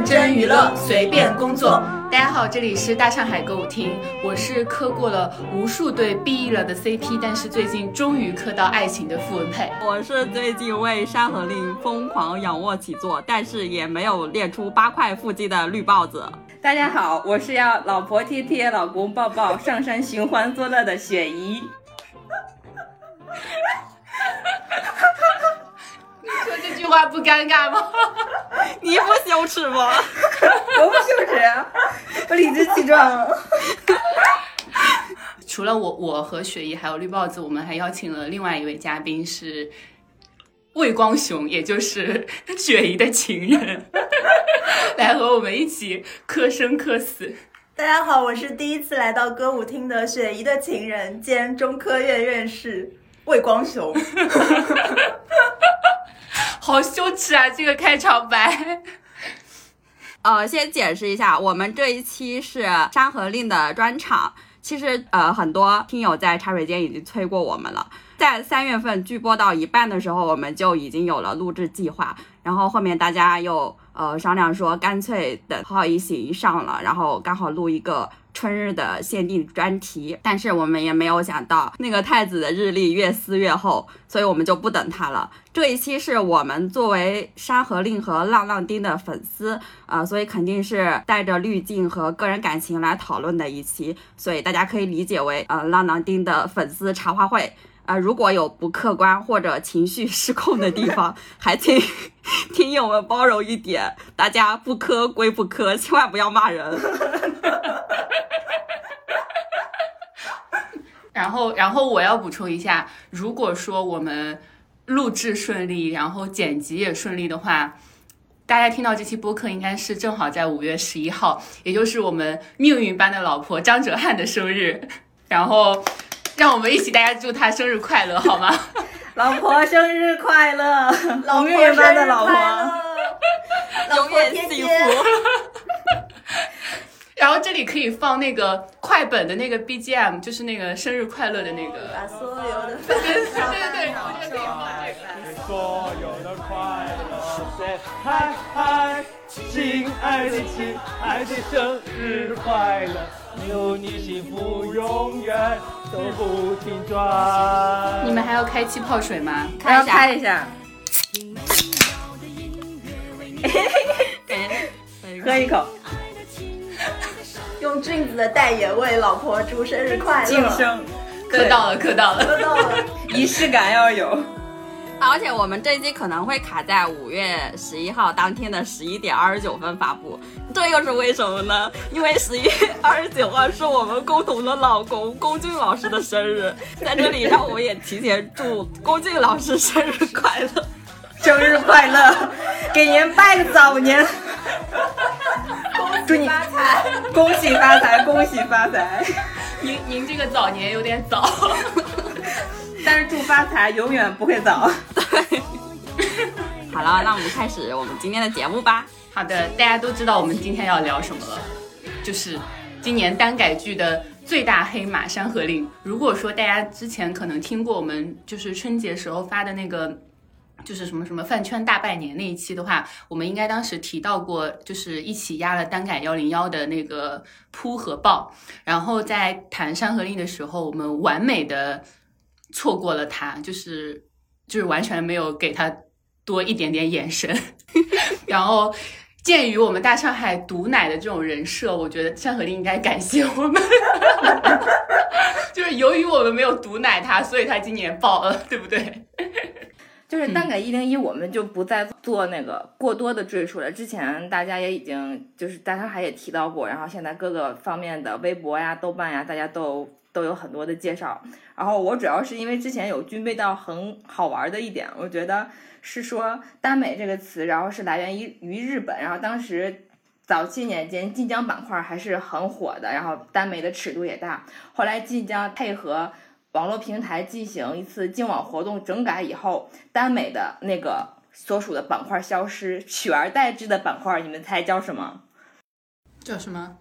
认真娱乐，随便工作。大家好，这里是大上海歌舞厅，我是磕过了无数对 BE 了的 CP，但是最近终于磕到爱情的傅文佩。我是最近为《山河令》疯狂仰卧起坐，但是也没有练出八块腹肌的绿帽子。大家好，我是要老婆贴贴、老公抱抱、上山寻欢作乐的雪姨。句话不尴尬吗？你不羞耻吗？我不羞耻，我理直气壮。除了我，我和雪姨还有绿帽子，我们还邀请了另外一位嘉宾是魏光雄，也就是 雪姨的情人，来和我们一起磕生磕死。大家好，我是第一次来到歌舞厅的雪姨的情人兼中科院院士魏光雄。好羞耻啊！这个开场白。呃，先解释一下，我们这一期是《山河令》的专场。其实，呃，很多听友在茶水间已经催过我们了。在三月份剧播到一半的时候，我们就已经有了录制计划。然后后面大家又呃商量说，干脆等《浩一行》上了，然后刚好录一个。春日的限定专题，但是我们也没有想到那个太子的日历越撕越厚，所以我们就不等他了。这一期是我们作为《山河令》和浪浪丁的粉丝啊，所以肯定是带着滤镜和个人感情来讨论的一期，所以大家可以理解为呃浪浪丁的粉丝茶话会啊。如果有不客观或者情绪失控的地方，还请 听友们包容一点，大家不磕归不磕，千万不要骂人。然后，然后我要补充一下，如果说我们录制顺利，然后剪辑也顺利的话，大家听到这期播客应该是正好在五月十一号，也就是我们命运般的老婆张哲瀚的生日。然后，让我们一起大家祝他生日快乐，好吗？老婆生日快乐，命运般的老婆，永远幸福。然后这里可以放那个快本的那个 BGM，就是那个生日快乐的那个。把所有的对对对对，这个可以放这个。所有的快乐，嗨嗨，亲爱的亲爱的生日快乐，祝你幸福永远都不停转。你们还要开气泡水吗？开开一下。喝一口。用俊子的代言为老婆祝生日快乐，晋升，磕到了，磕到了，磕到了，仪式感要有。而且我们这一期可能会卡在五月十一号当天的十一点二十九分发布，这又是为什么呢？因为十一月二十九号是我们共同的老公龚俊老师的生日，在这里让我也提前祝龚俊老师生日快乐，生日快乐，给您拜个早年。祝你发财，恭喜发财，恭喜发财！您您这个早年有点早，但是祝发财永远不会早。对，好了，那我们开始我们今天的节目吧。好的，大家都知道我们今天要聊什么了，就是今年单改剧的最大黑马《山河令》。如果说大家之前可能听过我们就是春节时候发的那个。就是什么什么饭圈大拜年那一期的话，我们应该当时提到过，就是一起压了单改幺零幺的那个扑和爆，然后在谈山河令的时候，我们完美的错过了他，就是就是完全没有给他多一点点眼神。然后鉴于我们大上海毒奶的这种人设，我觉得山河令应该感谢我们，就是由于我们没有毒奶他，所以他今年爆了，对不对？就是单改一零一，我们就不再做那个过多的赘述了。之前大家也已经就是大家还也提到过，然后现在各个方面的微博呀、豆瓣呀，大家都都有很多的介绍。然后我主要是因为之前有军备到很好玩的一点，我觉得是说耽美这个词，然后是来源于于日本，然后当时早期年间晋江板块还是很火的，然后耽美的尺度也大。后来晋江配合。网络平台进行一次净网活动整改以后，耽美的那个所属的板块消失，取而代之的板块，你们猜叫什么？叫什么？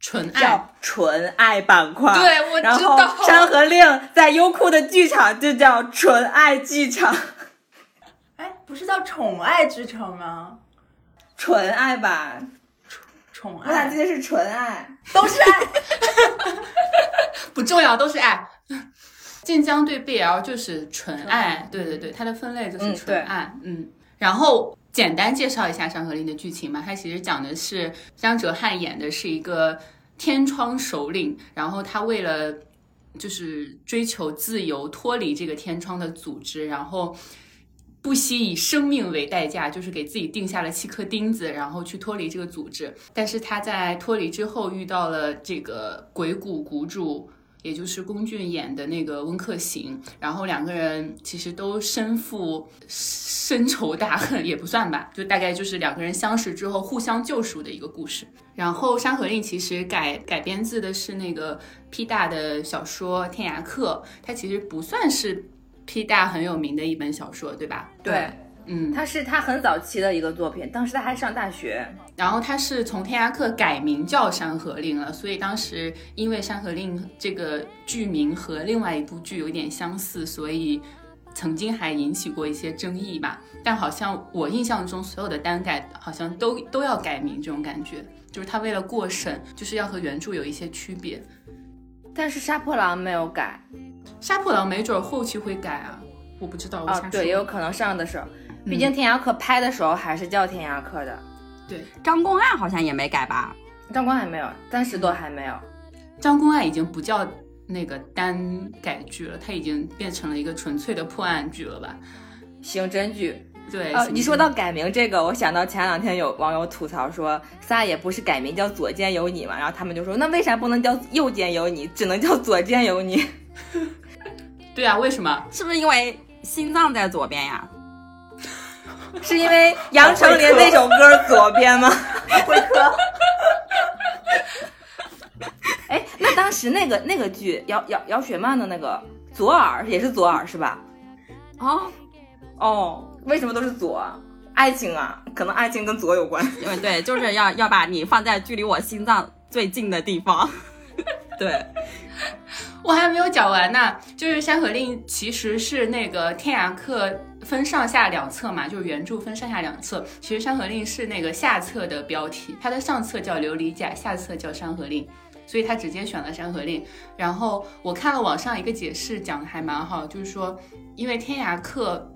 纯爱。叫纯爱板块。对，我知道。然后《山河令》在优酷的剧场就叫纯爱剧场。哎，不是叫宠爱之城吗？纯爱吧？宠我咋爱记得是纯爱？都是爱。不重要，都是爱。晋江对 BL 就是纯爱，对对对，它的分类就是纯爱，嗯。然后简单介绍一下《山河令》的剧情嘛，它其实讲的是张哲瀚演的是一个天窗首领，然后他为了就是追求自由，脱离这个天窗的组织，然后。不惜以生命为代价，就是给自己定下了七颗钉子，然后去脱离这个组织。但是他在脱离之后遇到了这个鬼谷谷主，也就是龚俊演的那个温客行，然后两个人其实都身负深仇大恨，也不算吧，就大概就是两个人相识之后互相救赎的一个故事。然后《山河令》其实改改编自的是那个 P 大的小说《天涯客》，它其实不算是 P 大很有名的一本小说，对吧？对，嗯，他是他很早期的一个作品，当时他还上大学。然后他是从《天涯客》改名叫《山河令》了，所以当时因为《山河令》这个剧名和另外一部剧有点相似，所以曾经还引起过一些争议吧。但好像我印象中所有的单改好像都都要改名，这种感觉就是他为了过审，就是要和原著有一些区别。但是杀破狼没有改杀破狼没准后期会改啊，我不知道。啊，对，也有可能上的时候，毕竟天涯客拍的时候还是叫天涯客的，对张公案好像也没改吧？张公案没有，暂时都还没有。张公案已经不叫那个单改剧了，它已经变成了一个纯粹的破案剧了吧？刑侦剧，对，呃，你说到改名这个，我想到前两天有网友吐槽说，撒也不是改名叫左肩有你嘛，然后他们就说，那为啥不能叫右肩有你，只能叫左肩有你？对啊，为什么？是不是因为心脏在左边呀？是因为杨丞琳那首歌左边吗？会科，哎，那当时那个那个剧姚姚姚雪漫的那个左耳也是左耳是吧？哦，哦，为什么都是左？爱情啊，可能爱情跟左有关。因为对，就是要要把你放在距离我心脏最近的地方。对，我还没有讲完呢。就是《山河令》其实是那个《天涯客》分上下两册嘛，就是原著分上下两册。其实《山河令》是那个下册的标题，它的上册叫《琉璃甲》，下册叫《山河令》。所以他直接选了《山河令》，然后我看了网上一个解释，讲的还蛮好，就是说，因为天涯客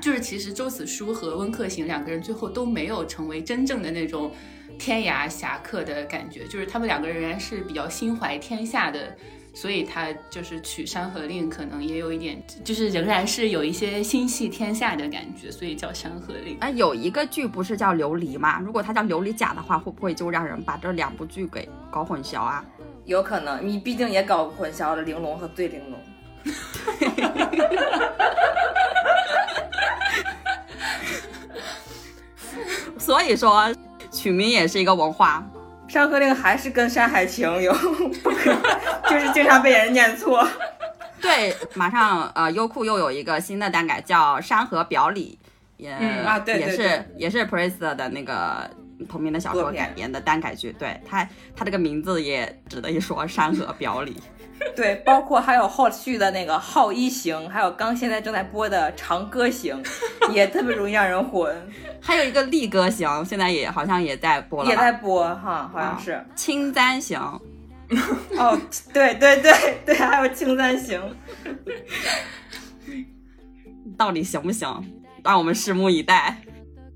就是其实周子舒和温客行两个人最后都没有成为真正的那种天涯侠客的感觉，就是他们两个人仍然是比较心怀天下的，所以他就是取《山河令》可能也有一点，就是仍然是有一些心系天下的感觉，所以叫《山河令》。哎，有一个剧不是叫《琉璃》吗？如果它叫《琉璃甲》的话，会不会就让人把这两部剧给搞混淆啊？有可能，你毕竟也搞混淆了玲珑和醉玲珑。所以说，取名也是一个文化。《山河令》还是跟《山海情》有 不可，就是经常被人念错。对，马上呃，优酷又有一个新的单改叫《山河表里》，也、嗯啊对对也是也是 Priest 的那个同名的小说改编的单改剧。对它，它这个名字也值得一说，《山河表里》。对，包括还有后续的那个《浩一行》，还有刚现在正在播的《长歌行》，也特别容易让人混。还有一个《力歌行》，现在也好像也在播了，也在播哈，好像是。青簪行》。哦，对对对对，还有《青簪行》。到底行不行？让我们拭目以待。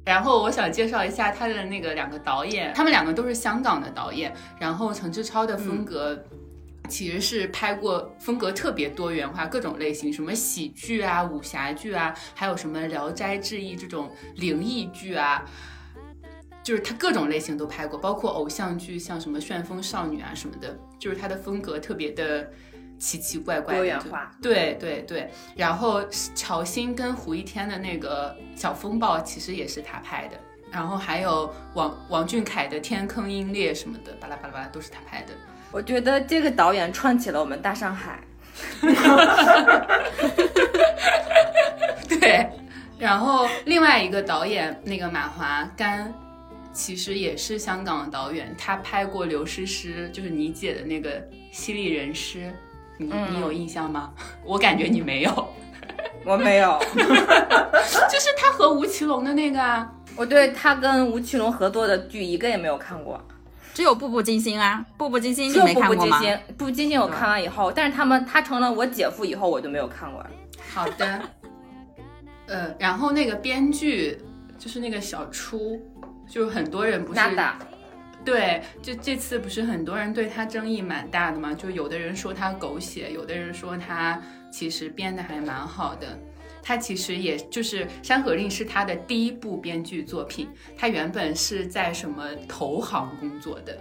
然后我想介绍一下他的那个两个导演，他们两个都是香港的导演。然后陈志超的风格其实是拍过风格特别多元化，各种类型，什么喜剧啊、武侠剧啊，还有什么《聊斋志异》这种灵异剧啊。就是他各种类型都拍过，包括偶像剧，像什么《旋风少女》啊什么的，就是他的风格特别的奇奇怪怪的，多元化。对对对，然后乔欣跟胡一天的那个小风暴其实也是他拍的，然后还有王王俊凯的《天坑鹰猎》什么的，巴拉巴拉巴拉都是他拍的。我觉得这个导演串起了我们大上海。对，然后另外一个导演那个马华干，其实也是香港的导演，他拍过刘诗诗，就是你姐的那个《犀利人师》，你、嗯你有印象吗？我感觉你没有，我没有，就是他和吴奇隆的那个啊。我对他跟吴奇隆合作的剧一个也没有看过，只有《步步惊心》啊，《步步惊心》就你没步看过吗？步惊心》，《步步惊心》我看完以后，但是他们他成了我姐夫以后，我就没有看过了。好的，呃，然后那个编剧就是那个小初，就是很多人不是对，就这次不是很多人对他争议蛮大的嘛？就有的人说他狗血，有的人说他其实编的还蛮好的。他其实也就是《山河令》是他的第一部编剧作品，他原本是在什么投行工作的，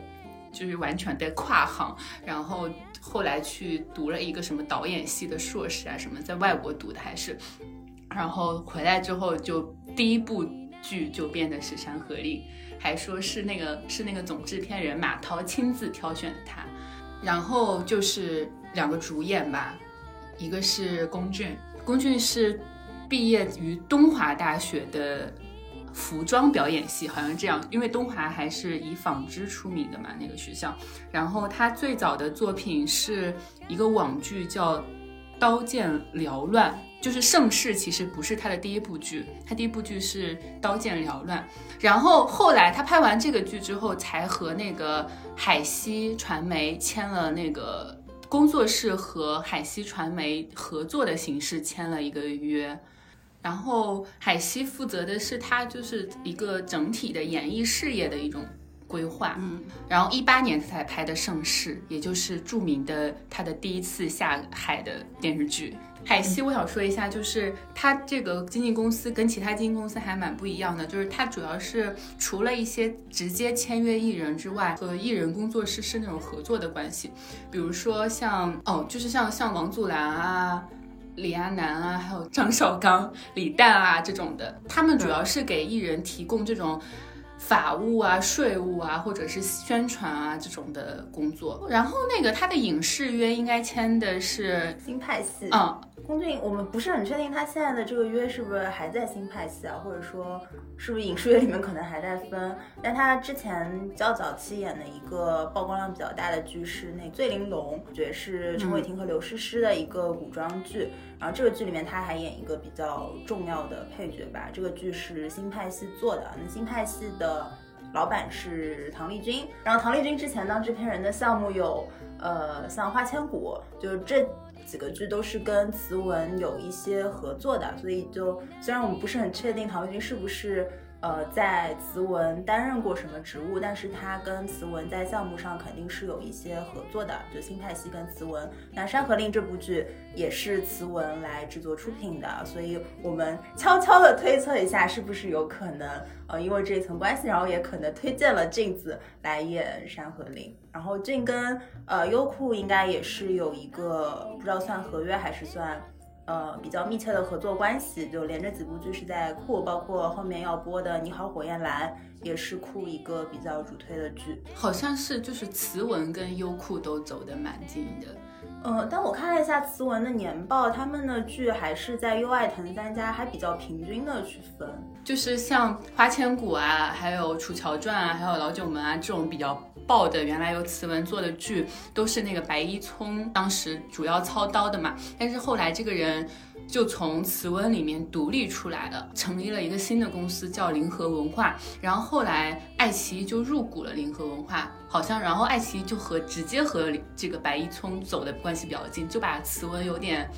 就是完全的跨行，然后后来去读了一个什么导演系的硕士啊什么，在外国读的还是，然后回来之后就第一部剧就编的是《山河令》。还说是那个是那个总制片人马涛亲自挑选的他，然后就是两个主演吧，一个是龚俊，龚俊是毕业于东华大学的服装表演系，好像这样，因为东华还是以纺织出名的嘛，那个学校。然后他最早的作品是一个网剧叫《刀剑缭乱》。就是《盛世》其实不是他的第一部剧，他第一部剧是《刀剑缭乱》，然后后来他拍完这个剧之后，才和那个海西传媒签了那个工作室和海西传媒合作的形式签了一个约，然后海西负责的是他就是一个整体的演艺事业的一种规划，嗯，然后一八年他才拍的《盛世》，也就是著名的他的第一次下海的电视剧。海西，我想说一下，就是他这个经纪公司跟其他经纪公司还蛮不一样的，就是他主要是除了一些直接签约艺人之外，和艺人工作室是那种合作的关系，比如说像哦，就是像像王祖蓝啊。李亚男啊，还有张绍刚、李诞啊这种的，他们主要是给艺人提供这种。法务啊、税务啊，或者是宣传啊这种的工作。然后那个他的影视约应该签的是新派系。嗯，龚俊，我们不是很确定他现在的这个约是不是还在新派系啊，或者说是不是影视约里面可能还在分。但他之前较早期演的一个曝光量比较大的剧是那《醉玲珑》，觉得是陈伟霆和刘诗诗的一个古装剧。然后这个剧里面他还演一个比较重要的配角吧。这个剧是新派系做的，那新派系的老板是唐丽君。然后唐丽君之前当制片人的项目有，呃，像《花千骨》，就这几个剧都是跟慈文有一些合作的。所以就虽然我们不是很确定唐丽君是不是。呃，在慈文担任过什么职务？但是他跟慈文在项目上肯定是有一些合作的，就新派系跟慈文。那《山河令》这部剧也是慈文来制作出品的，所以我们悄悄的推测一下，是不是有可能，呃，因为这一层关系，然后也可能推荐了镜子来演《山河令》。然后俊跟呃优酷应该也是有一个不知道算合约还是算。呃，比较密切的合作关系，就连着几部剧是在酷，包括后面要播的《你好，火焰蓝》也是酷一个比较主推的剧，好像是就是慈文跟优酷都走得蛮近的。呃，但我看了一下慈文的年报，他们的剧还是在优爱腾三家还比较平均的去分，就是像《花千骨》啊，还有《楚乔传》啊，还有《老九门》啊这种比较。爆的原来由慈文做的剧都是那个白一聪当时主要操刀的嘛，但是后来这个人就从慈文里面独立出来了，成立了一个新的公司叫联合文化，然后后来爱奇艺就入股了联合文化，好像然后爱奇艺就和直接和这个白一聪走的关系比较近，就把慈文有点。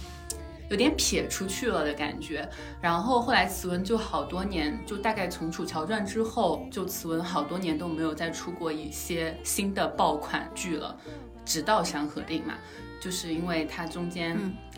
有点撇出去了的感觉，然后后来慈文就好多年，就大概从《楚乔传》之后，就慈文好多年都没有再出过一些新的爆款剧了，直到《山河令》嘛，就是因为它中间。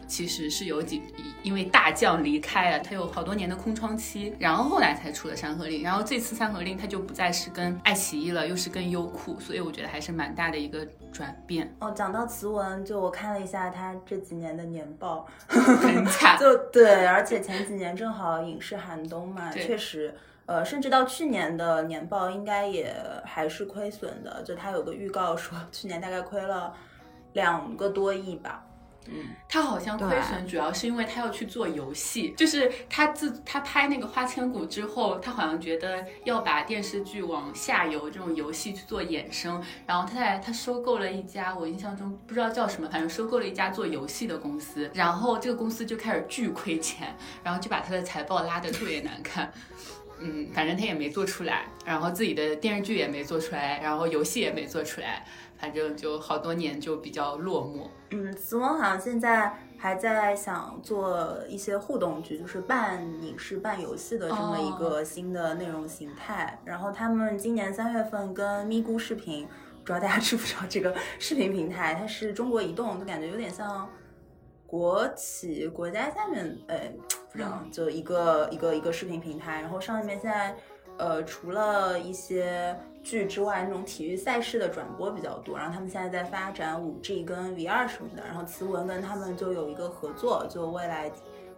其实是有几，因为大将离开了，他有好多年的空窗期，然后后来才出了《山河令》，然后这次《山河令》他就不再是跟爱奇艺了，又是跟优酷，所以我觉得还是蛮大的一个转变。哦，讲到慈文，就我看了一下他这几年的年报，很惨，就对，而且前几年正好影视寒冬嘛，确实，呃，甚至到去年的年报应该也还是亏损的，就他有个预告说去年大概亏了两个多亿吧。他好像亏损，主要是因为他要去做游戏，就是他自他拍那个《花千骨》之后，他好像觉得要把电视剧往下游这种游戏去做衍生，然后他在他收购了一家，我印象中不知道叫什么，反正收购了一家做游戏的公司，然后这个公司就开始巨亏钱，然后就把他的财报拉得特别难看。嗯，反正他也没做出来，然后自己的电视剧也没做出来，然后游戏也没做出来，反正就好多年就比较落寞。嗯，慈文好像现在还在想做一些互动剧，就是半影视半游戏的这么一个新的内容形态。然后他们今年三月份跟咪咕视频，不知道大家知不知道这个视频平台，它是中国移动，就感觉有点像国企国家下面，哎，不知道，就一个一个一个视频平台。然后上面现在，呃，除了一些剧之外，那种体育赛事的转播比较多。然后他们现在在发展五 G 跟 VR 什么的。然后慈文跟他们就有一个合作，就未来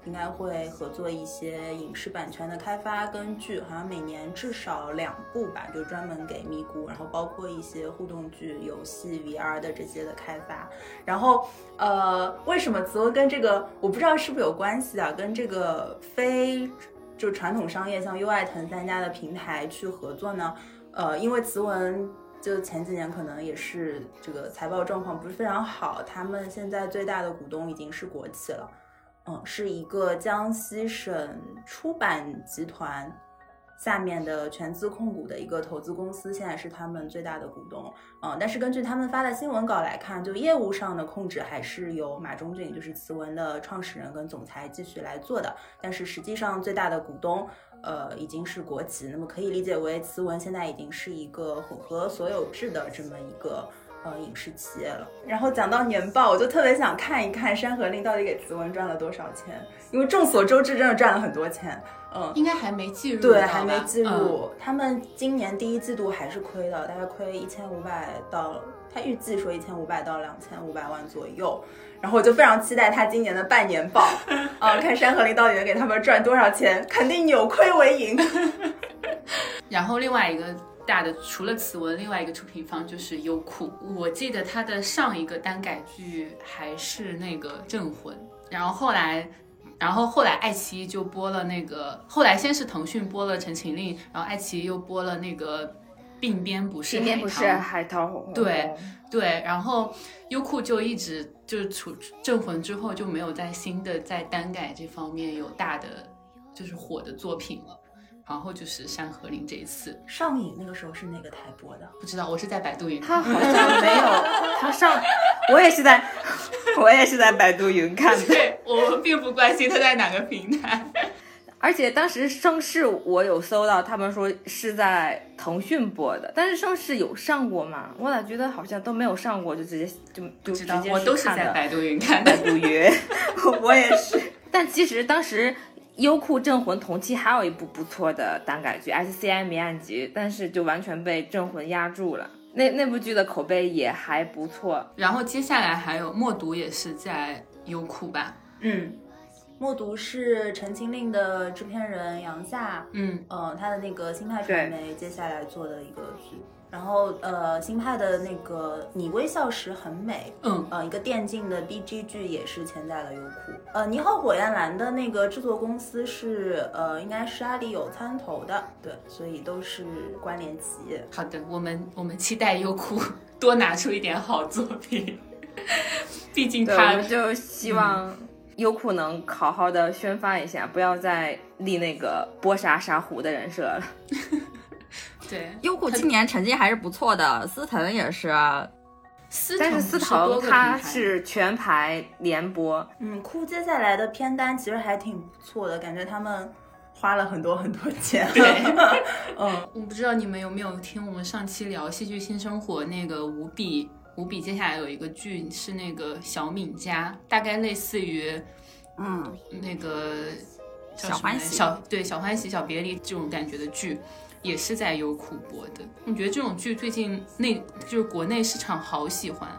应该会合作一些影视版权的开发跟剧，好像每年至少两部吧，就专门给咪咕，然后包括一些互动剧、游戏、VR 的这些的开发。然后呃，为什么慈文跟这个我不知道是不是有关系啊？跟这个非就传统商业像优爱腾三家的平台去合作呢？呃，因为慈文就前几年可能也是这个财报状况不是非常好，他们现在最大的股东已经是国企了，嗯，是一个江西省出版集团下面的全资控股的一个投资公司，现在是他们最大的股东，嗯，但是根据他们发的新闻稿来看，就业务上的控制还是由马中俊，就是慈文的创始人跟总裁继续来做的，但是实际上最大的股东。呃，已经是国企，那么可以理解为慈文现在已经是一个混合所有制的这么一个呃影视企业了。然后讲到年报，我就特别想看一看《山河令》到底给慈文赚了多少钱，因为众所周知，真的赚了很多钱。嗯，应该还没计入，对，还没计入。他们今年第一季度还是亏的，大概亏一千五百到，他预计说一千五百到两千五百万左右。然后我就非常期待他今年的半年报，啊，看《山河令》到底能给他们赚多少钱，肯定扭亏为盈。然后另外一个大的，除了此文，另外一个出品方就是优酷。我记得他的上一个单改剧还是那个《镇魂》，然后后来，然后后来爱奇艺就播了那个，后来先是腾讯播了《陈情令》，然后爱奇艺又播了那个《鬓边不是今天不是海涛红红对对，然后优酷就一直就是除《镇魂》之后就没有在新的在单改这方面有大的就是火的作品了。然后就是《山河令》这一次，上瘾那个时候是哪个台播的？不知道，我是在百度云。他好像没有，他上，我也是在，我也是在百度云看的。对我并不关心他在哪个平台。而且当时盛世我有搜到，他们说是在腾讯播的，但是盛世有上过吗？我咋觉得好像都没有上过，就直接就就直接我都是在百度云看的百。度云，我也是。但其实当时优酷《镇魂》同期还有一部不错的耽改剧《SCI 谜案集》，但是就完全被《镇魂》压住了。那那部剧的口碑也还不错，然后接下来还有《默读》，也是在优酷吧？嗯，默读是《陈情令》的制片人杨夏，嗯，呃，他的那个新派传媒接下来做的一个剧。然后，呃，新派的那个《你微笑时很美》，嗯呃，一个电竞的 BG 剧也是签在了优酷。呃，《你好，火焰蓝》的那个制作公司是，呃，应该是阿里有参投的，对，所以都是关联企业。好的，我们我们期待优酷多拿出一点好作品，毕竟他们就希望优酷能好好的宣发一下，不要再立那个波杀杀虎的人设了。对。优酷今年成绩还是不错的，司藤也是，司但是思腾不多腾它个平台。是全排联播，嗯，酷接下来的片单其实还挺不错的，感觉他们花了很多很多钱。对，嗯，我不知道你们有没有听我们上期聊《戏剧新生活》那个吴比，吴比接下来有一个剧是那个小敏家，大概类似于嗯，那个小欢喜小对小欢喜小别离这种感觉的剧，也是在优酷播的。你觉得这种剧最近内就是国内市场好喜欢？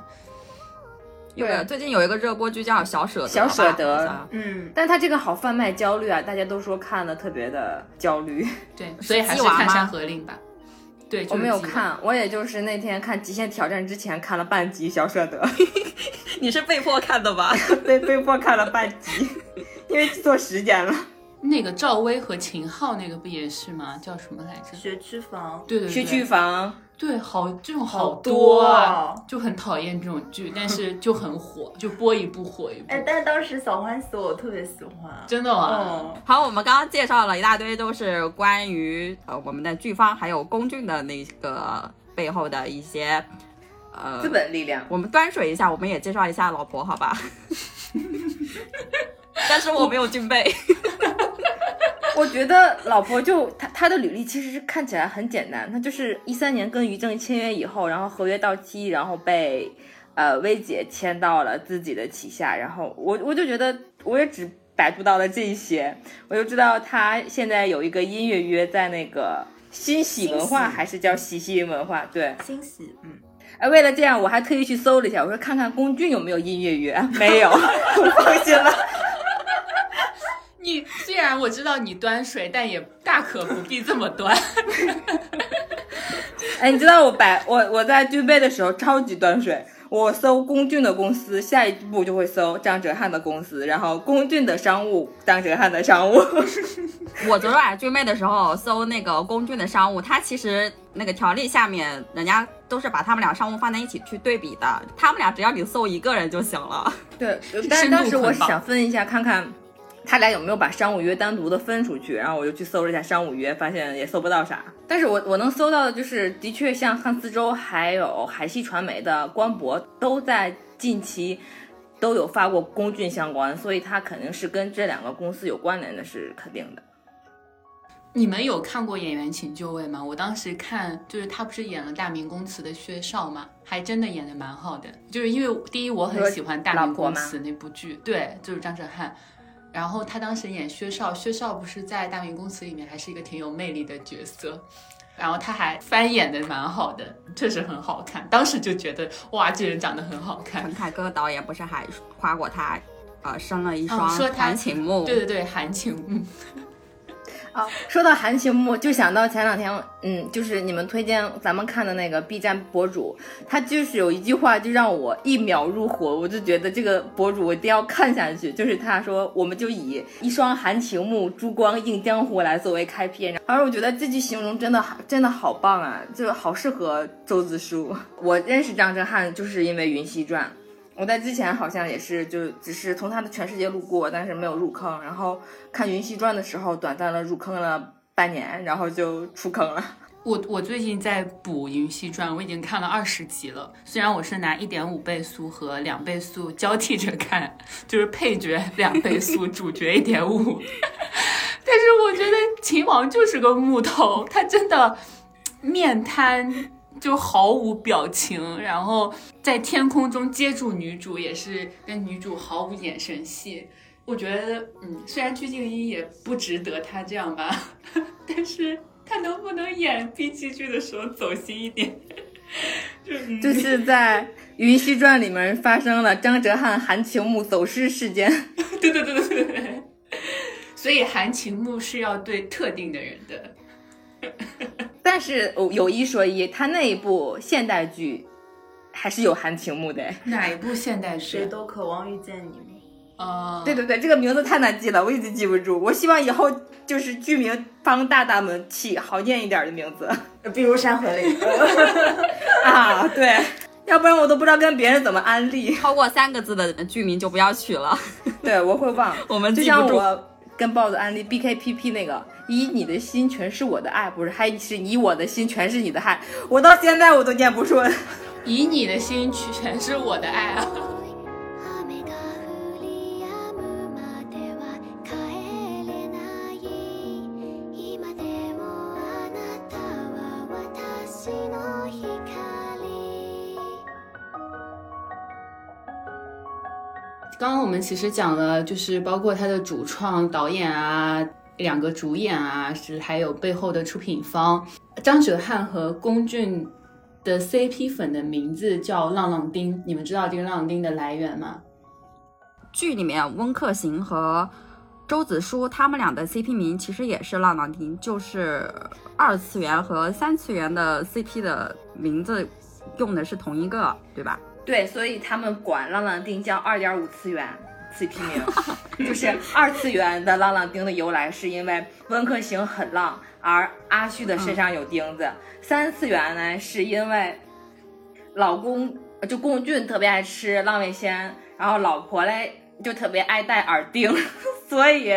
对最近有一个热播剧叫《小舍得》，小舍得嗯，但它这个好贩卖焦虑啊，大家都说看了特别的焦虑。对，所以还是看《山河令》吧。对，我没有。看，我也就是那天看《极限挑战》之前看了半集《小舍得》，你是被迫看的吧？被被迫看了半集，因为记错时间了。那个赵薇和秦昊那个不也是吗？叫什么来着？学区房，对对对，学区房，对，好这种好多啊，哦就很讨厌这种剧，但是就很火，就播一部火一部。哎，但是当时小欢喜我特别喜欢，真的吗？嗯，好，我们刚刚介绍了一大堆，都是关于呃我们的剧方还有龚俊的那个背后的一些呃资本力量。我们端水一下，我们也介绍一下老婆，好吧？但是我没有军备，我觉得老婆就她她的履历其实是看起来很简单，她就是一三年跟于正签约以后，然后合约到期，然后被呃薇姐签到了自己的旗下，然后我我就觉得我也只百度到了这些，我就知道她现在有一个音乐约在那个新喜文化还是叫喜喜文化，对，欣喜，嗯，哎，为了这样我还特意去搜了一下，我说看看龚俊有没有音乐约，没有，我放心了。你虽然我知道你端水，但也大可不必这么端。哎，你知道我百我我在军备的时候超级端水，我搜龚俊的公司，下一步就会搜张哲瀚的公司，然后龚俊的商务，张哲瀚的商务。我昨天晚上军备的时候搜那个龚俊的商务，他其实那个条例下面人家都是把他们俩商务放在一起去对比的，他们俩只要你搜一个人就行了。对，但是深度当时我是想分一下，看看他俩有没有把商务约单独的分出去，然后我就去搜了一下商务约，发现也搜不到啥。但是我我能搜到的就是，的确像汉斯周还有海西传媒的官博都在近期。都有发过龚俊相关，所以他肯定是跟这两个公司有关联的，是肯定的。你们有看过《演员请就位》吗？我当时看，就是他不是演了《大明宫词》的薛少吗，还真的演的蛮好的。就是因为第一我很喜欢《大明宫词》那部剧，对，就是张哲瀚。然后他当时演薛少，薛少不是在《大明宫词》里面还是一个挺有魅力的角色，然后他还翻演的蛮好的，确实很好看。当时就觉得哇，这人长得很好看。陈凯歌导演不是还夸过他，呃，生了一双哦说他韩晴木。对对对，韩晴，嗯，啊，说到含情木，就想到前两天，嗯，就是你们推荐咱们看的那个 B 站博主，他就是有一句话就让我一秒入伙，我就觉得这个博主我一定要看下去。就是他说，我们就以一双含情木、珠光映江湖来作为开篇，而我觉得这句形容真的，真的好棒啊，就好适合周子舒。我认识张哲瀚就是因为《云汐传》。我在之前好像也是，就只是从他的全世界路过，但是没有入坑。然后看《云溪传》的时候，短暂的入坑了半年，然后就出坑了。我我最近在补《云溪传》，我已经看了二十集了。虽然我是拿一点五倍速和两倍速交替着看，就是配角两倍速，主角一点五。但是我觉得秦王就是个木头，他真的面瘫。就毫无表情，然后在天空中接住女主，也是跟女主毫无眼神戏。我觉得，嗯，虽然鞠婧祎也不值得他这样吧，但是他能不能演 B 级剧的时候走心一点？就、嗯、就是在《云汐传》里面发生了张哲瀚、含情木走失事件。对对对对对对。所以含情木是要对特定的人的。但是有一说一，他那一部现代剧还是有含情目的。哪一部现代剧？谁都渴望遇见你。哦，对对对，这个名字太难记了，我一直记不住。我希望以后就是剧名帮大大们起好念一点的名字，比如《山河令》啊，对，要不然我都不知道跟别人怎么安利。超过三个字的剧名就不要取了，对，我会忘。我们就像我跟豹子安利 BKPP 那个。以你的心全是我的爱，不是，还是以我的心全是你的爱。我到现在我都念不顺。以你的心全是我的爱啊！刚刚我们其实讲了，就是包括他的主创、导演啊。两个主演啊，是还有背后的出品方张哲瀚和龚俊的 CP 粉的名字叫浪浪丁，你们知道这个浪浪丁的来源吗？剧里面温客行和周子舒他们俩的 CP 名其实也是浪浪丁，就是二次元和三次元的 CP 的名字用的是同一个，对吧？对，所以他们管浪浪丁叫二点五次元。CP 名，就是二次元的浪浪丁的由来是因为温客行很浪，而阿旭的身上有钉子；三次元呢是因为老公就龚俊特别爱吃浪味仙，然后老婆嘞就特别爱戴耳钉，所以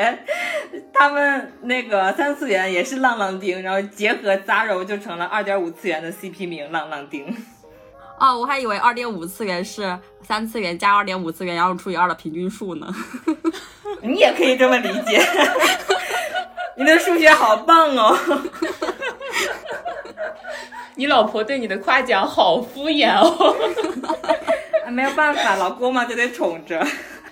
他们那个三次元也是浪浪丁，然后结合杂糅就成了二点五次元的 CP 名浪浪丁。哦，我还以为二点五次元是三次元加二点五次元，然后除以二的平均数呢。你也可以这么理解，你的数学好棒哦！你老婆对你的夸奖好敷衍哦。没有办法，老公嘛就得宠着。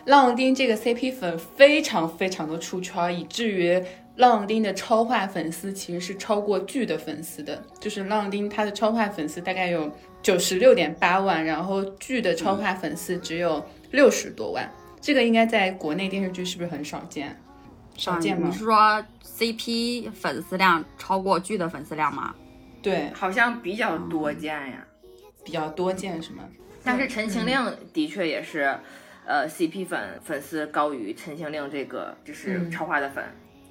浪浪丁这个 CP 粉非常非常的出圈，以至于浪浪丁的超话粉丝其实是超过剧的粉丝的。就是浪浪丁他的超话粉丝大概有九十六点八万，然后剧的超话粉丝只有六十多万。这个应该在国内电视剧是不是很少见？少见吗？你是说 CP 粉丝量超过剧的粉丝量吗？对，好像比较多见呀。比较多见是吗？但是《陈情令》的确也是，呃，CP 粉粉丝高于《陈情令》这个就是超话的粉。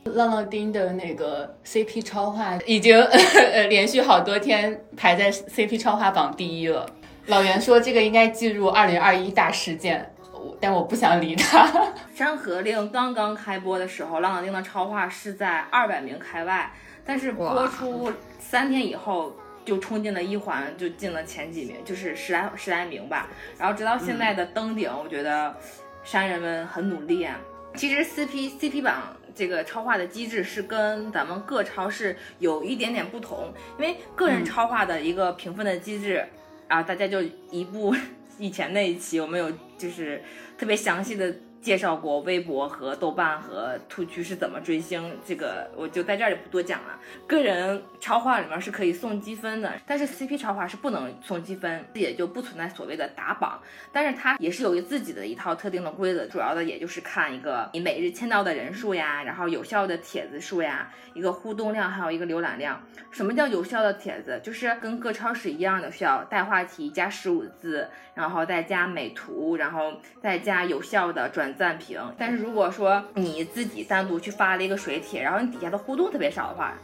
浪浪丁的那个 CP 超话已经 呃连续好多天排在 CP 超话榜第一了。老袁说这个应该计入二零二一大事件，但我不想理他。《山河令》刚刚开播的时候，浪浪丁的超话是在二百名开外，但是播出三天以后就冲进了一环，就进了前几名，就是十来十来名吧。然后直到现在的登顶，我觉得山人们很努力啊。其实 CP CP 榜这个超话的机制是跟咱们各超市有一点点不同，因为个人超话的一个评分的机制、啊，大家就一部 以前那一期我们有就是特别详细的介绍过微博和豆瓣和兔区是怎么追星，这个我就在这儿也不多讲了。个人超话里面是可以送积分的，但是 CP 超话是不能送积分，也就不存在所谓的打榜。但是它也是有自己的一套特定的规则，主要的也就是看一个你每日签到的人数呀，然后有效的帖子数呀，一个互动量，还有一个浏览量。什么叫有效的帖子？就是跟各超市一样的，需要带话题加十五字，然后再加美图，然后再加有效的转赞评。但是如果说你自己单独去发了一个水帖，然后你底下的互动特别少的话，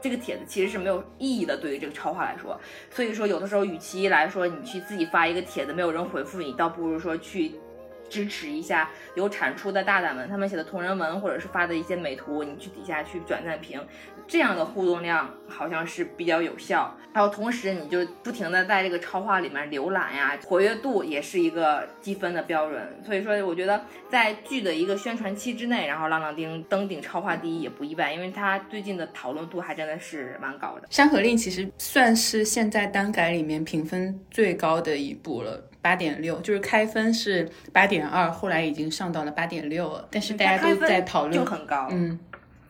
这个帖子其实是没有意义的，对于这个超话来说。所以说，有的时候，与其来说你去自己发一个帖子，没有人回复你，倒不如说去支持一下有产出的大胆们，他们写的同人文或者是发的一些美图，你去底下去转赞评，这样的互动量好像是比较有效。然后同时，你就不停的在这个超话里面浏览呀，活跃度也是一个积分的标准。所以说，我觉得在剧的一个宣传期之内，然后浪浪丁登顶超话第一也不意外，因为他最近的讨论度还真的是蛮高的。《山河令》其实算是现在单改里面评分最高的一部了。八点六，就是开分是八点二，后来已经上到了八点六了。但是大家都在讨论，就很高，嗯，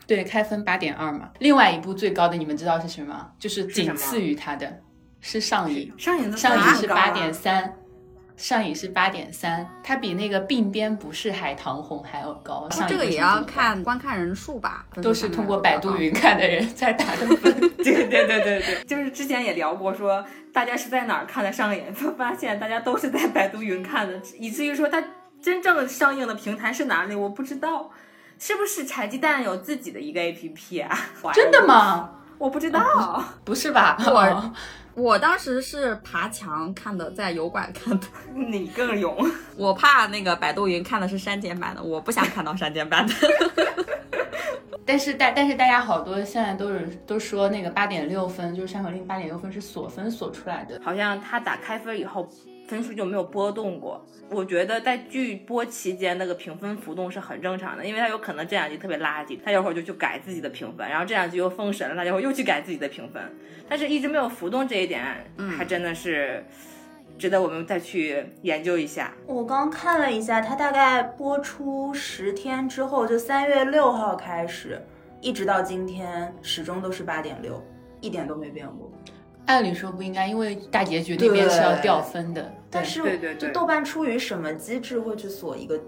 对，开分八点二嘛。另外一部最高的，你们知道是什么？就是仅次于它的，是上瘾。上瘾的上瘾是八点三，上瘾是八点三，它比那个鬓边不是海棠红还要高。上瘾这个也要看观看人数吧，都是通过百度云看的人在打的分。对对对对对，就是之前也聊过说。大家是在哪儿看的上瘾？发现大家都是在百度云看的，以至于说它真正上映的平台是哪里，我不知道，是不是柴鸡蛋有自己的一个 APP 啊？真的吗？我不知道，不是吧？我我当时是爬墙看的，在油管看的。你更勇，我怕那个百度云看的是删减版的，我不想看到删减版的。但是大但是大家好多现在都是都说那个八点六分，就是《山河令》八点六分是锁分锁出来的，好像他打开分以后分数就没有波动过。我觉得在剧播期间那个评分浮动是很正常的，因为他有可能这两集特别垃圾，他一会儿就去改自己的评分，然后这两集又封神了，他一会儿又去改自己的评分，但是一直没有浮动这一点，还真的是。值得我们再去研究一下。我刚看了一下，它大概播出十天之后，就三月六号开始，一直到今天，始终都是八点六，一点都没变过。按理说不应该，因为大结局那边是要掉分的。但是，对对就豆瓣出于什么机制会去锁一个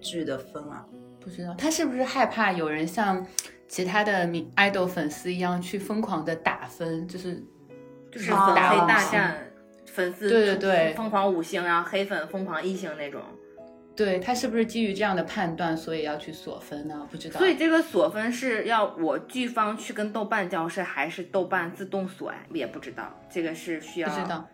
剧的分啊？不知道他是不是害怕有人像其他的名 idol 粉丝一样去疯狂的打分，就是就是粉黑大战。粉丝对对对，疯狂五星，然后黑粉疯狂一星那种。对他是不是基于这样的判断，所以要去锁分呢？不知道。所以这个锁分是要我剧方去跟豆瓣交涉，还是豆瓣自动锁呀？也不知道，这个是需要不知道，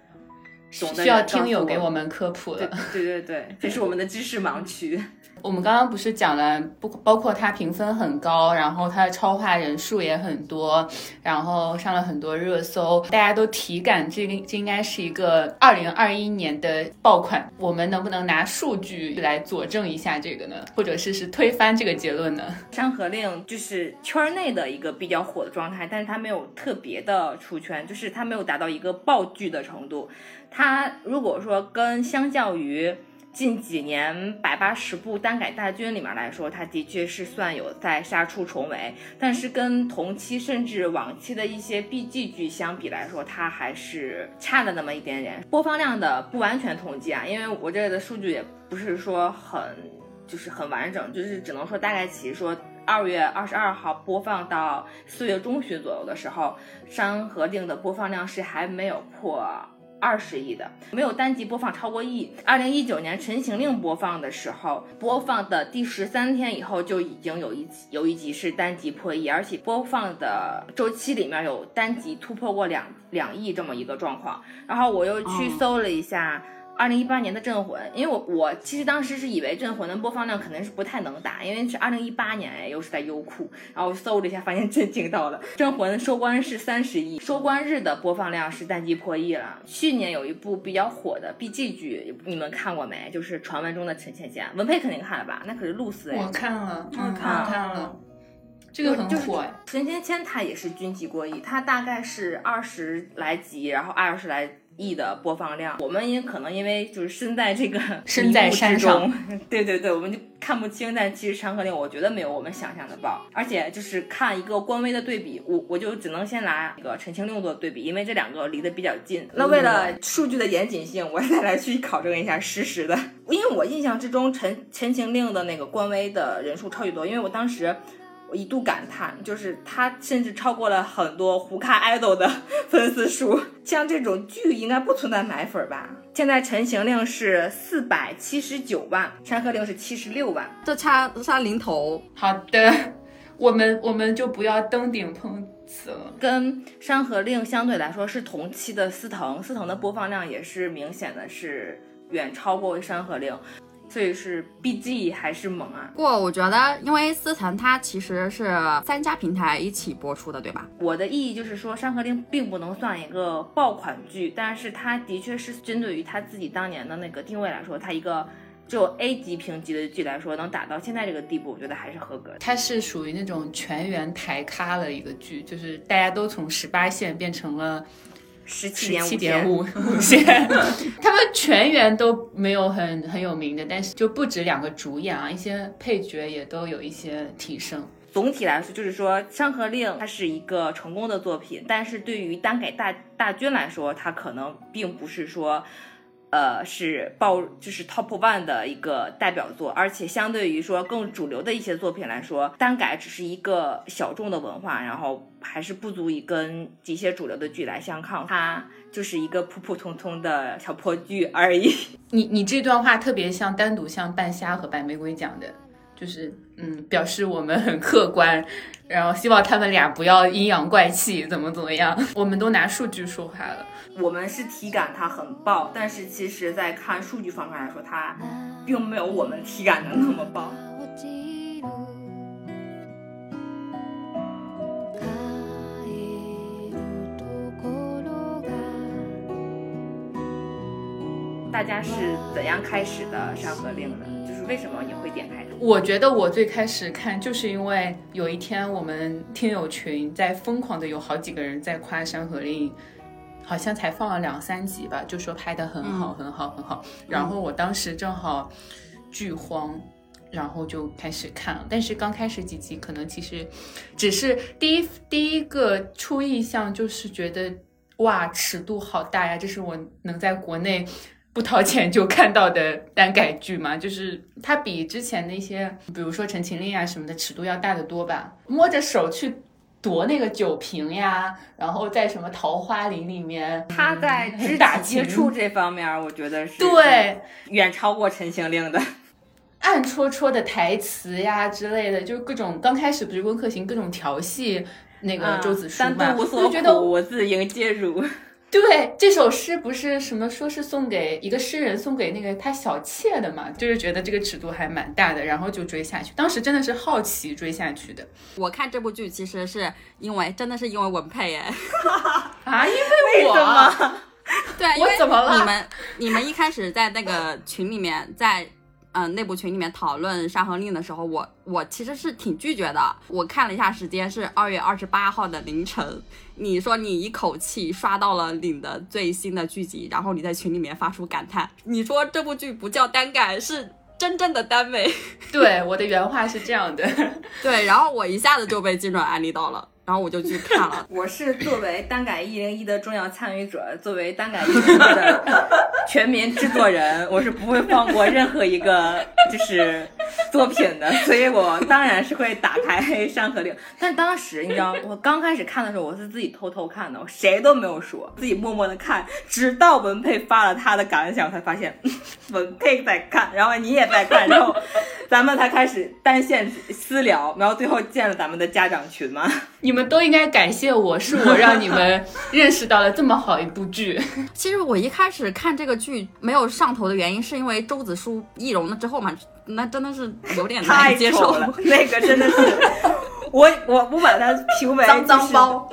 懂的需要听友给我我们科普对了。对对对，这是我们的知识盲区。我们刚刚不是讲了，不包括它评分很高，然后它的超话人数也很多，然后上了很多热搜，大家都体感这个这应该是一个二零二一年的爆款。我们能不能拿数据来佐证一下这个呢？或者是是推翻这个结论呢？《山河令》就是圈内的一个比较火的状态，但是它没有特别的出圈，就是它没有达到一个爆剧的程度。它如果说跟相较于近几年百八十部单改大军里面来说，它的确是算有在杀出重围，但是跟同期甚至往期的一些 BG 剧相比来说，它还是差了那么一点点。播放量的不完全统计啊，因为我这里的数据也不是说很就是很完整，就是只能说大概其说。二月二十二号播放到四月中旬左右的时候，《山河令》的播放量是还没有破二十亿的，没有单集播放超过亿。二零一九年《陈情令》播放的时候，播放的第十三天以后就已经有一集有一集是单集破亿，而且播放的周期里面有单集突破过两两亿这么一个状况。然后我又去搜了一下。二零一八年的《镇魂》，因为我我其实当时是以为《镇魂》的播放量肯定是不太能打，因为是二零一八年哎，又是在优酷，然后搜了一下，发现震惊到了，《镇魂》收官是三十亿，收官日的播放量是单集破亿了。去年有一部比较火的 BG 剧，你们看过没？就是传闻中的陈芊芊，文佩肯定看了吧？那可是露丝哎，我看了，嗯，看我看了，这个很就是火哎。陈芊芊她也是军级过亿，她大概是二十来集，然后二十来亿的播放量。我们也可能因为就是身在这个身在山上中，对对对，我们就看不清。但其实《山河令》我觉得没有我们想象的爆，而且就是看一个官微的对比，我我就只能先拿那个《陈情令》做对比，因为这两个离得比较近。那为了数据的严谨性，我再来去考证一下实时的，因为我印象之中陈《陈情令》的那个官微的人数超级多，因为我当时。我一度感叹，就是他甚至超过了很多胡咖 idol 的粉丝数。像这种剧应该不存在买粉吧？现在《陈情令》是四百七十九万，《山河令》是七十六万。这差差零头，好的，我们我们就不要登顶碰瓷了。跟《山河令》相对来说是同期的司藤，司藤的播放量也是明显的是远超过《山河令》，所以是 BG 还是猛啊！不过我觉得，因为思腾它其实是三家平台一起播出的，对吧？我的意义就是说，《山河令》并不能算一个爆款剧，但是它的确是针对于它自己当年的那个定位来说，它一个只有 A 级评级的剧来说，能打到现在这个地步，我觉得还是合格的。它是属于那种全员抬咖的一个剧，就是大家都从十八线变成了十七十点五点五 五线，他们全员都没有很很有名的，但是就不止两个主演啊，一些配角也都有一些提升。总体来说，就是说《山河令》它是一个成功的作品，但是对于单改大大军来说，它可能并不是说。呃，是爆就是 top one 的一个代表作，而且相对于说更主流的一些作品来说，单改只是一个小众的文化，然后还是不足以跟一些主流的剧来相抗，它就是一个普普通通的小破剧而已。你你这段话特别像单独像半夏和白玫瑰讲的，就是嗯，表示我们很客观，然后希望他们俩不要阴阳怪气，怎么怎么样，我们都拿数据说话了。我们是体感它很爆，但是其实在看数据方面来说，它并没有我们体感的那么爆。落ちる帰るところが大家是怎样开始的《山河令》呢？就是为什么你会点开它？我觉得我最开始看，就是因为有一天我们听友群在疯狂的有好几个人在夸《山河令》， 好像才放了两三集吧，就说拍的很好，很好，很好。然后我当时正好剧荒。然后就开始看了，但是刚开始几集可能其实只是第一第一个初印象就是觉得哇尺度好大呀，这是我能在国内不掏钱就看到的单改剧嘛，就是它比之前那些，比如说《陈情令》啊什么的尺度要大得多吧。摸着手去夺那个酒瓶呀，然后在什么桃花林里面，他在肢打接触这方面，我觉得是对远超过《陈情令》的。暗戳戳的台词呀之类的，就是各种刚开始不是温客行各种调戏那个周子舒嘛，我就觉得，我自迎接辱。对这首诗不是什么说是送给一个诗人送给那个他小妾的嘛，就是觉得这个尺度还蛮大的，然后就追下去。当时真的是好奇追下去的。我看这部剧其实是因为真的是因为文佩哎，啊，因为 我？对，因为我怎么了？你们你们一开始在那个群里面，在嗯、呃内部群里面讨论《山河令》的时候，我我其实是挺拒绝的。我看了一下时间是二月二十八号的凌晨，你说你一口气刷到了领的最新的剧集，然后你在群里面发出感叹，你说这部剧不叫单改，是真正的耽美。对我的原话是这样的，对，然后我一下子就被精准安利到了，然后我就去看了。我是作为单改一零一的重要参与者，作为单改一零一的全民制作人，我是不会放过任何一个就是作品的，所以我当然是会打开《山河令》。但当时你知道，我刚开始看的时候，我是自己偷偷看的，我谁都没有说，自己默默的看，直到文佩发了他的感想，我才发现文佩在看，然后你也在看，然后咱们才开始单线私聊，然后最后建了咱们的家长群嘛。你们都应该感谢我，是我让你们认识到了这么好一部剧。其实我一开始看这个剧没有上头的原因，是因为周子舒易容了之后嘛，那真的是有点难太接受丑了，那个真的是，我我我把它评为脏脏包。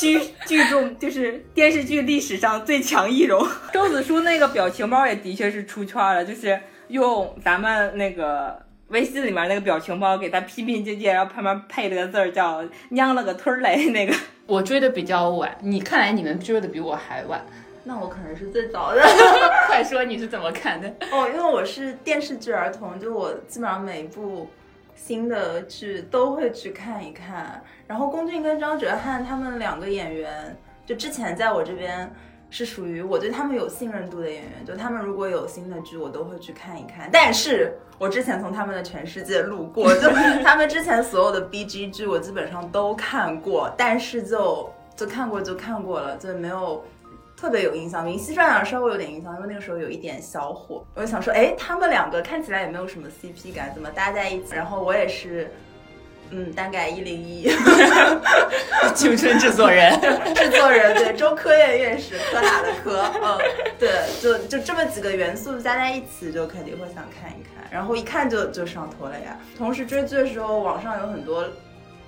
剧剧中就是电视剧历史上最强易容。周子舒那个表情包也的确是出圈了，就是用咱们那个微信里面那个表情包给他拼拼接接，然后旁边配了个字儿叫“娘了个腿儿嘞”那个。我追的比较晚，你看来你们追的比我还晚。那我可能是最早的 快说你是怎么看的？哦，因为我是电视剧儿童，就我基本上每一部新的剧都会去看一看。然后龚俊跟张哲瀚他们两个演员，就之前在我这边是属于我对他们有信任度的演员，就他们如果有新的剧，我都会去看一看。但是我之前从他们的全世界路过，就 他们之前所有的 BG 剧我基本上都看过，但是就就看过就看过了，就没有。特别有印象，《明熙传》稍微有点印象，因为那个时候有一点小火。我就想说，哎，他们两个看起来也没有什么 CP 感，怎么搭在一起？然后我也是，嗯，大概一零一。青春制作人，制作人，对，中科院院士，科大的科，嗯，对，就就这么几个元素加在一起，就肯定会想看一看，然后一看就就上头了呀。同时追剧的时候，网上有很多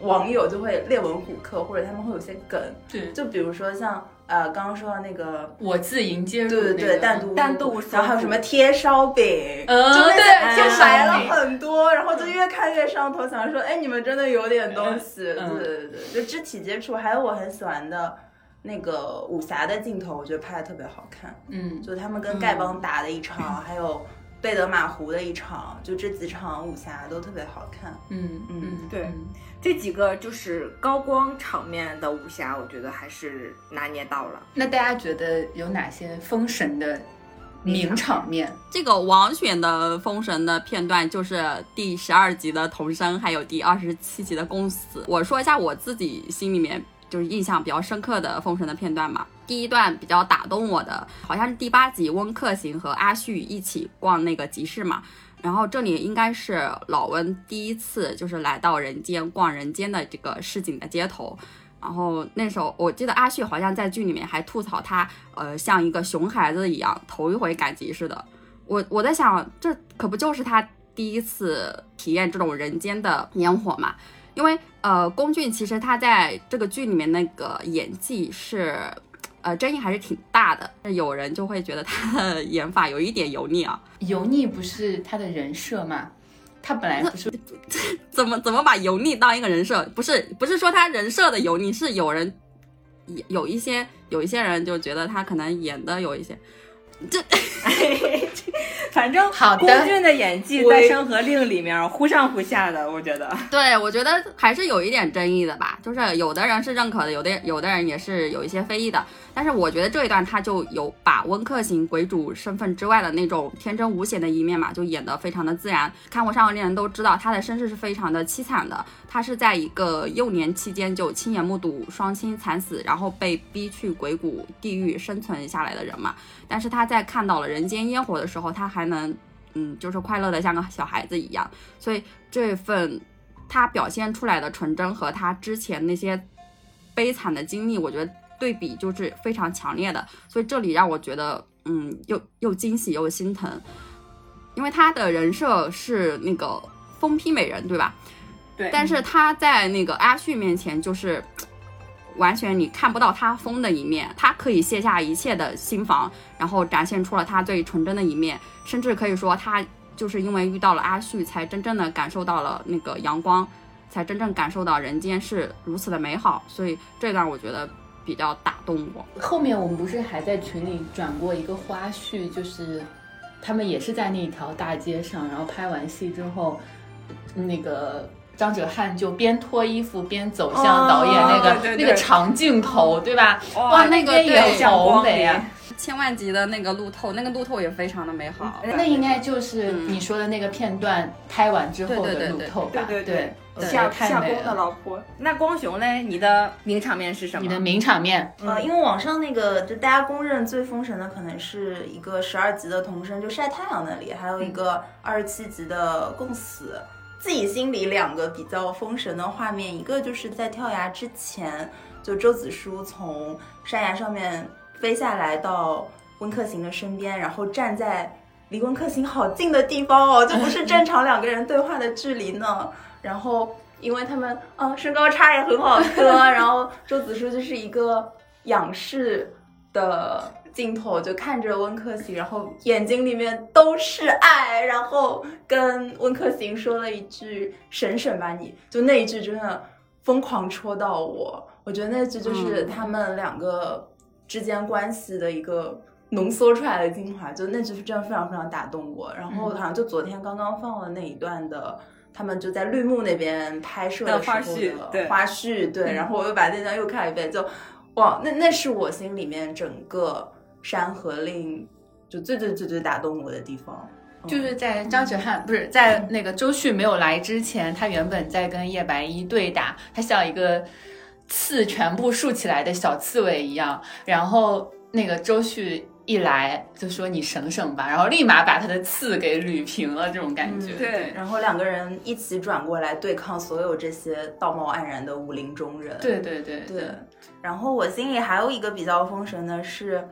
网友就会列文虎克，或者他们会有些梗，对，就比如说像呃刚刚说到那个。我自迎接入、对对对，但单独单独然后还有什么贴烧饼，嗯就那对贴烧就买了饼很多，然后就越看越上头，想说，哎，你们真的有点东西，嗯对对对，就肢体接触，还有我很喜欢的那个武侠的镜头，我觉得拍的特别好看，嗯，就他们跟丐帮打的一场，还有贝德马湖的一场，就这几场武侠都特别好看，嗯嗯对嗯这几个就是高光场面的武侠，我觉得还是拿捏到了。那大家觉得有哪些封神的名场面？这个王选的封神的片段就是第十二集的童生，还有第二十七集的公死。我说一下我自己心里面就是印象比较深刻的封神的片段嘛。第一段比较打动我的，好像是第八集温客行和阿絮一起逛那个集市嘛。然后这里应该是老温第一次就是来到人间逛人间的这个市井的街头。然后那时候我记得阿旭好像在剧里面还吐槽他，呃，像一个熊孩子一样，头一回赶集似的。我我在想，这可不就是他第一次体验这种人间的烟火嘛？因为呃，龚俊其实他在这个剧里面那个演技是，呃，争议还是挺大的。有人就会觉得他的演法有一点油腻啊，油腻不是他的人设吗？他本来不是怎么怎么把油腻当一个人设？不是不是说他人设的油腻，是有人有一些有一些人就觉得他可能演的有一些，这 反正好的龚俊的演技在《山河令》里面忽上忽下的，我觉得。对，我觉得还是有一点争议的吧，就是有的人是认可的，有的有的人也是有一些非议的。但是我觉得这一段他就有把温客行鬼主身份之外的那种天真无邪的一面嘛，就演得非常的自然。看过《山河令》的人都知道，他的身世是非常的凄惨的。他是在一个幼年期间就亲眼目睹双亲惨死，然后被逼去鬼谷地狱生存下来的人嘛。但是他在看到了人间烟火的时候，他还能嗯，就是快乐的像个小孩子一样。所以这份他表现出来的纯真和他之前那些悲惨的经历，我觉得对比就是非常强烈的。所以这里让我觉得，嗯，又又惊喜又心疼，因为他的人设是那个疯批美人，对吧？对但是他在那个阿旭面前，就是完全你看不到他疯的一面，他可以卸下一切的心防，然后展现出了他最纯真的一面，甚至可以说他就是因为遇到了阿旭，才真正的感受到了那个阳光，才真正感受到人间是如此的美好，所以这段我觉得比较打动我。后面我们不是还在群里转过一个花絮，就是他们也是在那条大街上，然后拍完戏之后，那个张哲瀚就边脱衣服边走向导演那个、哦对对对那个长镜头，对吧？哇哇，那个边也对好美啊！千万级的那个路透，那个路透也非常的美好。那应该就是你说的那个片段拍完之后的对对对对路透吧？对对对对夏太美夏宫的了。老婆。那光雄嘞，你的名场面是什么？你的名场面，呃，因为网上那个就大家公认最封神的，可能是一个十二集的童声，就晒太阳那里，还有一个二十七集的共死。自己心里两个比较封神的画面，一个就是在跳崖之前，就周子舒从山崖上面飞下来到温客行的身边，然后站在离温客行好近的地方哦，就不是正常两个人对话的距离呢。然后因为他们啊身高差也很好磕，然后周子舒就是一个仰视的镜头，就看着温客行，然后眼睛里面都是爱，然后跟温客行说了一句“省省吧你”，就那一句真的疯狂戳到我，我觉得那句就是他们两个之间关系的一个。浓缩出来的精华，就那句是真的非常非常打动我。然后好像就昨天刚刚放了那一段的，他们就在绿幕那边拍摄的时候的花絮对花絮，对。然后我又把那段又看了一遍，就哇，那那是我心里面整个《山河令》就最最最最打动我的地方。就是在张哲瀚不是在那个周旭没有来之前，他原本在跟叶白衣对打，他像一个刺全部竖起来的小刺猬一样，然后那个周旭一来就说你省省吧，然后立马把他的刺给捋平了，这种感觉。对然后两个人一起转过来对抗所有这些道貌岸然的武林中人。对对对对，然后我心里还有一个比较封神的是，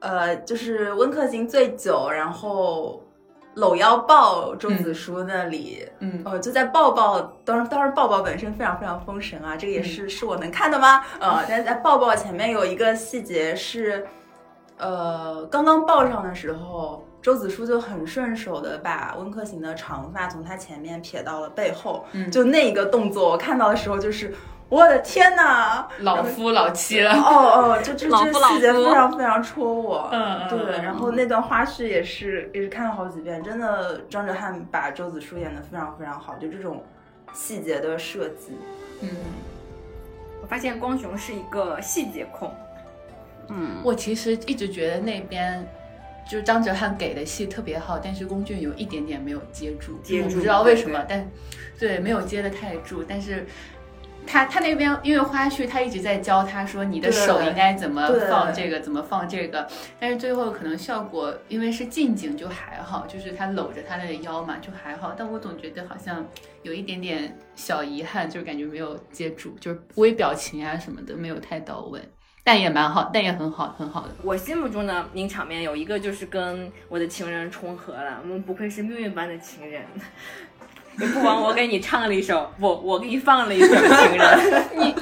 呃，就是温客行醉酒，然后搂腰抱周子舒那里，嗯呃，就在抱抱，当然当然抱抱本身非常非常封神啊，这个也是、是我能看的吗？呃，但是在抱抱前面有一个细节是，呃，刚刚抱上的时候。周子舒就很顺手的把温客行的长发从他前面撇到了背后，嗯就那一个动作，我看到的时候就是，我的天呐！老夫老妻了。哦哦，就这老夫老这细节非常非常戳我。嗯嗯对。嗯然后那段花絮也是也是看了好几遍，真的张哲瀚把周子舒演的非常非常好，就这种细节的设计。嗯，我发现光雄是一个细节控，嗯，我其实一直觉得那边。就是张哲瀚给的戏特别好，但是龚俊有一点点没有接住，接住我不知道为什么对，但对没有接的太住，但是他他那边因为花絮，他一直在教他说你的手应该怎么放这个，怎么放这个，但是最后可能效果因为是近景就还好，就是他搂着他的腰嘛就还好，但我总觉得好像有一点点小遗憾，就是感觉没有接住，就是微表情啊什么的没有太到位，但也蛮好，但也很好很好的。我心目中的名场面有一个就是跟我的情人重合了，我们不愧是命运般的情人。不枉我给你唱了一首，我，我给你放了一首《情人》。你，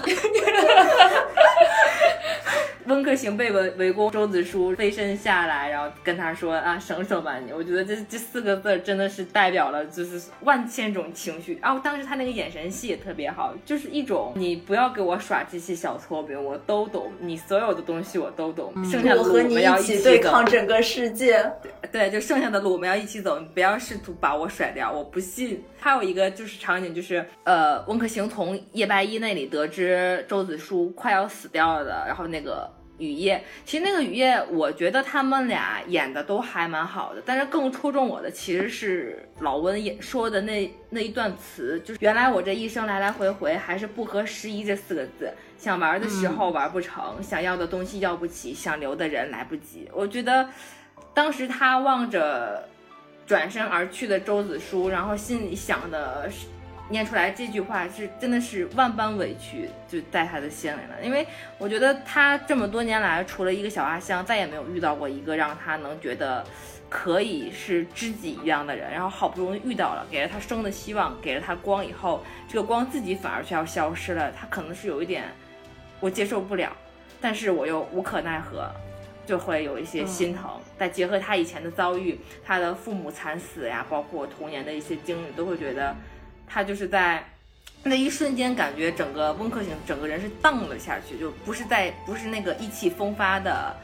温客行被围围攻，周子舒飞身下来，然后跟他说啊，省省吧你。我觉得这这四个字真的是代表了就是万千种情绪。然后当时他那个眼神戏也特别好，就是一种你不要给我耍这些小聪明，我都懂，你所有的东西我都懂，剩下的我和你路我们要一起起对抗整个世界。对，就剩下的路我们要一起走，你不要试图把我甩掉，我不信。还有一个就是场景，就是呃，温客行从叶白衣那里得知周子舒快要死掉了的，然后那个雨夜，其实那个雨夜，我觉得他们俩演的都还蛮好的，但是更戳中我的其实是老温演说的那那一段词，就是原来我这一生来来回回还是不合时宜这四个字，想玩的时候玩不成，想要的东西要不起，想留的人来不及。我觉得当时他望着转身而去的周子舒，然后心里想的是。念出来这句话是真的是万般委屈就在他的心里了，因为我觉得他这么多年来，除了一个小阿香，再也没有遇到过一个让他能觉得可以是知己一样的人。然后好不容易遇到了，给了他生的希望，给了他光以后，这个光自己反而却要消失了，他可能是有一点我接受不了，但是我又无可奈何，就会有一些心疼。再结合他以前的遭遇，他的父母惨死呀，包括童年的一些经历，都会觉得。他就是在那一瞬间，感觉整个温客行整个人是荡了下去，就不是在不是那个意气风发的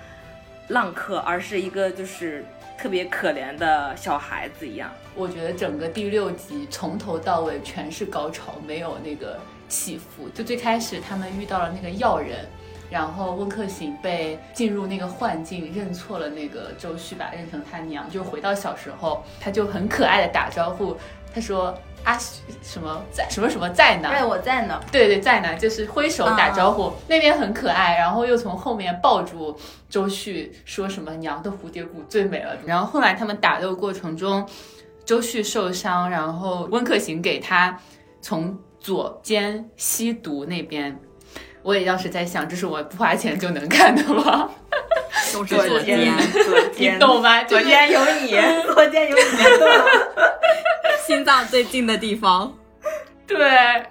浪客，而是一个就是特别可怜的小孩子一样。我觉得整个第六集从头到尾全是高潮，没有那个起伏。就最开始他们遇到了那个药人，然后温客行被进入那个幻境，认错了那个周旭，把认成他娘，就回到小时候，他就很可爱的打招呼，他说。阿什么在什么什么在呢？对，我在呢。对对，在呢，就是挥手打招呼，那边很可爱。然后又从后面抱住周旭，说什么娘的蝴蝶骨最美了。然后后来他们打斗过程中，周旭受伤，然后温客行给他从左肩吸毒那边，我也当时在想，这是我不花钱就能看的吗？都是昨天，你懂吗？昨天有你，昨天有你，心脏最近的地方。对，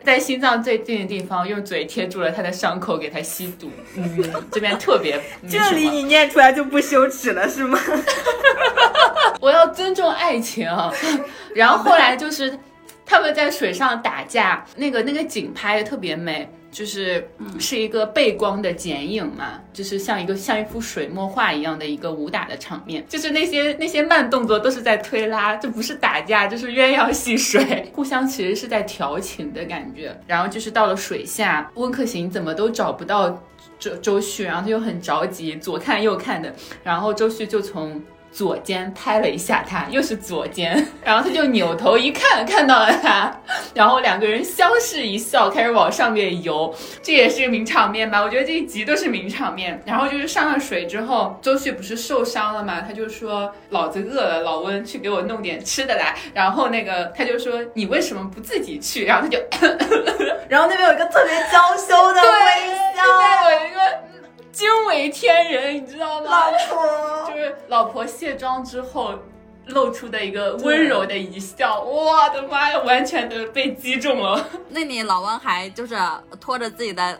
在心脏最近的地方，用嘴贴住了他的伤口，给他吸毒。嗯，这边特别。这里你念出来就不羞耻了是吗？我要尊重爱情。然后后来就是他们在水上打架，那个那个景拍的特别美。就是是一个背光的剪影嘛，就是像一个像一幅水墨画一样的一个武打的场面，就是那些那些慢动作都是在推拉，这不是打架，就是鸳鸯戏水，互相其实是在调情的感觉。然后就是到了水下，温客行怎么都找不到周周旭，然后他又很着急，左看右看的，然后周旭就从。左肩拍了一下他，又是左肩，然后他就扭头一看，看到了他，然后两个人相视一笑，开始往上面游，这也是个名场面吧？我觉得这一集都是名场面。然后就是上了水之后，周旭不是受伤了嘛，他就说老子饿了，老温去给我弄点吃的来。然后那个他就说你为什么不自己去？然后他就，然后那边有一个特别娇羞的微笑，那边有一个。惊为天人，你知道吗？老婆 就是老婆卸妆之后露出的一个温柔的一笑，我的妈呀，完全的被击中了。那你老温还就是拖着自己的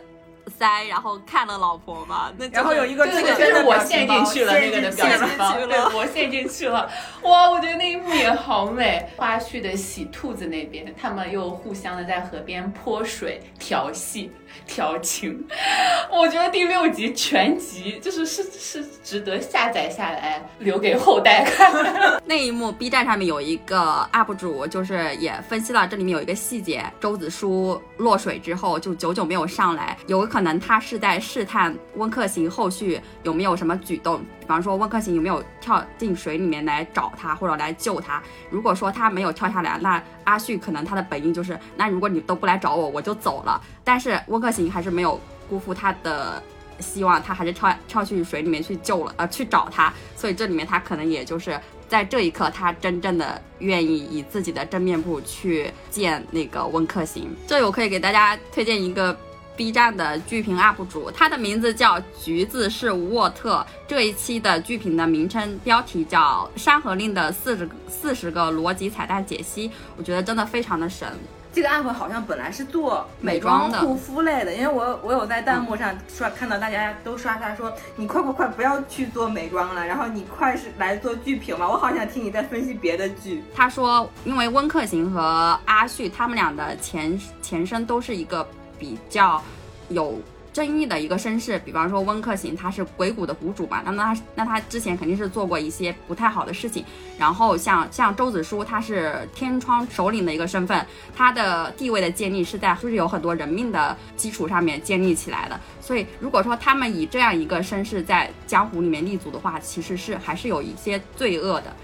腮，然后看了老婆嘛。那然后有一个这个就是我陷进去了那个的表情包，对，我陷进去了。哇，我觉得那一幕也好美。花絮的洗兔子那边，他们又互相的在河边泼水调戏。调情，我觉得第六集全集就是是是值得下载下来留给后代看。那一幕 B 站上面有一个 UP 主，就是也分析了这里面有一个细节：周子舒落水之后就久久没有上来，有可能他是在试探温客行后续有没有什么举动，比方说温客行有没有跳进水里面来找他或者来救他。如果说他没有跳下来，那阿旭可能他的本意就是，那如果你都不来找我，我就走了。但是温客行还是没有辜负他的希望，他还是跳跳去水里面去救了，呃，去找他。所以这里面他可能也就是在这一刻，他真正的愿意以自己的真面目去见那个温客行。这里我可以给大家推荐一个。B 站的剧评 UP 主，他的名字叫橘子是沃特。这一期的剧评的名称标题叫《山河令的四十四十个逻辑彩蛋解析》，我觉得真的非常的神。这个 UP 好像本来是做美妆护肤类的，因为我我有在弹幕上刷看到大家都刷他说你快快快不要去做美妆了，然后你快是来做剧评吧，我好想听你在分析别的剧。他说，因为温客行和阿旭他们俩的前前身都是一个。比较有争议的一个身世，比方说温客行，他是鬼谷的谷主吧？那么他那他之前肯定是做过一些不太好的事情。然后像像周子舒，他是天窗首领的一个身份，他的地位的建立是在就是有很多人命的基础上面建立起来的。所以如果说他们以这样一个身世在江湖里面立足的话，其实是还是有一些罪恶的。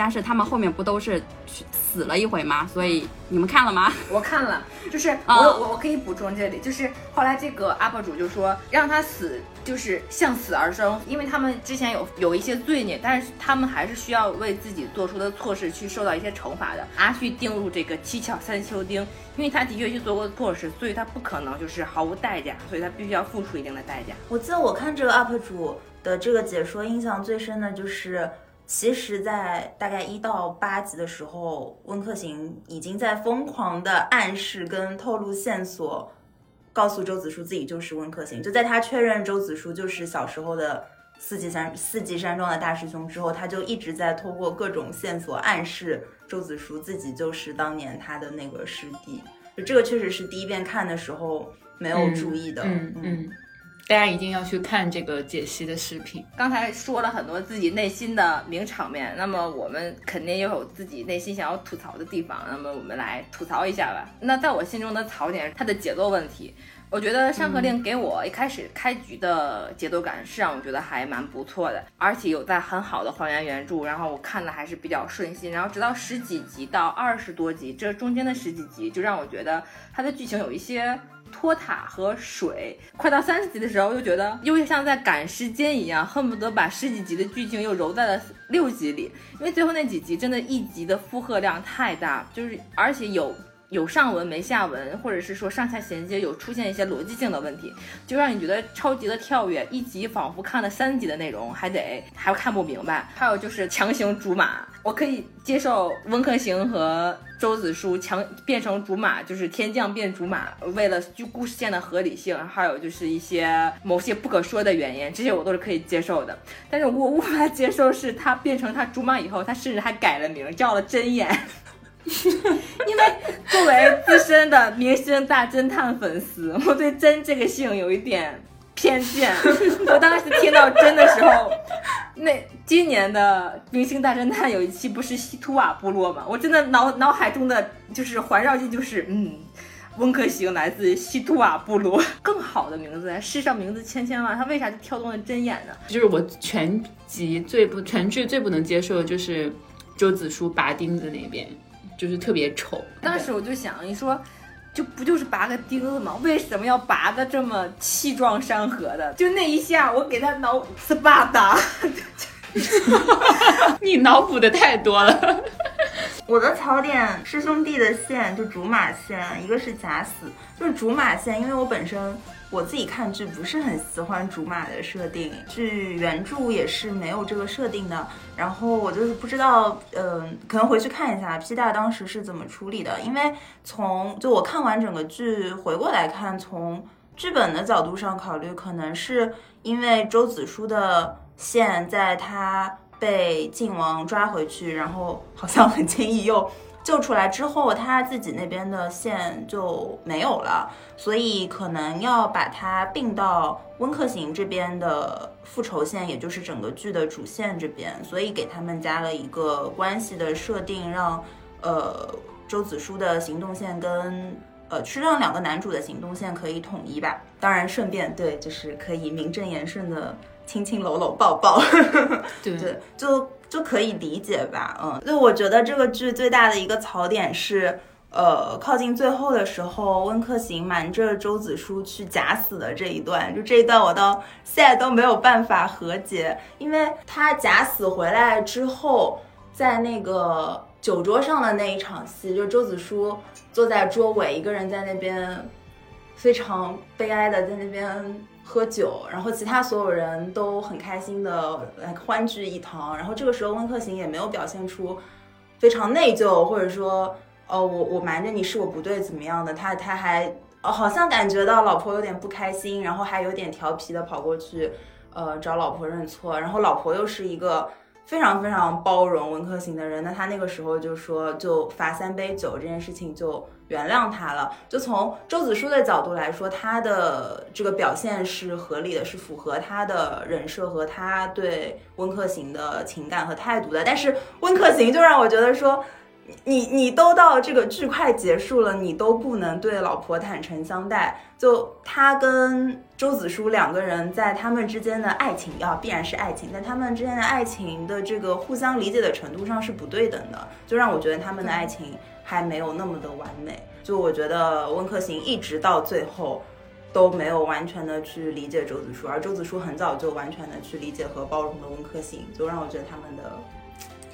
但是他们后面不都是去死了一回吗？所以你们看了吗？我看了，就是我啊我我可以补充这里，就是后来这个 UP 主就说让他死就是向死而生，因为他们之前有有一些罪孽，但是他们还是需要为自己做出的错事去受到一些惩罚的。阿旭定入这个七巧三秋丁，因为他的确去做过错事，所以他不可能就是毫无代价，所以他必须要付出一定的代价。我记得我看这个 UP 主的这个解说，印象最深的就是，其实，在大概一到八集的时候，温客行已经在疯狂的暗示跟透露线索，告诉周子舒自己就是温客行。就在他确认周子舒就是小时候的四季山四季山庄的大师兄之后，他就一直在透过各种线索暗示周子舒自己就是当年他的那个师弟。就这个确实是第一遍看的时候没有注意的。嗯嗯，大家一定要去看这个解析的视频。刚才说了很多自己内心的名场面，那么我们肯定也有自己内心想要吐槽的地方，那么我们来吐槽一下吧。那在我心中的槽点，它的节奏问题。我觉得《山河令》给我一开始开局的节奏感是让我觉得还蛮不错的，而且有在很好的还原原著，然后我看的还是比较顺心。然后直到十几集到二十多集，这中间的十几集就让我觉得它的剧情有一些托塔和水。快到三十集的时候，又觉得又像在赶时间一样，恨不得把十几集的剧情又揉在了六集里，因为最后那几集真的一集的负荷量太大，就是而且有。有上文没下文，或者是说上下衔接有出现一些逻辑性的问题，就让你觉得超级的跳跃，一集仿佛看了三集的内容，还得还看不明白。还有就是强行竹马，我可以接受温客行和周子舒强变成竹马，就是天降变竹马，为了就故事线的合理性，还有就是一些某些不可说的原因，这些我都是可以接受的。但是我无法接受是他变成他竹马以后，他甚至还改了名，叫了真眼。因为作为资深的明星大侦探粉丝，我对真这个姓有一点偏见。我当时听到真的时候，那今年的明星大侦探有一期不是西图瓦部落吗？我真的脑脑海中的就是环绕进就是嗯。温客行来自西图瓦部落，更好的名字，世上名字千千万，他为啥就挑动了针眼呢？就是我全集最不全剧最不能接受的就是周子舒拔钉子那边，就是特别丑。当时我就想，你说。就不就是拔个钉子吗？为什么要拔的这么气壮山河的？就那一下，我给他脑斯巴达。你脑补的太多了。我的槽点师兄弟的线就竹马线，一个是假死，就是竹马线，因为我本身我自己看剧不是很喜欢竹马的设定，剧原著也是没有这个设定的，然后我就是不知道，嗯、可能回去看一下 P 大当时是怎么处理的，因为从就我看完整个剧回过来看，从剧本的角度上考虑，可能是因为周子舒的线在他。被晋王抓回去，然后好像很轻易又救出来之后，他自己那边的线就没有了，所以可能要把它并到温客行这边的复仇线，也就是整个剧的主线这边，所以给他们加了一个关系的设定，让呃周子舒的行动线跟呃是让两个男主的行动线可以统一吧。当然顺便对，就是可以名正言顺的。亲亲搂搂抱抱，对对，就就可以理解吧，嗯，就我觉得这个剧最大的一个槽点是，呃，靠近最后的时候，温客行瞒着周子舒去假死的这一段，就这一段我到现在都没有办法和解，因为他假死回来之后，在那个酒桌上的那一场戏，就周子舒坐在桌尾，一个人在那边非常悲哀的在那边。喝酒，然后其他所有人都很开心的来欢聚一堂，然后这个时候温客行也没有表现出非常内疚，或者说，哦，我我瞒着你是我不对怎么样的，他他还哦好像感觉到老婆有点不开心，然后还有点调皮的跑过去，呃找老婆认错，然后老婆又是一个非常非常包容温客行的人，那他那个时候就说就罚三杯酒这件事情就。原谅他了，就从周子舒的角度来说，他的这个表现是合理的，是符合他的人设和他对温客行的情感和态度的。但是温客行就让我觉得说，你你都到这个剧快结束了，你都不能对老婆坦诚相待。就他跟周子舒两个人在他们之间的爱情啊，必然是爱情，但他们之间的爱情的这个互相理解的程度上是不对等的，就让我觉得他们的爱情还没有那么的完美。就我觉得温客行一直到最后都没有完全的去理解周子舒，而周子舒很早就完全的去理解和包容了温客行，就让我觉得他们的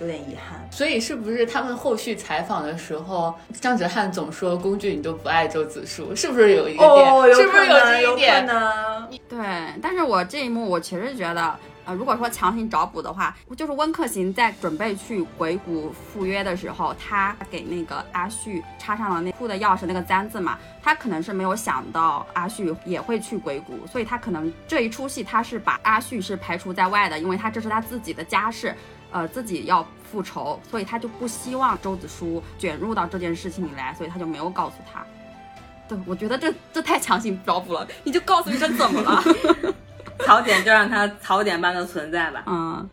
有点遗憾。所以是不是他们后续采访的时候，张哲瀚总说龚俊你都不爱周子舒，是不是有一个点？哦，是不是有，这一点？呢。对，但是我这一幕我其实觉得，呃，如果说强行找补的话，就是温客行在准备去鬼谷赴约的时候，他给那个阿旭插上了那库的钥匙那个簪子嘛，他可能是没有想到阿旭也会去鬼谷，所以他可能这一出戏他是把阿旭是排除在外的，因为他这是他自己的家事。呃，自己要复仇，所以他就不希望周子舒卷入到这件事情里来，所以他就没有告诉他。对，我觉得这这太强行找补了，你就告诉一声怎么了？槽点就让它槽点般的存在吧。嗯，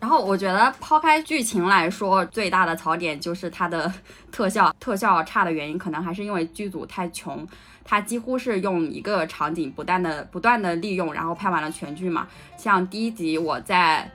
然后我觉得抛开剧情来说，最大的槽点就是它的特效，特效差的原因可能还是因为剧组太穷，它几乎是用一个场景不断的不断的利用，然后拍完了全剧嘛。像第一集我在。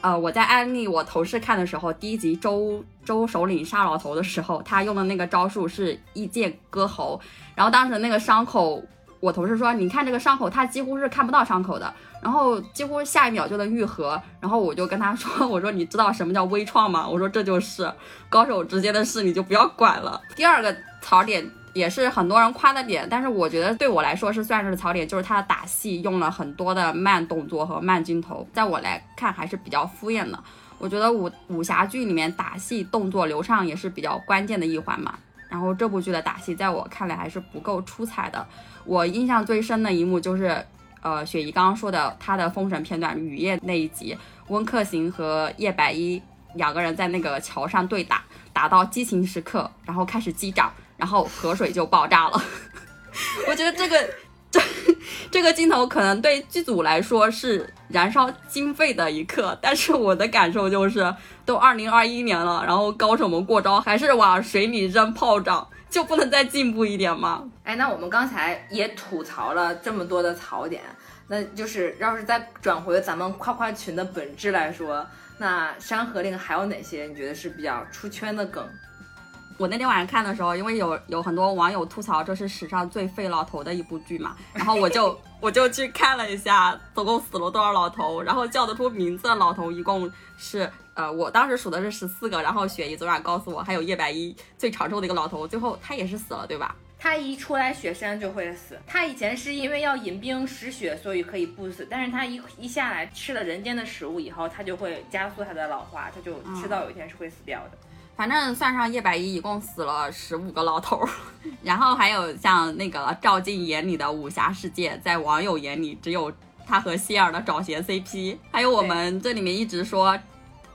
呃，我在安利我同事看的时候，第一集周周首领杀老头的时候，他用的那个招数是一剑割喉，然后当时那个伤口，我同事说，你看这个伤口，他几乎是看不到伤口的，然后几乎下一秒就能愈合，然后我就跟他说，我说你知道什么叫微创吗？我说这就是高手之间的事，你就不要管了。第二个槽点。也是很多人夸的点，但是我觉得对我来说是算是槽点，就是他的打戏用了很多的慢动作和慢镜头，在我来看还是比较敷衍的。我觉得武武侠剧里面打戏动作流畅也是比较关键的一环嘛。然后这部剧的打戏在我看来还是不够出彩的。我印象最深的一幕就是，呃，雪姨刚刚说的她的封神片段雨夜那一集，温客行和叶白衣两个人在那个桥上对打，打到激情时刻，然后开始击掌。然后河水就爆炸了。我觉得这个这 这个镜头可能对剧组来说是燃烧经费的一刻，但是我的感受就是，都二零二一年了，然后高手们过招还是往水里扔炮仗，就不能再进步一点吗？哎，那我们刚才也吐槽了这么多的槽点，那就是要是再转回咱们夸夸群的本质来说，那《山河令》还有哪些你觉得是比较出圈的梗？我那天晚上看的时候，因为有有很多网友吐槽这是史上最废老头的一部剧嘛，然后我就 我就去看了一下，总共死了多少老头，然后叫得出名字的老头一共是呃，我当时数的是十四个，然后雪姨昨晚告诉我还有叶白衣最长寿的一个老头，最后他也是死了，对吧？他一出来雪山就会死。他以前是因为要饮冰食雪，所以可以不死。但是他一一下来吃了人间的食物以后，他就会加速他的老化，他就迟早有一天是会死掉的。反正算上叶百依，一共死了十五个老头儿，然后还有像那个赵静眼里的武侠世界，在网友眼里只有他和希尔的找鞋 CP，还有我们这里面一直说，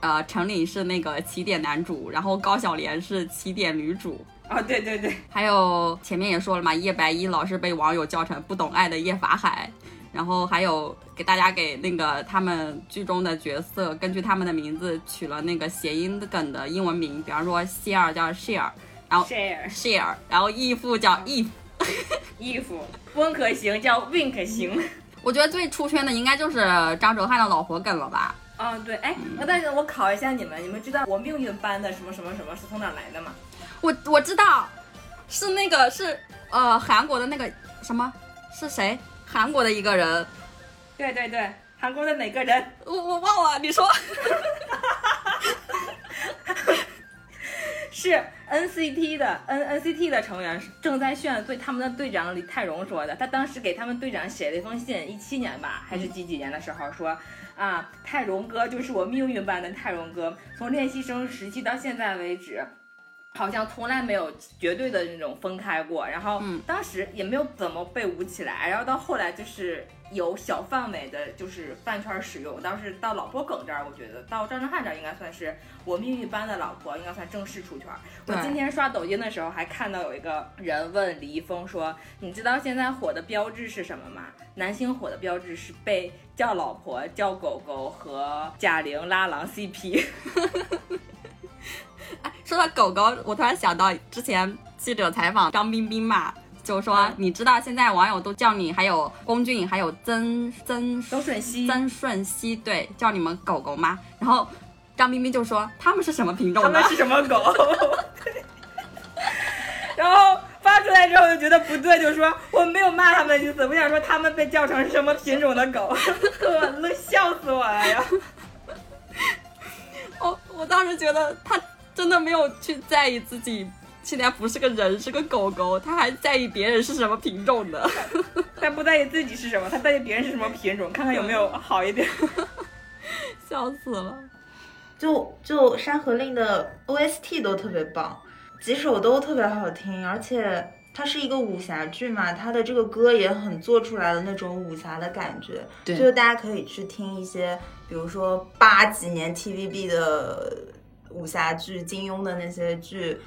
呃，陈岭是那个起点男主，然后高晓莲是起点女主，哦，对对对，还有前面也说了嘛，叶白衣老是被网友叫成不懂爱的叶法海，然后还有给大家给那个他们剧中的角色根据他们的名字取了那个谐音梗的英文名，比方说希尔叫 share，然后 share share，然后义父叫 if。衣服，温可行叫 wink 行。我觉得最出圈的应该就是张哲瀚的老婆梗了吧？嗯、对，哎，但是我考一下你们，你们知道我命运般的什么什么什么是从哪儿来的吗？我我知道，是那个是呃韩国的那个什么是谁？韩国的一个人，对对对，韩国的哪个人？我我忘了，你说。是 NCT 的 N NCT 的成员郑在炫对他们的队长李泰容说的。他当时给他们队长写了一封信，一七年吧，还是几几年的时候说。啊，泰容哥就是我命运般的泰容哥，从练习生时期到现在为止，好像从来没有绝对的那种分开过。然后嗯当时也没有怎么被捂起来，然后到后来就是有小范围的，就是饭圈使用。当时到老婆梗这儿，我觉得到张哲瀚这儿应该算是我命运般的老婆，应该算正式出圈。我今天刷抖音的时候还看到有一个人问李易峰说：“你知道现在火的标志是什么吗？男星火的标志是被叫老婆、叫狗狗和贾玲拉郎 CP。” 说到狗狗，我突然想到之前记者采访张彬彬嘛，就说、嗯你知道现在网友都叫你，还有龚俊，还有曾曾周舜祎曾舜晞，对，叫你们狗狗吗？然后张彬彬就说他们是什么品种的他们？是什么狗？然后发出来之后就觉得不对，就说我没有骂他们的意思，我想说他们被叫成什么品种的狗，我乐笑死我了呀！我我当时觉得他真的没有去在意自己现在不是个人，是个狗狗，他还在意别人是什么品种的。他不在意自己是什么，他在意别人是什么品种，看看有没有好一点。笑死了。就就《山河令》的 OST 都特别棒，几首都特别好听，而且它是一个武侠剧嘛，它的这个歌也很做出来的那种武侠的感觉。对就是大家可以去听一些，比如说八几年 TVB 的武侠剧、金庸的那些剧，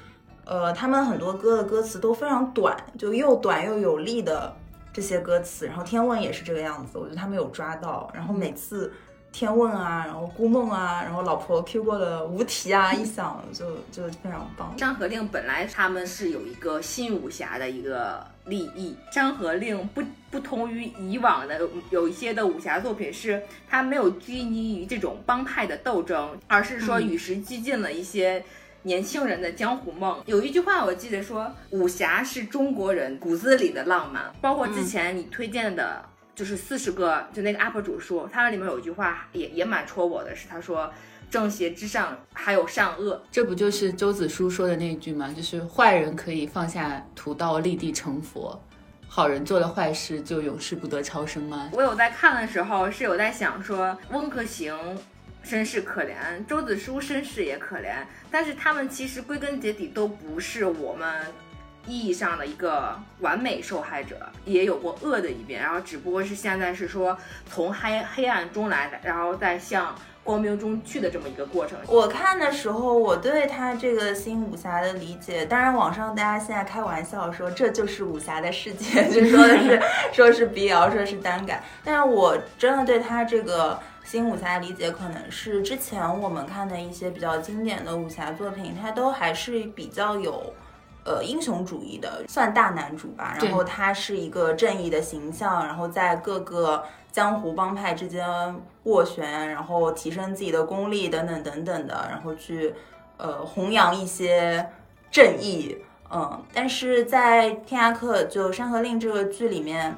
呃，他们很多歌的歌词都非常短，就又短又有力的这些歌词。然后天问也是这个样子，我觉得他们有抓到。然后每次天问啊，然后孤梦啊，然后老婆 Q 过的无题啊，一响就就非常棒。《山河令》本来他们是有一个新武侠的一个立意，《山河令》不不同于以往的有有一些的武侠作品，是它没有拘泥于这种帮派的斗争，而是说与时俱进了一些。年轻人的江湖梦，有一句话我记得说，武侠是中国人骨子里的浪漫。包括之前你推荐的，就是四十个，就那个 UP 主说，他们里面有一句话也也蛮戳我的，是他说正邪之上还有善恶，这不就是周子舒说的那句吗？就是坏人可以放下屠刀立地成佛，好人做了坏事就永世不得超生吗？我有在看的时候是有在想说，温客行身世可怜，周子舒身世也可怜，但是他们其实归根结底都不是我们意义上的一个完美受害者，也有过恶的一面，然后只不过是现在是说从黑黑暗中来，然后再向光明中去的这么一个过程。我看的时候，我对他这个新武侠的理解，当然网上大家现在开玩笑说这就是武侠的世界，就说的是 说是 BL，说是单改，但是我真的对他这个。新武侠的理解可能是之前我们看的一些比较经典的武侠作品，它都还是比较有呃英雄主义的，算大男主吧。然后他是一个正义的形象，然后在各个江湖帮派之间斡旋，然后提升自己的功力等等等等的，然后去呃弘扬一些正义。嗯，但是在《天涯客》就《山河令》这个剧里面。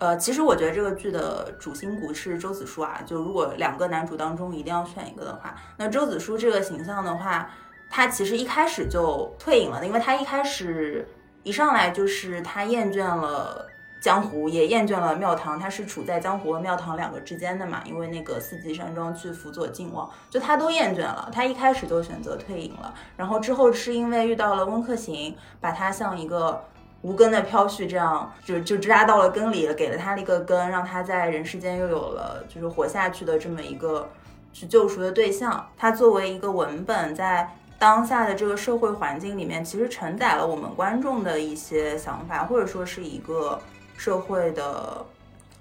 呃，其实我觉得这个剧的主心骨是周子舒啊。就如果两个男主当中一定要选一个的话，那周子舒这个形象的话，他其实一开始就退隐了的，因为他一开始一上来就是他厌倦了江湖，也厌倦了庙堂，他是处在江湖和庙堂两个之间的嘛。因为那个四季山庄去辅佐靖王，就他都厌倦了，他一开始就选择退隐了。然后之后是因为遇到了温客行，把他像一个。无根的飘絮，这样就就扎到了根里，给了他了一个根，让他在人世间又有了就是活下去的这么一个去救赎的对象。他作为一个文本，在当下的这个社会环境里面，其实承载了我们观众的一些想法，或者说是一个社会的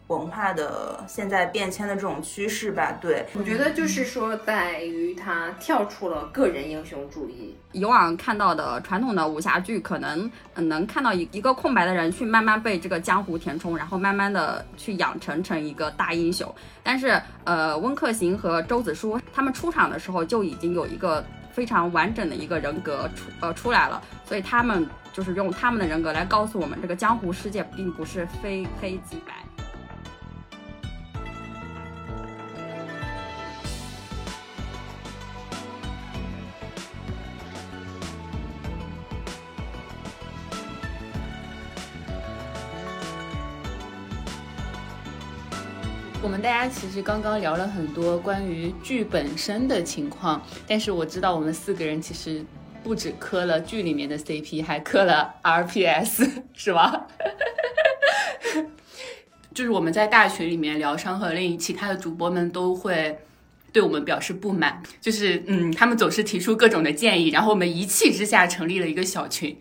文化的现在变迁的这种趋势吧。对，我觉得就是说，在于他跳出了个人英雄主义，以往看到的传统的武侠剧，可能嗯能看到一一个空白的人去慢慢被这个江湖填充，然后慢慢的去养成成一个大英雄。但是呃，温客行和周子舒他们出场的时候就已经有一个非常完整的一个人格出呃出来了，所以他们就是用他们的人格来告诉我们，这个江湖世界并不是非黑即白。我们大家其实刚刚聊了很多关于剧本身的情况，但是我知道我们四个人其实不止磕了剧里面的 CP，还磕了 RPS，是吧？就是我们在大群里面聊《山河令》，其他的主播们都会对我们表示不满，就是嗯，他们总是提出各种的建议，然后我们一气之下成立了一个小群。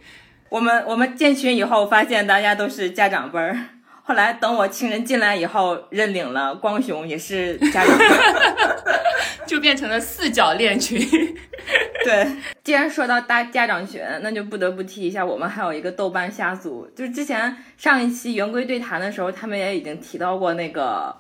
我们我们建群以后，发现大家都是家长辈儿。后来等我亲人进来以后，认领了光雄也是家长辈儿。就变成了四角恋群。对，既然说到大家长群，那就不得不提一下，我们还有一个豆瓣虾组。就是之前上一期圆规对谈的时候，他们也已经提到过那个，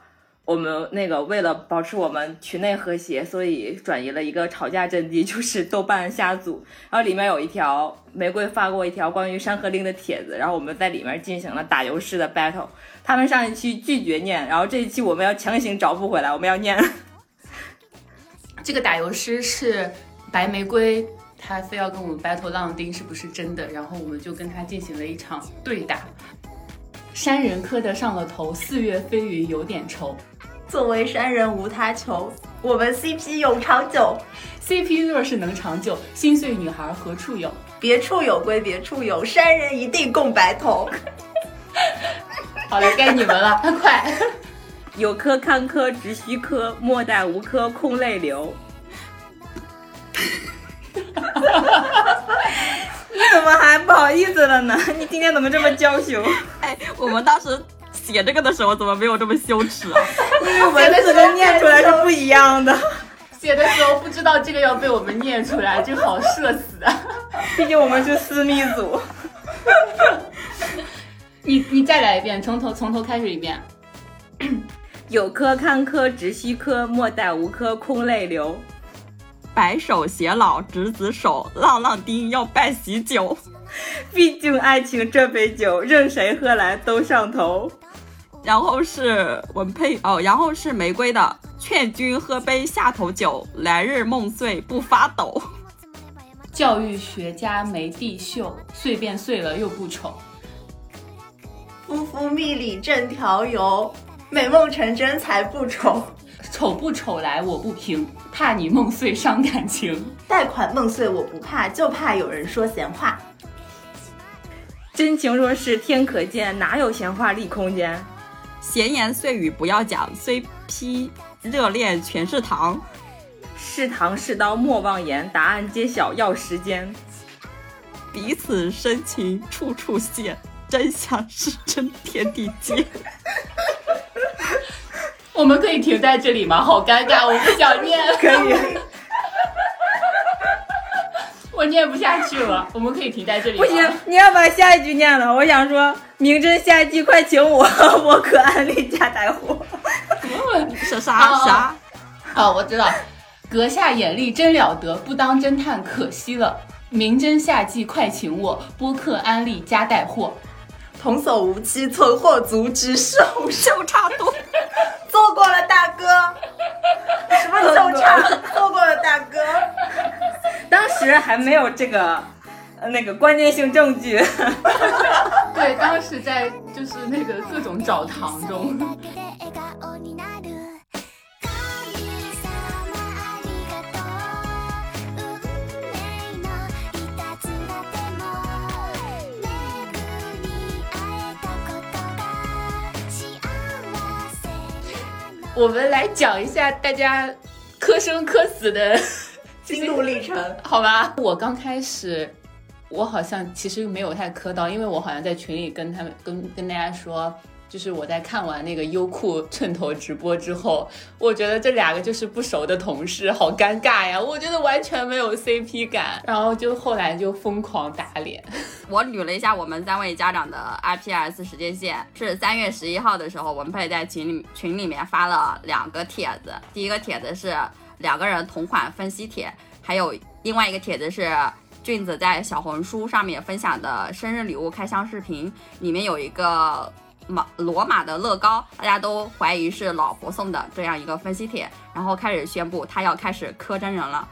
我们那个为了保持我们群内和谐，所以转移了一个吵架阵地，就是豆瓣虾组。然后里面有一条玫瑰发过一条关于《山河令》的帖子，然后我们在里面进行了打油诗的 battle。他们上一期拒绝念，然后这一期我们要强行找补回来，我们要念。这个打油诗是白玫瑰，他非要跟我们 battle 浪丁是不是真的？然后我们就跟他进行了一场对打。山人磕得上了头，四月飞云有点愁。作为山人无他求，我们 CP 永长久。CP 若是能长久，心碎女孩何处有？别处有归别处有，山人一定共白头。好了，该你们了，快！有科坎坷直须科，莫待无科空泪流。你怎么还不好意思了呢？你今天怎么这么娇羞？哎，我们当时写这个的时候怎么没有这么羞耻啊？因为文字跟念出来是不一样的。写的时候不知道这个要被我们念出来，就好社死啊！毕竟我们是私密组。你你再来一遍，从头从头开始一遍。有科堪科直须科，莫待无科空泪流。白首偕老执子手，浪浪丁要办喜酒。毕竟爱情这杯酒，任谁喝来都上头。然后是文佩哦，然后是玫瑰的，劝君喝杯下头酒，来日梦碎不发抖。教育学家梅地秀，碎便碎了又不丑。夫妇蜜里正调油，美梦成真才不丑。丑不丑来我不评，怕你梦碎伤感情。贷款梦碎我不怕，就怕有人说闲话。真情若是天可见，哪有闲话立空间？闲言碎语不要讲，虽批热恋全是糖。是糖是刀莫妄言，答案揭晓要时间。彼此深情处处现，真相是真天地间。我们可以停在这里吗？好尴尬，我不想念。可以，我念不下去了。我们可以停在这里。不行，你要把下一句念了。我想说，明真下季快请我，我可安利加带货。是啥啥？哦，我知道。阁下眼力真了得，不当侦探可惜了。明真夏季快请我，播客安利加带货。童叟无欺，存货足，只是红就差多。做过了，大哥。什么就差？做过了，大哥。当时还没有这个，呃，那个关键性证据。对，当时在就是那个各种澡堂中。我们来讲一下大家磕生磕死的心路历程，好吧？我刚开始，我好像其实没有太磕到，因为我好像在群里跟他们跟跟大家说，就是我在看完那个优酷寸头直播之后，我觉得这两个就是不熟的同事，好尴尬呀！我觉得完全没有 CP 感，然后就后来就疯狂打脸。我捋了一下我们三位家长的 IPS 时间线，是三月十一号的时候，文佩在群里群里面发了两个帖子，第一个帖子是两个人同款分析帖，还有另外一个帖子是俊子在小红书上面分享的生日礼物开箱视频，里面有一个马罗马的乐高，大家都怀疑是老婆送的这样一个分析帖，然后开始宣布他要开始磕真人了。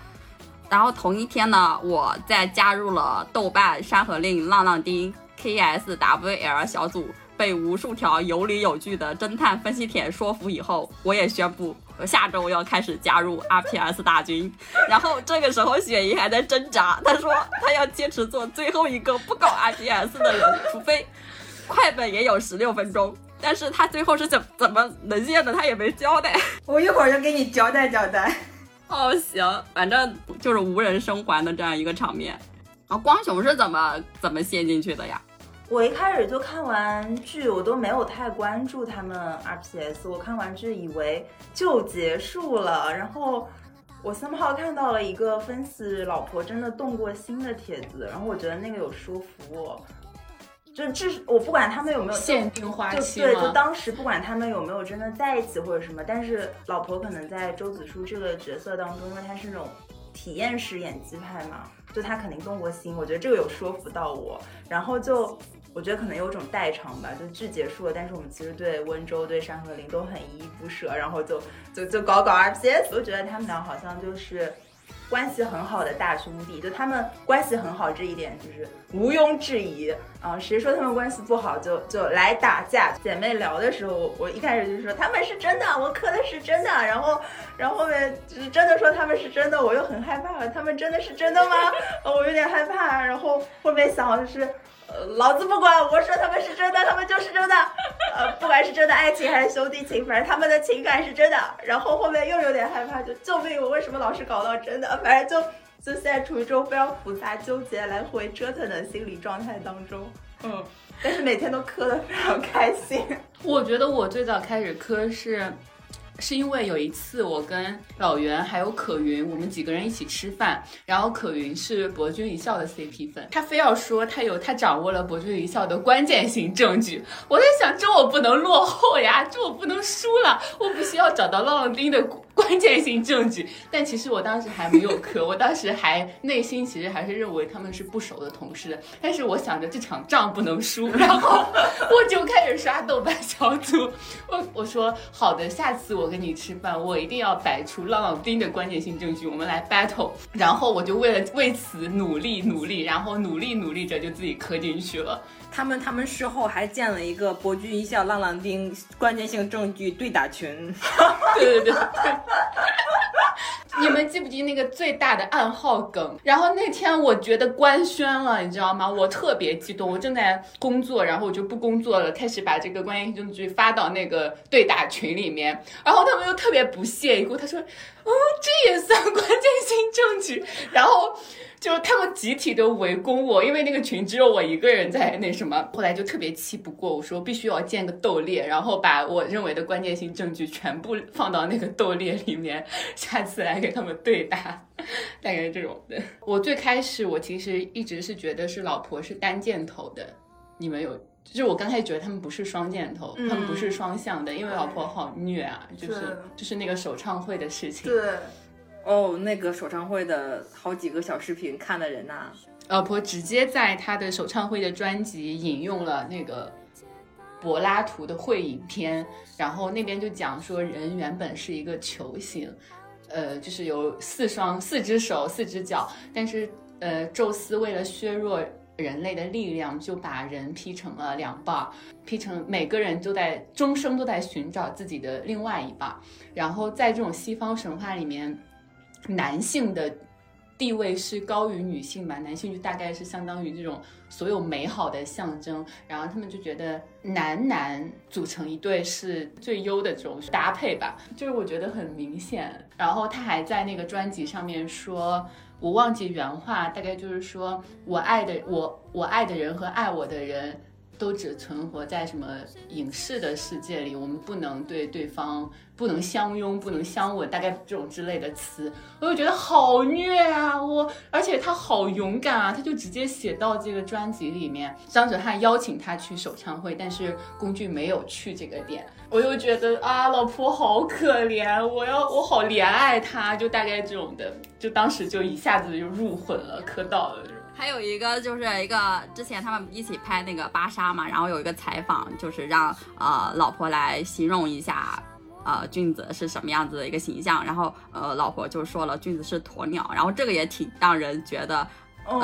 然后同一天呢，我在加入了豆瓣《山河令》浪浪丁 KSWL 小组，被无数条有理有据的侦探分析帖说服以后，我也宣布我下周要开始加入 RPS 大军。然后这个时候雪姨还在挣扎，她说她要坚持做最后一个不搞 RPS 的人，除非快本也有十六分钟。但是她最后是怎怎么能陷的，她也没交代。我一会儿就给你交代交代。哦，行，反正就是无人生还的这样一个场面。啊，光雄是怎么怎么陷进去的呀？我一开始就看完剧，我都没有太关注他们 RPS。我看完剧以为就结束了，然后我 somehow 看到了一个分析老婆真的动过心的帖子，然后我觉得那个有说服我。就至我不管他们有没有限定花就对，就？当时不管他们有没有真的在一起或者什么，但是老婆可能在周子舒这个角色当中，因为她是那种体验式演技派嘛，就她肯定动过心，我觉得这个有说服到我。然后就我觉得可能有种代偿吧，就剧结束了，但是我们其实对温州、对山河林都很依依不舍，然后就就就搞搞 RPS，我觉得他们俩好像就是。关系很好的大兄弟，就他们关系很好这一点就是毋庸置疑啊、谁说他们关系不好就就来打架。姐妹聊的时候，我一开始就说他们是真的，我磕的是真的，然后然后后面就是真的说他们是真的，我又很害怕，他们真的是真的吗？我有点害怕，然后后面想就是。呃，老子不管，我说他们是真的，他们就是真的。呃，不管是真的爱情还是兄弟情，反正他们的情感是真的。然后后面又有点害怕，就救命！我为什么老是搞到真的？反正就就现在处于这种非常复杂、纠结、来回折腾的心理状态当中。嗯，但是每天都磕的非常开心。我觉得我最早开始磕是。是因为有一次我跟老袁还有可云，我们几个人一起吃饭，然后可云是博君一笑的 CP 粉，他非要说他有他掌握了博君一笑的关键性证据。我在想，这我不能落后呀，这我不能输了，我必须要找到浪浪丁的 关键性证据。但其实我当时还没有磕，我当时还内心其实还是认为他们是不熟的同事，但是我想着这场仗不能输，然后我就开始刷豆瓣小组，我我说好的，下次我跟你吃饭，我一定要摆出浪浪丁的关键性证据，我们来 battle。然后我就为了为此努力努力，然后努力努力着就自己磕进去了。他们他们事后还建了一个博君一笑浪浪丁关键性证据对打群，对对对对。你们记不记那个最大的暗号梗？然后那天我觉得官宣了，你知道吗？我特别激动，我正在工作，然后我就不工作了，开始把这个关键性证据发到那个对打群里面，然后他们又特别不屑一顾，他说：“哦，这也算关键性证据？”然后。就是他们集体的围攻我，因为那个群只有我一个人在那什么，后来就特别气不过，我说必须要建个斗猎，然后把我认为的关键性证据全部放到那个斗猎里面，下次来给他们对打，大概是这种的。我最开始我其实一直是觉得是老婆是单箭头的，你们有？就是我刚开始觉得他们不是双箭头，他们不是双向的，因为老婆好虐啊，就是就是那个首唱会的事情，对，哦，那个首唱会的好几个小视频看的人呐、老婆直接在她的首唱会的专辑引用了那个柏拉图的会影片，然后那边就讲说人原本是一个球形，呃，就是有四双四只手四只脚，但是呃，宙斯为了削弱人类的力量，就把人劈成了两半儿，劈成每个人都在终生都在寻找自己的另外一半儿，然后在这种西方神话里面，男性的地位是高于女性吧，男性就大概是相当于这种所有美好的象征，然后他们就觉得男男组成一对是最优的这种搭配吧，就是我觉得很明显。然后他还在那个专辑上面说，我忘记原话，大概就是说我爱的我我爱的人和爱我的人。都只存活在什么影视的世界里，我们不能对对方不能相拥，不能相吻，大概这种之类的词，我就觉得好虐啊！我，而且他好勇敢啊，他就直接写到这个专辑里面。张哲瀚邀请他去首唱会，但是龚俊没有去这个点，我又觉得啊，老婆好可怜，我要我好怜爱他，就大概这种的，就当时就一下子就入魂了，磕到了。还有一个就是一个之前他们一起拍那个芭莎嘛，然后有一个采访，就是让呃老婆来形容一下。呃，俊子是什么样子的一个形象？然后呃，老婆就说了俊子是鸵鸟，然后这个也挺让人觉得，嗯，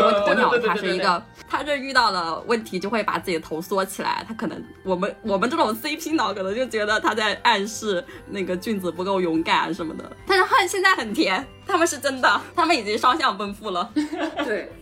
因为鸵鸟它是一个，它这遇到了问题就会把自己的头缩起来，它可能我们我们这种 CP 脑可能就觉得它在暗示那个俊子不够勇敢什么的，但是恨现在很甜，他们是真的，他们已经双向奔赴了。对，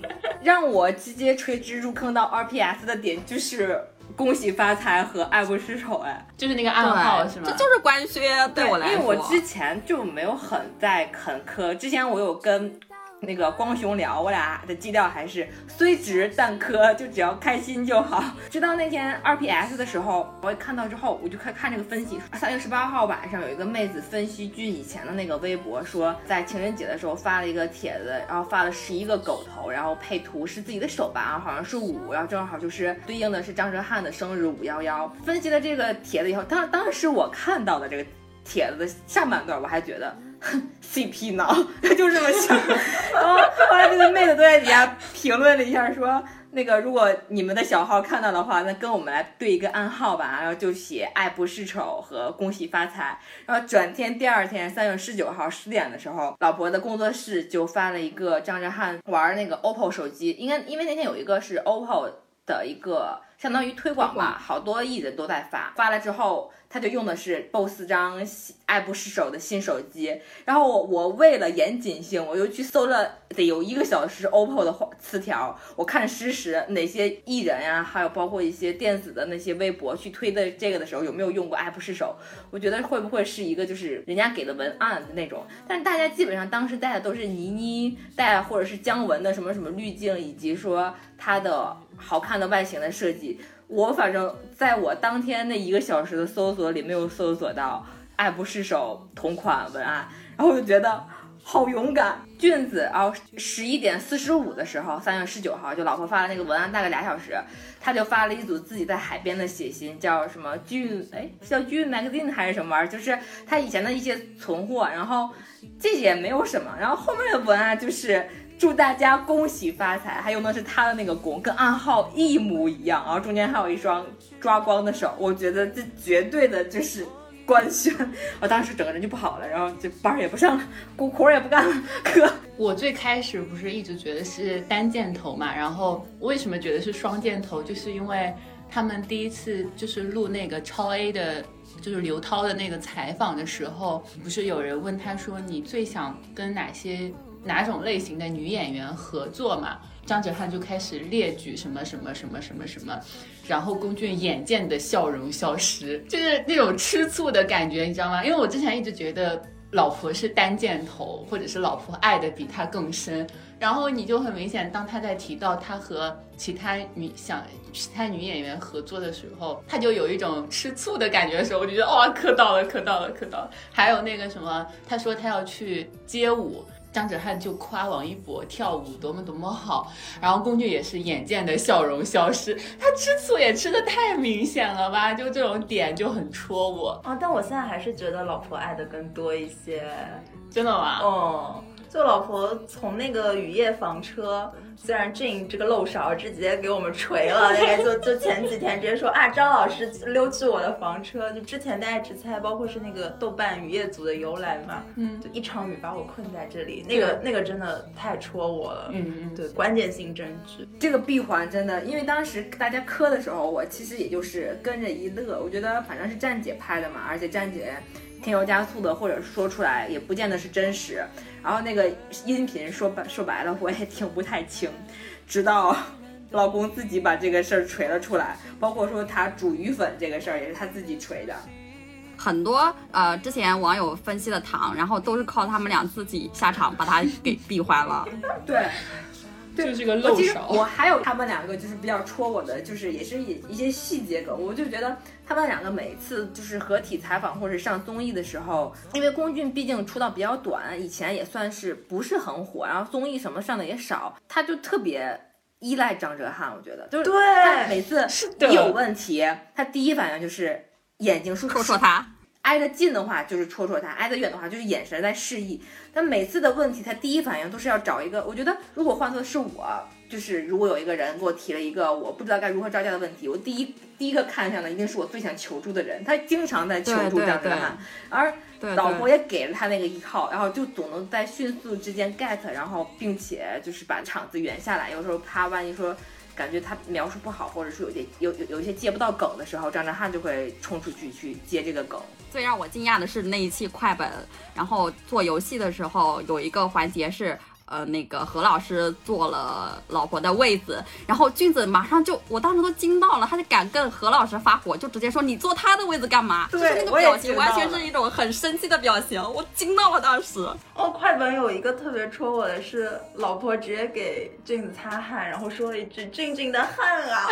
让我直接垂直入坑到 RPS 的点就是恭喜发财和爱不释手，哎，就是那个暗号是吗？这就是官宣，对我来说，因为我之前就没有很在很磕，之前我有跟那个光雄聊，我俩的基调还是虽直但磕，就只要开心就好。直到那天二 PS 的时候，我看到之后，我就开看这个分析。三月十八号晚上，有一个妹子分析剧以前的那个微博，说在情人节的时候发了一个帖子，然后发了十一个狗头，然后配图是自己的手吧，好像是五，然后正好就是对应的是张哲瀚的生日五幺幺。分析了这个帖子以后，当当时我看到的这个帖子的上半段，我还觉得。CP 脑，他就这么想。然后后来那个妹子都在底下评论了一下，说那个如果你们的小号看到的话，那跟我们来对一个暗号吧。然后就写爱不释手和恭喜发财。然后转天第二天三月十九号十点的时候，老婆的工作室就发了一个张哲瀚玩那个 OPPO 手机，应该因为那天有一个是 OPPO 的一个相当于推广吧，好多艺人都在发。发了之后。他就用的是 BOSS 张爱不释手的新手机，然后我我为了严谨性，我又去搜了得有一个小时 OPPO 的词条，我看实时哪些艺人呀，还有包括一些电子的那些微博去推的这个的时候有没有用过爱不释手，我觉得会不会是一个就是人家给的文案的那种，但是大家基本上当时带的都是倪妮带或者是姜文的什么什么滤镜，以及说他的好看的外形的设计。我反正在我当天那一个小时的搜索里没有搜索到“爱不释手”同款文案，然后我就觉得好勇敢。俊子，然后十一点四十五的时候，三月十九号，就老婆发了那个文案，大概俩小时，他就发了一组自己在海边的写信，叫什么俊，哎，叫俊 magazine 还是什么玩意儿？就是他以前的一些存货，然后这些没有什么，然后后面的文案就是。祝大家恭喜发财，还用的是他的那个弓，跟暗号一模一样，然后中间还有一双抓光的手，我觉得这绝对的就是官宣，我当时整个人就不好了，然后就班也不上了，活活也不干了，哥。我最开始不是一直觉得是单箭头嘛，然后为什么觉得是双箭头，就是因为他们第一次就是录那个超 A 的，就是刘涛的那个采访的时候，不是有人问他说你最想跟哪些？哪种类型的女演员合作嘛？张哲瀚就开始列举什么什么什么什么什么，然后龚俊眼见的笑容消失，就是那种吃醋的感觉，你知道吗？因为我之前一直觉得老婆是单箭头，或者是老婆爱的比他更深，然后你就很明显，当他在提到他和其他女想其他女演员合作的时候，他就有一种吃醋的感觉的时候，我就觉得哇，磕到了，磕到了，磕到了。还有那个什么，他说他要去街舞。张哲瀚就夸王一博跳舞多么多么好，然后龚俊也是眼见的笑容消失，他吃醋也吃的太明显了吧？就这种点就很戳我啊！但我现在还是觉得老婆爱的更多一些，真的吗？哦。就老婆从那个雨夜房车，虽然俊这个漏勺直接给我们锤了，那个就就前几天直接说啊，张老师溜去我的房车，就之前大家只猜，包括是那个豆瓣雨夜组的由来嘛，嗯，就一场雨把我困在这里，那个那个真的太戳我了，嗯嗯，对，关键性证据，这个闭环真的，因为当时大家磕的时候，我其实也就是跟着一乐，我觉得反正是站姐拍的嘛，而且站姐添油加醋的，或者说出来也不见得是真实。然后那个音频说白说白了，我也听不太清，直到老公自己把这个事儿锤了出来，包括说他煮鱼粉这个事儿也是他自己锤的。很多呃之前网友分析的糖，然后都是靠他们俩自己下场把他给闭环了。对。就是个漏勺。我还有他们两个就是比较戳我的，就是也是一一些细节梗，我就觉得他们两个每次就是合体采访或者上综艺的时候，因为龚俊毕竟出道比较短，以前也算是不是很火，然后综艺什么上的也少，他就特别依赖张哲瀚，我觉得就是他每次一有问题，他第一反应就是眼睛说说他。挨得近的话就是戳戳他，挨得远的话就是眼神在示意。但每次的问题，他第一反应都是要找一个。我觉得如果换做是我，就是如果有一个人给我提了一个我不知道该如何招架的问题，我第一第一个看向的一定是我最想求助的人。他经常在求助张哲瀚，而老婆也给了他那个依靠，然后就总能在迅速之间 get，然后并且就是把场子圆下来。有时候他万一说。感觉他描述不好，或者是有些有有有一些接不到梗的时候，张哲瀚就会冲出去去接这个梗。最让我惊讶的是那一期快本，然后做游戏的时候有一个环节是呃那个何老师坐了老婆的位子，然后俊子马上就，我当时都惊到了，他就敢跟何老师发火，就直接说你坐他的位子干嘛？对就是那个表情完全是一种很生气的表情，我惊到了当时。哦，快本有一个特别戳我的是，老婆直接给俊子擦汗，然后说了一句“俊俊的汗啊”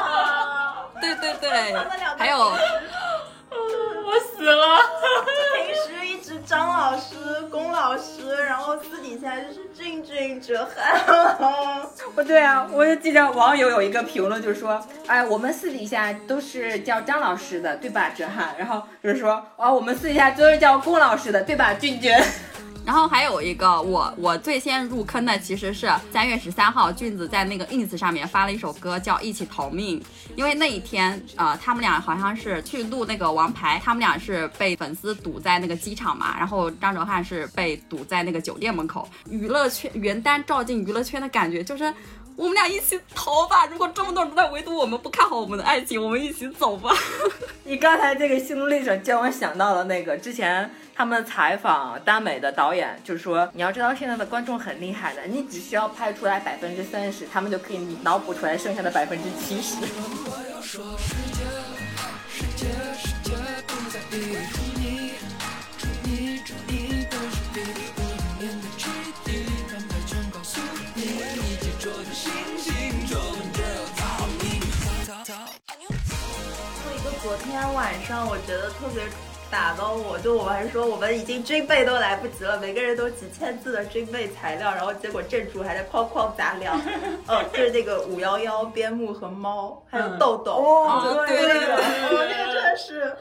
啊 对对对 还有 我死了。平时一直张老师、龚老师，然后私底下就是俊俊哲瀚。不 对啊，我就记得网友有一个评论，就是说，哎，我们私底下都是叫张老师的，对吧，哲瀚？然后就是说，哦，我们私底下都是叫龚老师的，对吧，俊俊？然后还有一个，我我最先入坑的其实是三月十三号，俊子在那个 ins 上面发了一首歌叫《一起逃命》，因为那一天，呃，他们俩好像是去录那个王牌，他们俩是被粉丝堵在那个机场嘛，然后张哲瀚是被堵在那个酒店门口，娱乐圈元旦照进娱乐圈的感觉就是。我们俩一起逃吧！如果这么多人都在围堵我们，不看好我们的爱情，我们一起走吧。你刚才这个心路历程，叫我想到了那个之前他们采访耽美的导演，就是说你要知道现在的观众很厉害的，你只需要拍出来百分之三十，他们就可以脑补出来剩下的百分之七十。晚上我觉得特别打到我，就我们还说我们已经军备都来不及了，每个人都几千字的军备材料，然后结果正主还在哐哐砸粮，呃，就是那个五幺幺边牧和猫，还有豆豆，哦，对那个，哦，那个真的是。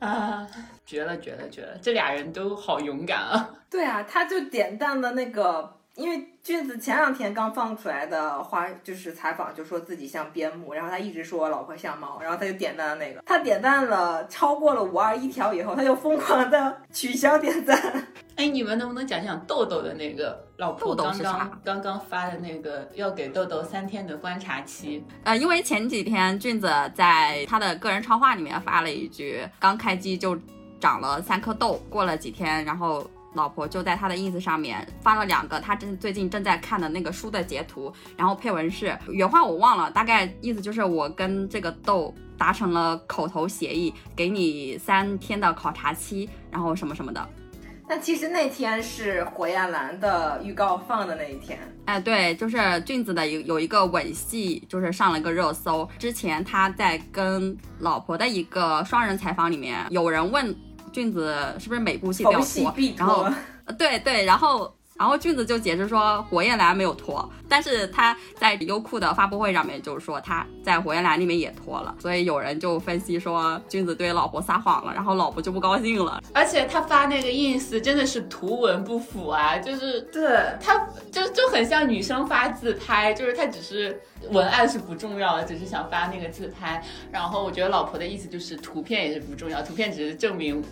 啊，绝了绝了绝了！这俩人都好勇敢啊！对啊，他就点赞了那个，因为俊子前两天刚放出来的花，就是采访就说自己像边牧，然后他一直说我老婆像猫，然后他就点赞了那个，他点赞了超过了五二一条以后，他就疯狂的取消点赞。哎，你们能不能讲讲豆豆的那个老婆刚豆豆刚刚刚发的那个要给豆豆三天的观察期？呃，因为前几天俊子在他的个人超话里面发了一句，刚开机就长了三颗痘，过了几天，然后老婆就在他的 ins 上面发了两个他正最近正在看的那个书的截图，然后配文是原话我忘了，大概意思就是我跟这个豆达成了口头协议，给你三天的考察期，然后什么什么的。但其实那天是火焰蓝的预告放的那一天，哎，对，就是俊子的有有一个吻戏，就是上了一个热搜。之前他在跟老婆的一个双人采访里面，有人问俊子是不是每部戏都要脱，然后。对对，然后然后俊子就解释说火焰蓝没有脱，但是他在优酷的发布会上面就是说他在火焰蓝里面也脱了，所以有人就分析说俊子对老婆撒谎了，然后老婆就不高兴了。而且他发那个 ins 真的是图文不符啊，就是对，他就就很像女生发自拍，就是他只是文案是不重要的，只是想发那个自拍。然后我觉得老婆的意思就是图片也是不重要，图片只是证明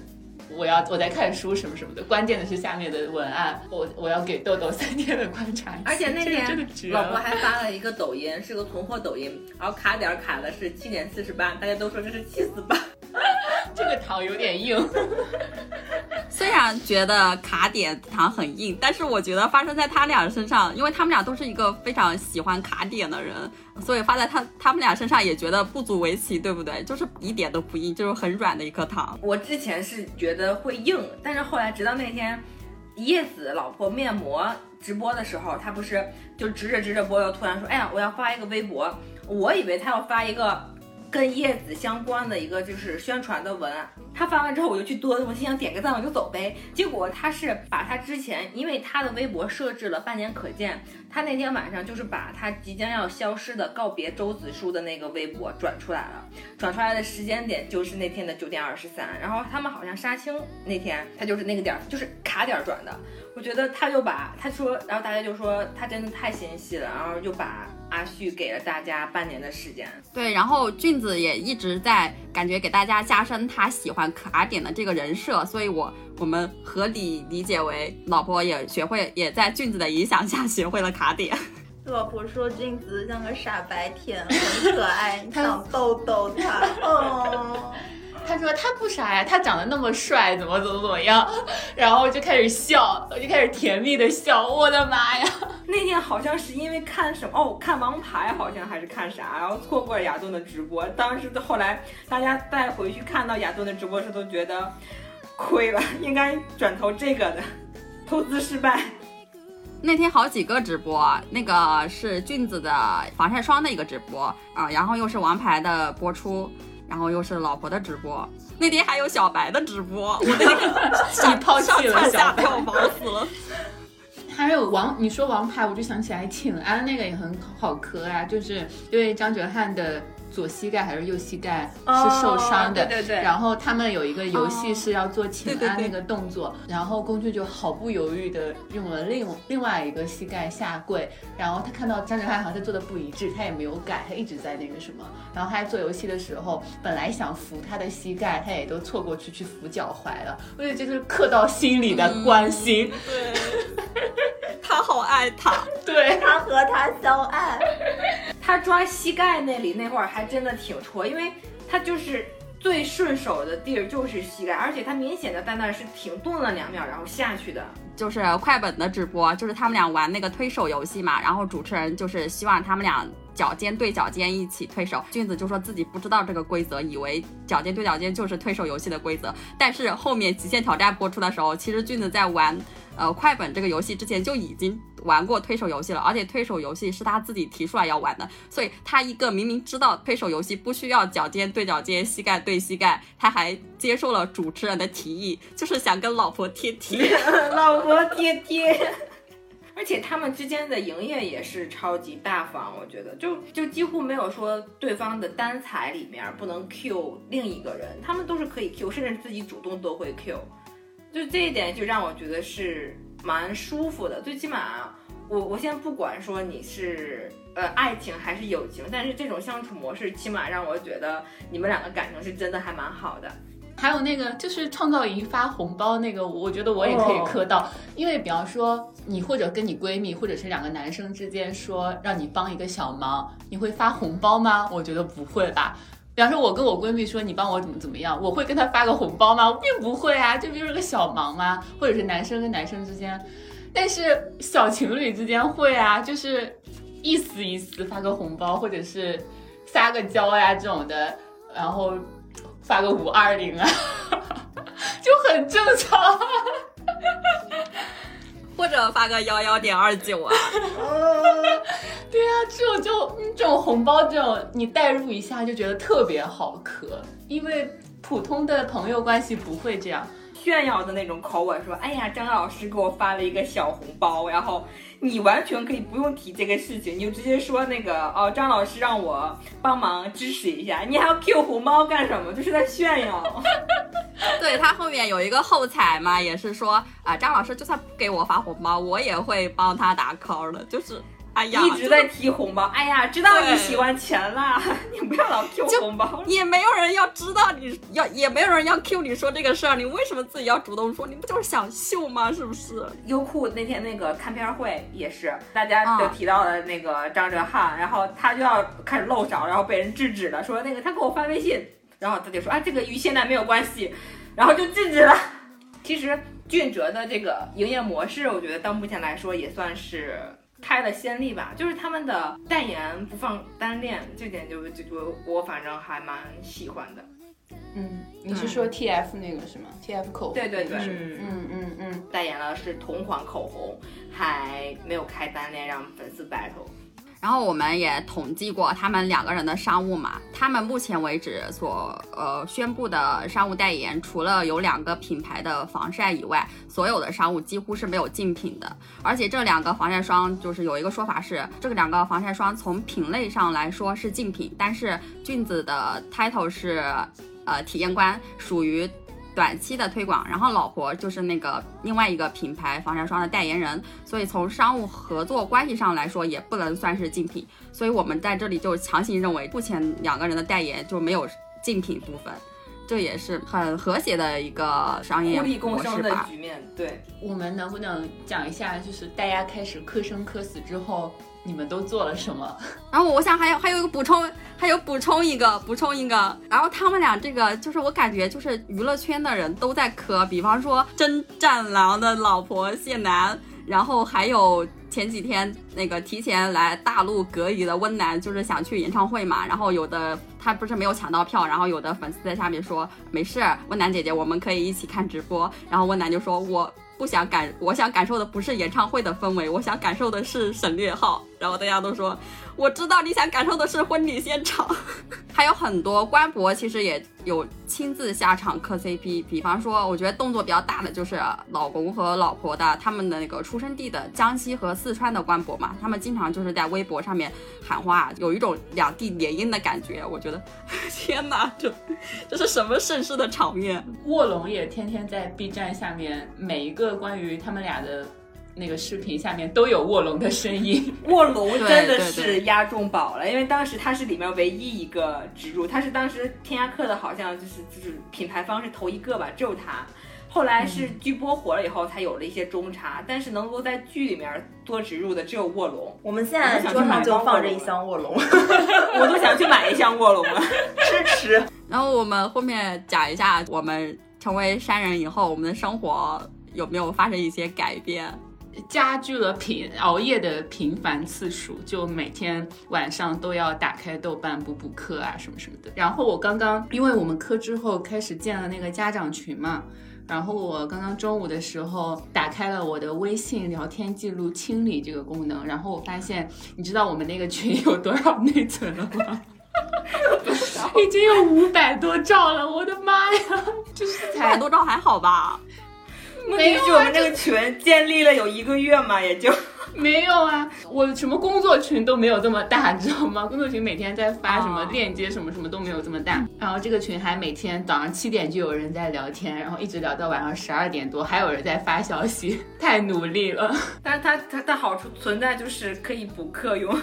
我要我在看书什么什么的，关键的是下面的文案，我我要给豆豆三天的观察期。而且那天老婆，还发了一个抖音，是个囤货抖音，然后卡点儿卡的是七点四十八，大家都说这是七四八。这个糖有点硬。虽然觉得卡点糖很硬，但是我觉得发生在他俩身上，因为他们俩都是一个非常喜欢卡点的人，所以发在他他们俩身上也觉得不足为奇，对不对？就是一点都不硬，就是很软的一颗糖。我之前是觉得会硬，但是后来直到那天叶子老婆面膜直播的时候，她不是就直着直着播，又突然说：“哎呀，我要发一个微博。”我以为她要发一个跟叶子相关的一个就是宣传的文案。她发完之后，我就去多，我心想点个赞我就走呗。结果她是把她之前，因为她的微博设置了半年可见，她那天晚上就是把她即将要消失的告别周子舒的那个微博转出来了。转出来的时间点就是那天的九点二十三，然后他们好像杀青那天，他就是那个点儿，就是卡点儿转的。我觉得他就把他说，然后大家就说他真的太心细了，然后就把阿旭给了大家半年的时间。对，然后俊子也一直在感觉给大家加深他喜欢卡点的这个人设，所以我我们合理理解为老婆也学会，也在俊子的影响下学会了卡点。老婆说俊子像个傻白甜，很可爱，你想逗逗他。哦，他说他不傻呀，他长得那么帅，怎么怎么怎么样，然后就开始笑，我就开始甜蜜的笑，我的妈呀！那天好像是因为看什么哦，看王牌好像还是看啥，然后错过了亚顿的直播。当时后来大家再回去看到亚顿的直播时，都觉得亏了，应该转投这个的，投资失败。那天好几个直播，那个是俊子的防晒霜的一个直播啊，然后又是王牌的播出，然后又是老婆的直播。那天还有小白的直播，我那个你 抛弃了上小白下跳，忙死了。还有王，你说王牌，我就想起来请安那个也很好磕啊，就是因为张哲瀚的左膝盖还是右膝盖是受伤的，哦对对对。然后他们有一个游戏是要做请对对对安那个动作，然后龚俊就毫不犹豫的用了另另外一个膝盖下跪，然后他看到张哲瀚好像在做的不一致，他也没有改，他一直在那个什么，然后他在做游戏的时候，本来想扶他的膝盖，他也都错过去去扶脚踝了，我觉得这就是刻到心里的关心，对。他好爱他，对。他和他相爱，他抓膝盖那里那会儿还真的挺戳，因为他就是最顺手的地儿就是膝盖，而且他明显的在那是停顿了两秒，然后下去的。就是快本的直播，就是他们俩玩那个推手游戏嘛，然后主持人就是希望他们俩脚尖对脚尖一起推手，俊子就说自己不知道这个规则，以为脚尖对脚尖就是推手游戏的规则，但是后面极限挑战播出的时候，其实俊子在玩呃快本这个游戏之前就已经玩过推手游戏了，而且推手游戏是他自己提出来要玩的，所以他一个明明知道推手游戏不需要脚尖对脚尖、膝盖对膝盖，他还接受了主持人的提议，就是想跟老婆贴贴。老婆贴贴。而且他们之间的营业也是超级大方，我觉得就就几乎没有说对方的单彩里面不能 Q 另一个人，他们都是可以 Q，甚至自己主动都会 Q，就这一点就让我觉得是蛮舒服的。最起码我我现在不管说你是呃爱情还是友情，但是这种相处模式起码让我觉得你们两个感情是真的还蛮好的。还有那个就是创造营发红包那个，我觉得我也可以磕到，因为比方说你或者跟你闺蜜，或者是两个男生之间说让你帮一个小忙，你会发红包吗？我觉得不会吧。比方说，我跟我闺蜜说你帮我怎么怎么样，我会跟她发个红包吗？我并不会啊，这不就是个小忙吗？或者是男生跟男生之间，但是小情侣之间会啊，就是意思意思发个红包，或者是撒个娇呀这种的，然后发个五二零啊，就很正常。或者发个幺幺点二九啊，对啊，这种就这种红包，这种你代入一下就觉得特别好磕，因为普通的朋友关系不会这样。炫耀的那种口吻说：“哎呀，张老师给我发了一个小红包。”然后你完全可以不用提这个事情，你就直接说那个哦，张老师让我帮忙支持一下，你还要 Q 红包干什么？就是在炫耀。对他后面有一个后采嘛，也是说啊、张老师就算不给我发红包，我也会帮他打 call 的，就是哎呀，一直在提红包。哎呀，知道你喜欢钱啦，你不要老 Q 红包。也没有人要知道你要，也没有人要 Q 你说这个事儿，你为什么自己要主动说？你不就是想秀吗？是不是？优酷那天那个看片会也是，大家就提到了那个张哲瀚，然后他就要开始露手，然后被人制止了，说那个他给我发微信，然后他就说啊这个与现在没有关系，然后就制止了。其实俊哲的这个营业模式，我觉得到目前来说也算是开了先例吧，就是他们的代言不放单链，这点就就我我反正还蛮喜欢的。嗯，你是说 T F 那个是吗？T F 口红对对对是嗯嗯嗯，代言了是同款口红，还没有开单链让粉丝 battle。然后我们也统计过他们两个人的商务嘛，他们目前为止所呃宣布的商务代言，除了有两个品牌的防晒以外，所有的商务几乎是没有竞品的。而且这两个防晒霜就是有一个说法是，这个两个防晒霜从品类上来说是竞品，但是俊子的 title 是呃体验官，属于短期的推广，然后老婆就是那个另外一个品牌防晒霜的代言人，所以从商务合作关系上来说，也不能算是竞品。所以我们在这里就强行认为，目前两个人的代言就没有竞品部分，这也是很和谐的一个商业互利共模生的。局面，对，我们能不能讲一下，就是大家开始磕生磕死之后，你们都做了什么？然后我想还有还有一个补充，还有补充一个补充一个，然后他们俩这个就是我感觉就是娱乐圈的人都在磕，比方说真战狼的老婆谢楠，然后还有前几天那个提前来大陆隔离的温岚，就是想去演唱会嘛，然后有的他不是没有抢到票，然后有的粉丝在下面说没事，温岚姐姐我们可以一起看直播，然后温岚就说我。不想感，我想感受的不是演唱会的氛围，我想感受的是省略号。然后大家都说，我知道你想感受的是婚礼现场。还有很多官博其实也有亲自下场磕 CP，比方说，我觉得动作比较大的就是老公和老婆的他们的那个出生地的江西和四川的官博嘛，他们经常就是在微博上面喊话，有一种两地联姻的感觉。我觉得，天哪，这这是什么盛世的场面？卧龙也天天在 B 站下面每一个关于他们俩的。那个视频下面都有卧龙的声音，卧龙真的是押中宝了，因为当时它是里面唯一一个植入，它是当时天涯客的，好像就是就是品牌方是头一个吧，只有它。后来是剧播火了以后，才有了一些中插，但是能够在剧里面多植入的只有卧龙，我们现在桌上就放着一箱卧龙 我都想去买一箱卧龙了。支持。然后我们后面讲一下，我们成为山人以后，我们的生活有没有发生一些改变？加剧了频熬夜的频繁次数，就每天晚上都要打开豆瓣补补课啊什么什么的。然后我刚刚，因为我们课之后开始建了那个家长群嘛，然后我刚刚中午的时候打开了我的微信聊天记录清理这个功能，然后我发现，你知道我们那个群有多少内存了吗？已经有五百多兆了，我的妈呀！就是五百多兆还好吧？问题是我们这个群建立了有一个月嘛，也就 没有啊，我什么工作群都没有这么大，你知道吗？工作群每天在发什么链接，什么什么都没有这么大。然后这个群还每天早上七点就有人在聊天，然后一直聊到晚上十二点多，还有人在发消息，太努力了。但是它它的好处存在就是可以补课用。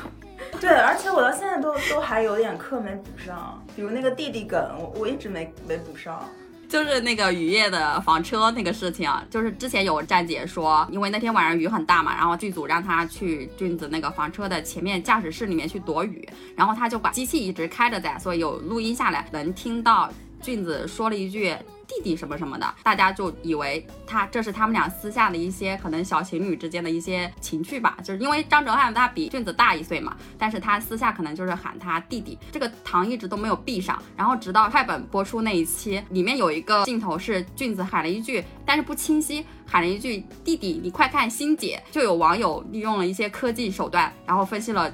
对，而且我到现在都都还有点课没补上，比如那个弟弟梗，我我一直没没补上。就是那个雨夜的房车那个事情，就是之前有站姐说，因为那天晚上雨很大嘛，然后剧组让他去俊子那个房车的前面驾驶室里面去躲雨，然后他就把机器一直开着在，所以有录音下来能听到俊子说了一句。弟弟什么什么的，大家就以为他这是他们俩私下的一些可能小情侣之间的一些情趣吧，就是因为张哲瀚他比俊子大一岁嘛，但是他私下可能就是喊他弟弟，这个糖一直都没有闭上，然后直到快本播出那一期，里面有一个镜头是俊子喊了一句，但是不清晰，喊了一句弟弟，你快看欣姐，就有网友利用了一些科技手段，然后分析了。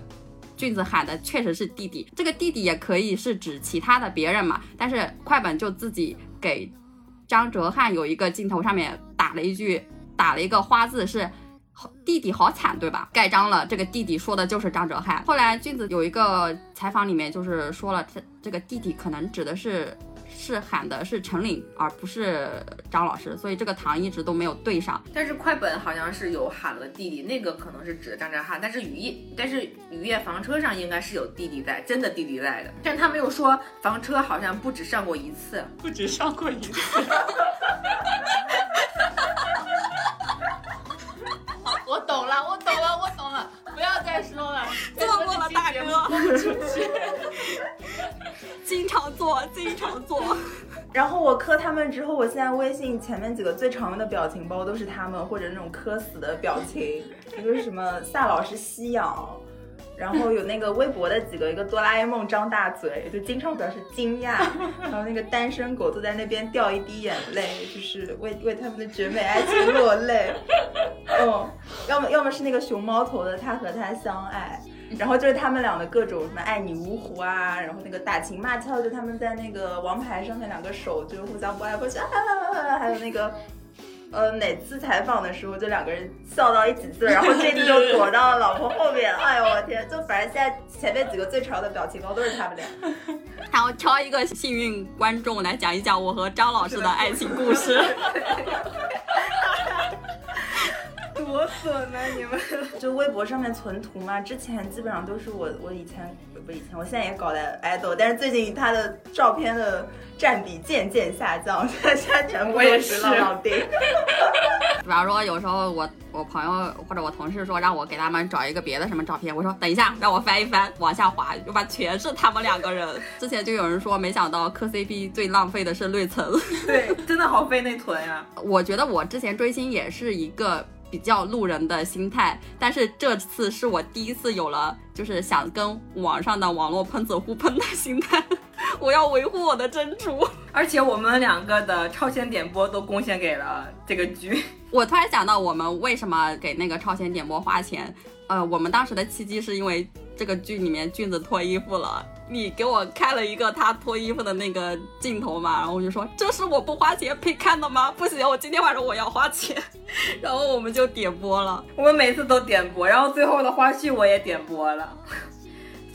俊子喊的确实是弟弟，这个弟弟也可以是指其他的别人嘛，但是快本就自己给张哲瀚有一个镜头上面打了一句，打了一个花字是弟弟好惨，对吧？盖章了，这个弟弟说的就是张哲瀚。后来君子有一个采访里面就是说了，这这个弟弟可能指的是是喊的是陈岭，而不是张老师，所以这个糖一直都没有对上。但是快本好像是有喊了弟弟，那个可能是指的张哲瀚，但是雨夜，但是雨夜房车上应该是有弟弟在，真的弟弟在的，但他没有说房车好像不止上过一次，不止上过一次。我懂了，我懂了，我懂了，不要再说了，做过了大哥出去。经常做，经常做。然后我磕他们之后，我现在微信前面几个最常用的表情包都是他们，或者那种磕死的表情，一个是什么萨老师吸氧，然后有那个微博的几个，一个哆啦 A 梦张大嘴，就经常表示惊讶，然后那个单身狗坐在那边掉一滴眼泪，就是为为他们的绝美爱情落泪。嗯，要么要么是那个熊猫头的他和他相爱。然后就是他们俩的各种什么爱你芜湖啊，然后那个打情骂俏，就他们在那个王牌上面两个手就互相拨来拨去，啊还有那个呃每次采访的时候就两个人笑到一起去了，然后这次就躲到了老婆后面，哎呦我天，就反正现在前面几个最潮的表情包都是他们俩。然后挑一个幸运观众来讲一讲我和张老师的爱情故事。多损呢、你们。就微博上面存图嘛，之前基本上都是我我以前不以前，我现在也搞的 idol，但是最近他的照片的占比渐渐下降，现在现在全部也是是浪浪丁。比方说，有时候我我朋友或者我同事说让我给他们找一个别的什么照片，我说等一下，让我翻一翻，往下滑，就把全是他们两个人。之前就有人说，没想到磕 CP 最浪费的是内存。对，真的好费内存呀、我觉得我之前追星也是一个比较路人的心态，但是这次是我第一次有了就是想跟网上的网络喷子互喷的心态，我要维护我的珍珠。而且我们两个的超前点播都贡献给了这个剧。我突然想到，我们为什么给那个超前点播花钱？呃，我们当时的契机是因为这个剧里面俊子脱衣服了，你给我开了一个他脱衣服的那个镜头嘛，然后我就说这是我不花钱配看的吗？不行，我今天晚上我要花钱，然后我们就点播了。我们每次都点播，然后最后的花絮我也点播了，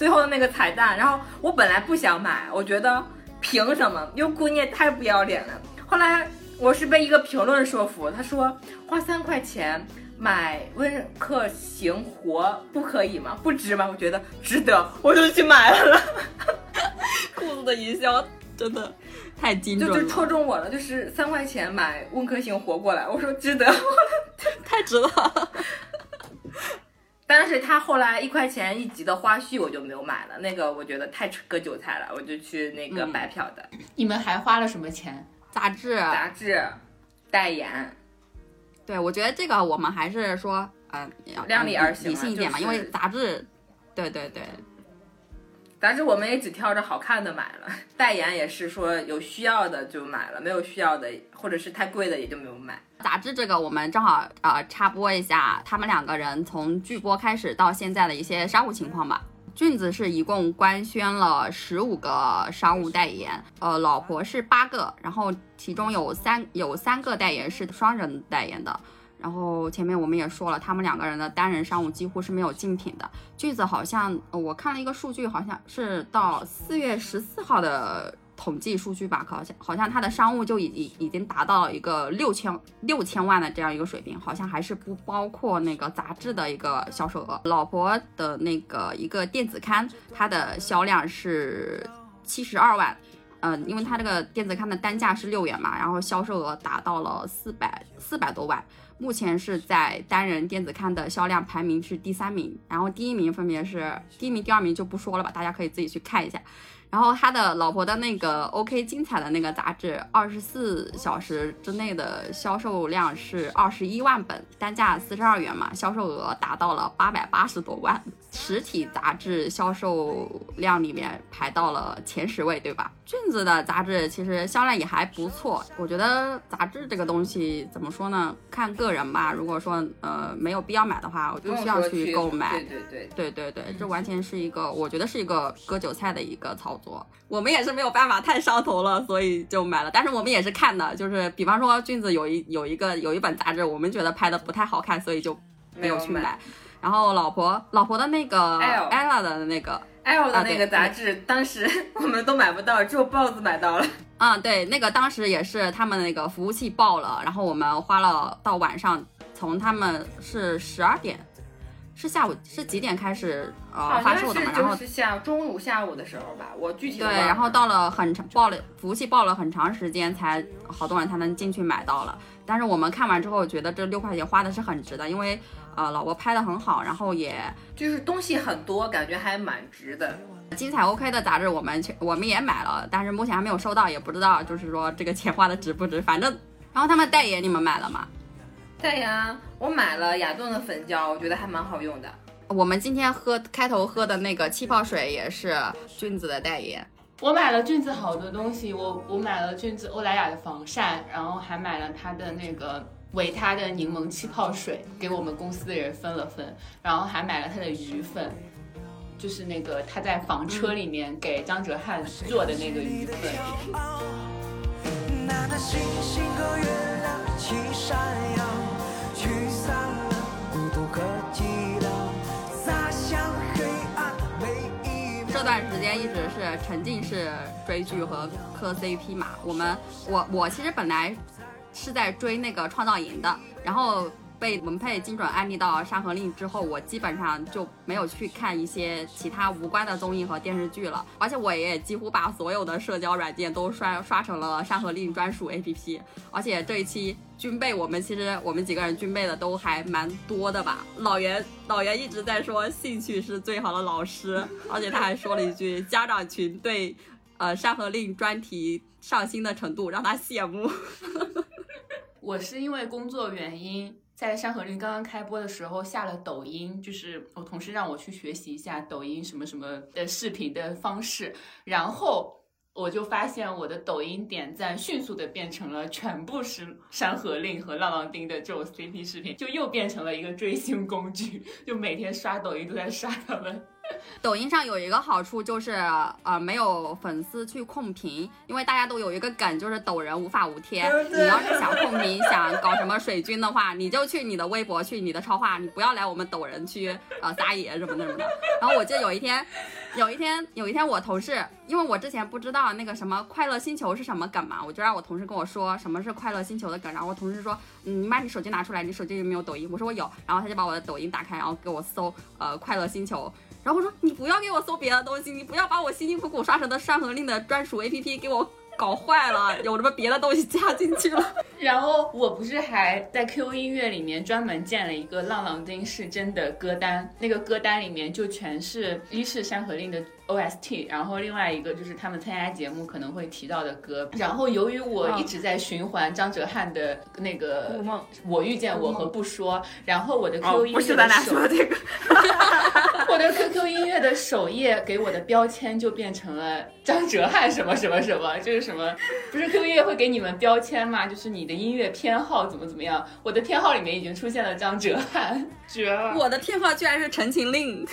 最后的那个彩蛋，然后我本来不想买，我觉得凭什么？优酷你也太不要脸了。后来我是被一个评论说服，他说花三块钱买温客行活不可以吗？不值吗？我觉得值得，我就去买了，裤子的营销真的太精就就准了，戳中我了，就是三块钱买温客行活过来，我说值得。太值了。但是他后来一块钱一集的花絮我就没有买了，那个我觉得太割韭菜了，我就去那个嗯白嫖的、你们还花了什么钱？杂志，杂志代言。对我觉得这个我们还是说，嗯、要量力而行啊理性一点嘛，就是因为杂志，对对对，杂志我们也只挑着好看的买了，代言也是说有需要的就买了，没有需要的或者是太贵的也就没有买。杂志这个我们正好呃插播一下，他们两个人从剧播开始到现在的一些商务情况吧。俊子是一共官宣了十五个商务代言，呃，老婆是八个，然后其中有三有三个代言是双人代言的。然后前面我们也说了，他们两个人的单人商务几乎是没有竞品的。句子好像我看了一个数据，好像是到四月十四号的统计数据吧，好像好像他的商务就已已已经达到了一个六千六千万的这样一个水平，好像还是不包括那个杂志的一个销售额。老婆的那个一个电子刊，它的销量是七十二万。嗯，因为它这个电子刊的单价是六元嘛，然后销售额达到了四百四百多万，目前是在单人电子刊的销量排名是第三名，然后第一名分别是第一名、第二名就不说了吧，大家可以自己去看一下。然后他的老婆的那个 OK 精彩的那个杂志，二十四小时之内的销售量是二十一万本，单价四十二元嘛，销售额达到了八百八十多万，实体杂志销售量里面排到了前十位，对吧？俊子的杂志其实销量也还不错，我觉得杂志这个东西怎么说呢？看个人吧。如果说呃没有必要买的话，我不需要去购买。对对对，对对对，这完全是一个，我觉得是一个割韭菜的一个操作。我们也是没有办法，太上头了，所以就买了。但是我们也是看的，就是比方说俊子有一有一个有一本杂志，我们觉得拍的不太好看，所以就没有去买。然后老婆老婆的那个 ella 的那个，Ella 的那个杂志，当时 我们都买不到，只有豹子买到了。嗯，对，那个当时也是他们那个服务器爆了，然后我们花了到晚上，从他们是十二点，是下午是几点开始呃发售的嘛？然后是下中午下午的时候吧，我具体对，然后到了很长报了服务器报了很长时间，才好多人才能进去买到了。但是我们看完之后，觉得这六块钱花的是很值的，因为呃老婆拍的很好，然后也就是东西很多，感觉还蛮值的。精彩 OK 的杂志我们去我们也买了，但是目前还没有收到，也不知道就是说这个钱花的值不值。反正然后他们代言你们买了吗？对呀，我买了雅顿的粉胶，我觉得还蛮好用的。我们今天喝开头喝的那个气泡水也是君子的代言。我买了俊子好多东西，我我买了俊子欧莱雅的防晒，然后还买了它的那个维他的柠檬气泡水，给我们公司的人分了分，然后还买了它的鱼粉，就是那个他在房车里面给张哲瀚做的那个鱼粉。那那星星和月亮一起闪耀，段时间一直是沉浸式追剧和磕 CP 嘛。我们我我其实本来是在追那个创造营的，然后被文佩精准安利到《山河令》之后，我基本上就没有去看一些其他无关的综艺和电视剧了，而且我也几乎把所有的社交软件都刷刷成了《山河令》专属 APP，而且这一期军备我们其实我们几个人军备的都还蛮多的吧。老袁老袁一直在说兴趣是最好的老师，而且他还说了一句家长群对呃《山河令》专题上心的程度让他羡慕。我是因为工作原因，在《山河令》刚刚开播的时候下了抖音，就是我同事让我去学习一下抖音什么什么的视频的方式，然后我就发现我的抖音点赞迅速的变成了全部是《山河令》和浪浪丁的这种 CP 视频，就又变成了一个追星工具，就每天刷抖音都在刷他们。抖音上有一个好处就是，呃，没有粉丝去控评，因为大家都有一个梗，就是抖人无法无天。你要是想控评，想搞什么水军的话，你就去你的微博，去你的超话，你不要来我们抖人区呃撒野什么的什么的。然后我记得有一天，有一天，有一天我同事，因为我之前不知道那个什么快乐星球是什么梗嘛，我就让我同事跟我说什么是快乐星球的梗，然后我同事说，嗯，你把你手机拿出来，你手机有没有抖音？我说我有，然后他就把我的抖音打开，然后给我搜呃快乐星球。然后我说你不要给我搜别的东西，你不要把我辛辛苦苦刷成的《山河令》的专属 APP 给我搞坏了，有什么别的东西加进去了。然后我不是还在 QQ 音乐里面专门建了一个浪浪丁是真的歌单，那个歌单里面就全是一是《山河令》的 OST，然后另外一个就是他们参加节目可能会提到的歌。然后由于我一直在循环张哲瀚的那个雾梦我遇见我和不说，然后我的 QQ 音不是乐的首咱俩说这个，我的 QQ 音乐的首页给我的标签就变成了张哲瀚什么什么什么，就是什么，不是 QQ 音乐会给你们标签吗？就是你的音乐偏好怎么怎么样，我的偏好里面已经出现了张哲瀚，绝了！我的偏好居然是《陈情令》，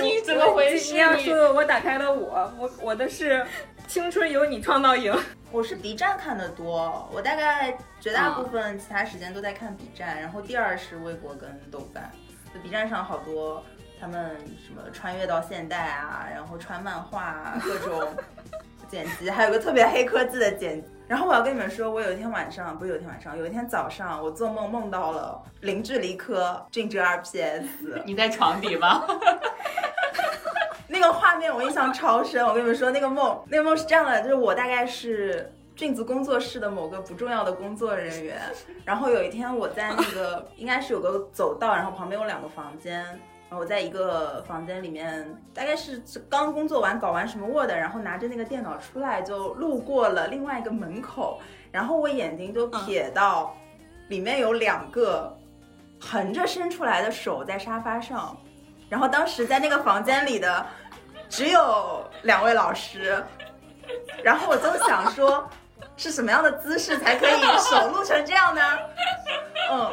你怎么回事？你要你说的我打开了我，我我的是青春有你创造营。我是 B 站看的多，我大概绝大部分其他时间都在看 B 站，然后第二是微博跟豆瓣。B 站上好多他们什么穿越到现代啊，然后穿漫画啊，各种剪辑，还有个特别黑科技的剪。然后我要跟你们说，我有一天晚上，不是有一天晚上，有一天早上，我做梦梦到了零距离科俊哲 RPS。你在床底吗？那个画面我印象超深，我跟你们说，那个梦，那个梦是这样的，就是我大概是俊子工作室的某个不重要的工作人员，然后有一天我在那个应该是有个走道，然后旁边有两个房间，我在一个房间里面，大概是刚工作完搞完什么 Word，然后拿着那个电脑出来，就路过了另外一个门口，然后我眼睛就瞥到里面有两个横着伸出来的手在沙发上。然后当时在那个房间里的只有两位老师，然后我就想说，是什么样的姿势才可以手录成这样呢？嗯，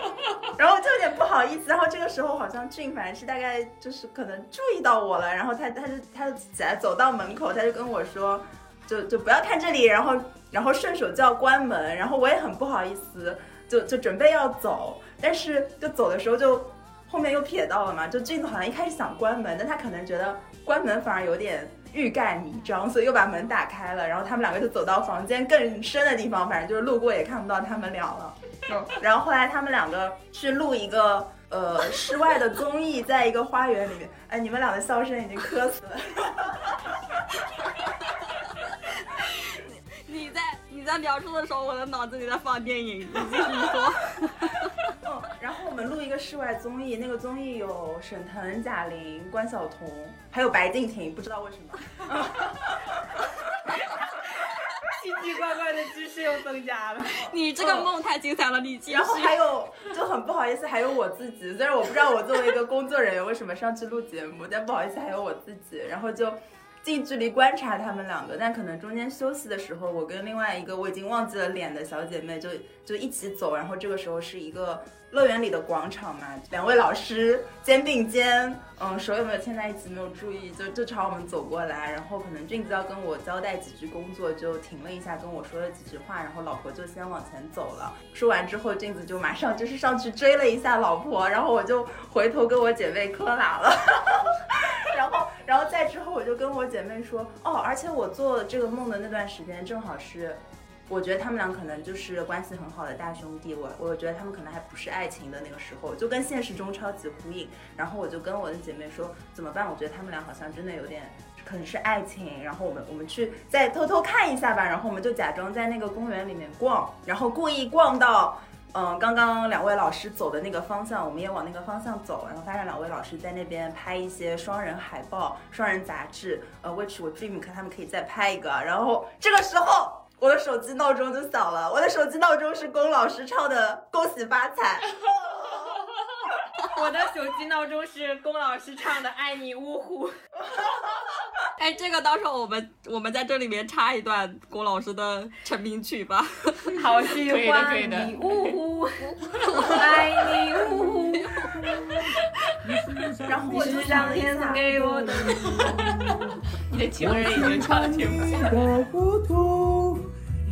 然后就有点不好意思。然后这个时候好像俊凡是大概就是可能注意到我了，然后他他就他就起来走到门口，他就跟我说，就就不要看这里，然后然后顺手就要关门，然后我也很不好意思，就就准备要走，但是就走的时候就。后面又瞥到了嘛，就俊子好像一开始想关门，但他可能觉得关门反而有点欲盖弥彰，所以又把门打开了。然后他们两个就走到房间更深的地方，反正就是路过也看不到他们俩了。嗯，然后后来他们两个去录一个呃 室外的综艺，在一个花园里面。哎，你们俩的笑声已经磕死了。你在你在描述的时候，我的脑子里在放电影，你继续说。我们录一个室外综艺，那个综艺有沈腾、贾玲、关晓彤，还有白敬亭，不知道为什么。奇奇怪怪的知识又增加了。你这个梦太精彩了，你继续然。后还有就很不好意思，还有我自己，虽然我不知道我作为一个工作人员为什么上去录节目，但不好意思还有我自己，然后就近距离观察他们两个，但可能中间休息的时候，我跟另外一个我已经忘记了脸的小姐妹就就一起走，然后这个时候是一个乐园里的广场嘛，两位老师肩并肩，嗯，手有没有牵在一起没有注意，就就朝我们走过来，然后可能俊子要跟我交代几句工作，就停了一下跟我说了几句话，然后老婆就先往前走了。说完之后，俊子就马上就是上去追了一下老婆，然后我就回头跟我姐妹磕喇了。然后，然后再之后，我就跟我姐妹说，哦，而且我做这个梦的那段时间，正好是我觉得他们俩可能就是关系很好的大兄弟，我我觉得他们可能还不是爱情的那个时候，就跟现实中超级呼应。然后我就跟我的姐妹说怎么办？我觉得他们俩好像真的有点可能是爱情。然后我们我们去再偷偷看一下吧。然后我们就假装在那个公园里面逛，然后故意逛到。嗯，刚刚两位老师走的那个方向，我们也往那个方向走，然后发现两位老师在那边拍一些双人海报、双人杂志，呃，which 我 dream 看他们可以再拍一个。然后这个时候，我的手机闹钟就响了，我的手机闹钟是龚老师唱的《恭喜发财》。我的手机闹钟是龚老师唱的《爱你呜呼》。哎，这个到时候我们我们在这里面插一段龚老师的成名曲吧。好喜欢你呜呼，爱你呜呼，然后我就想了一下，天送给我的。你的情人已经唱了天不下。的糊涂，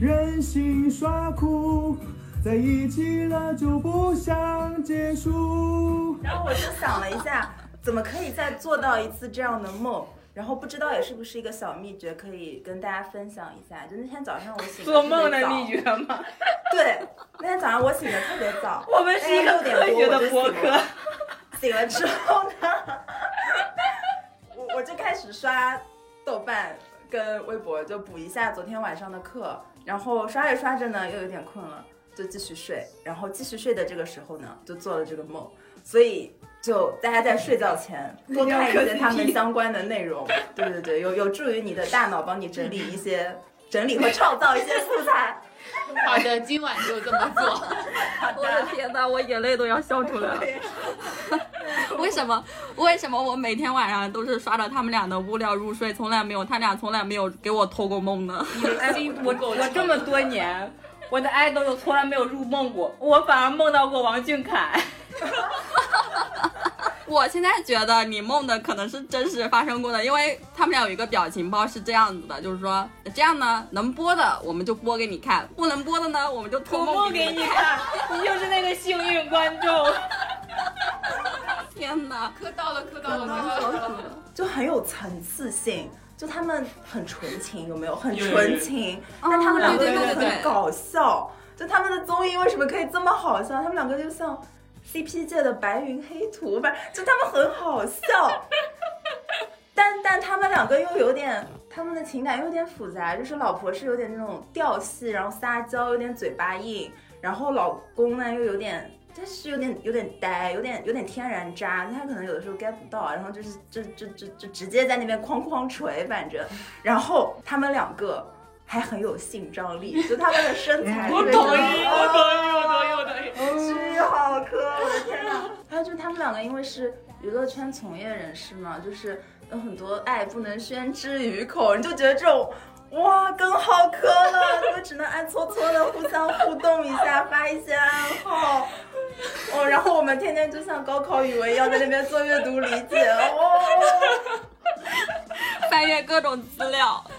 任性耍酷，在一起了就不想结束。然后我就想了一下，怎么可以再做到一次这样的梦？然后不知道也是不是一个小秘诀，可以跟大家分享一下。就那天早上我醒做梦的秘诀吗？对，那天早上我醒的特别早，我们是一个大概6科学的点多我就播客醒了。醒了之后呢，我我就开始刷豆瓣跟微博，就补一下昨天晚上的课。然后刷着刷着呢，又有点困了，就继续睡。然后继续睡的这个时候呢，就做了这个梦。所以就大家在睡觉前 多看一些他们相关的内容，对对对，有有助于你的大脑帮你整理一些、整理和创造一些素材。好的，今晚就这么做。我的天呐，我眼泪都要笑出来了。为什么？为什么我每天晚上都是刷着他们俩的物料入睡，从来没有他俩从来没有给我托过梦呢？哎，我我这么多年，我的爱豆又从来没有入梦过，我反而梦到过王俊凯。我现在觉得你梦的可能是真实发生过的，因为他们俩有一个表情包是这样子的，就是说这样呢，能播的我们就播给你看，不能播的呢我们就托我梦给你看。你就是那个幸运观众。天哪！磕到了，磕到了，磕到了。就很有层次性，就他们很纯情，有没有？很纯情，但他们两个又很搞笑。就他们的综艺为什么可以这么好笑？他们两个就像 CP 界的白云黑土，反正就他们很好笑。但但他们两个又有点，他们的情感又有点复杂，就是老婆是有点那种调戏，然后撒娇，有点嘴巴硬，然后老公呢又有点。但是有点有点呆，有点有点天然渣，他可能有的时候 get 不到，然后就是就就就就直接在那边哐哐捶，反正，然后他们两个还很有性张力，就他们的身材特别我同意，高我同意，我同意，我同意。巨好磕，我的天哪！还有就是他们两个因为是娱乐圈从业人士嘛，就是有很多爱不能宣之于口，你就觉得这种。哇，更好磕了！你们只能暗搓搓的互相互动一下，发一些暗号。哦，然后我们天天就像高考语文一样在那边做阅读理解哦。翻阅各种资料，我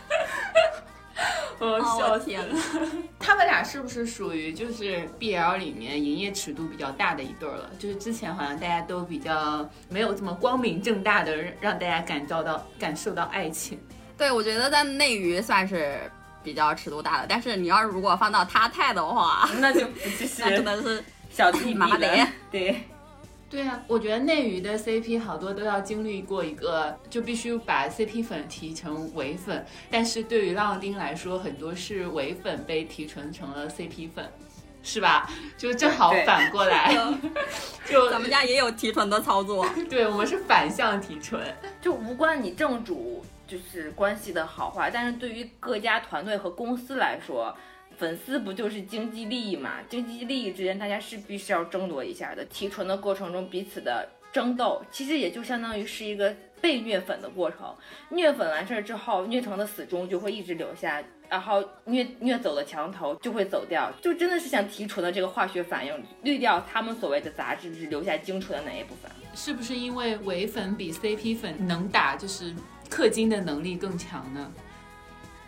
哦笑天呐！他们俩是不是属于就是 BL 里面营业尺度比较大的一对儿了？就是之前好像大家都比较没有这么光明正大的让大家感召到感受到爱情。对，我觉得在内娱算是比较尺度大的，但是你要是如果放到他太的话，那就不是 那真的是小弟弟了麻雷。对，对啊，我觉得内娱的 CP 好多都要经历过一个，就必须把 CP 粉提成伪粉，但是对于浪丁来说，很多是伪粉被提纯成了 CP 粉，是吧？就正好反过来，就 咱们家也有提纯的操作。对我们是反向提纯。就无关你正主就是关系的好坏，但是对于各家团队和公司来说，粉丝不就是经济利益嘛？经济利益之间，大家是必须要争夺一下的。提纯的过程中，彼此的争斗，其实也就相当于是一个被虐粉的过程。虐粉完事儿之后，虐成的死忠就会一直留下，然后虐虐走的墙头就会走掉，就真的是像提纯的这个化学反应，滤掉他们所谓的杂质，只留下精纯的那一部分。是不是因为伪粉比 CP 粉能打，就是氪金的能力更强呢？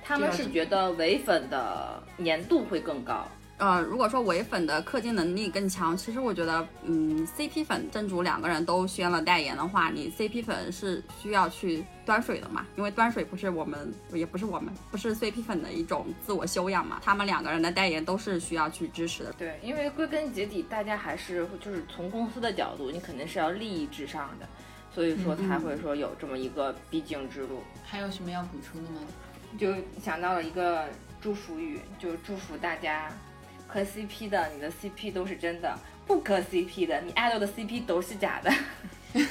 他们是觉得唯粉的粘度会更高，呃，如果说唯粉的氪金能力更强，其实我觉得，嗯，CP 粉真主两个人都宣了代言的话，你 CP 粉是需要去端水的嘛？因为端水不是我们，也不是我们，不是 CP 粉的一种自我修养嘛？他们两个人的代言都是需要去支持的。对，因为归根结底，大家还是就是从公司的角度，你肯定是要利益至上的，所以说才会说有这么一个必经之路。还有什么要补充的吗？就想到了一个祝福语，就祝福大家磕 CP 的，你的 CP 都是真的；不磕 CP 的，你爱豆的 CP 都是假的。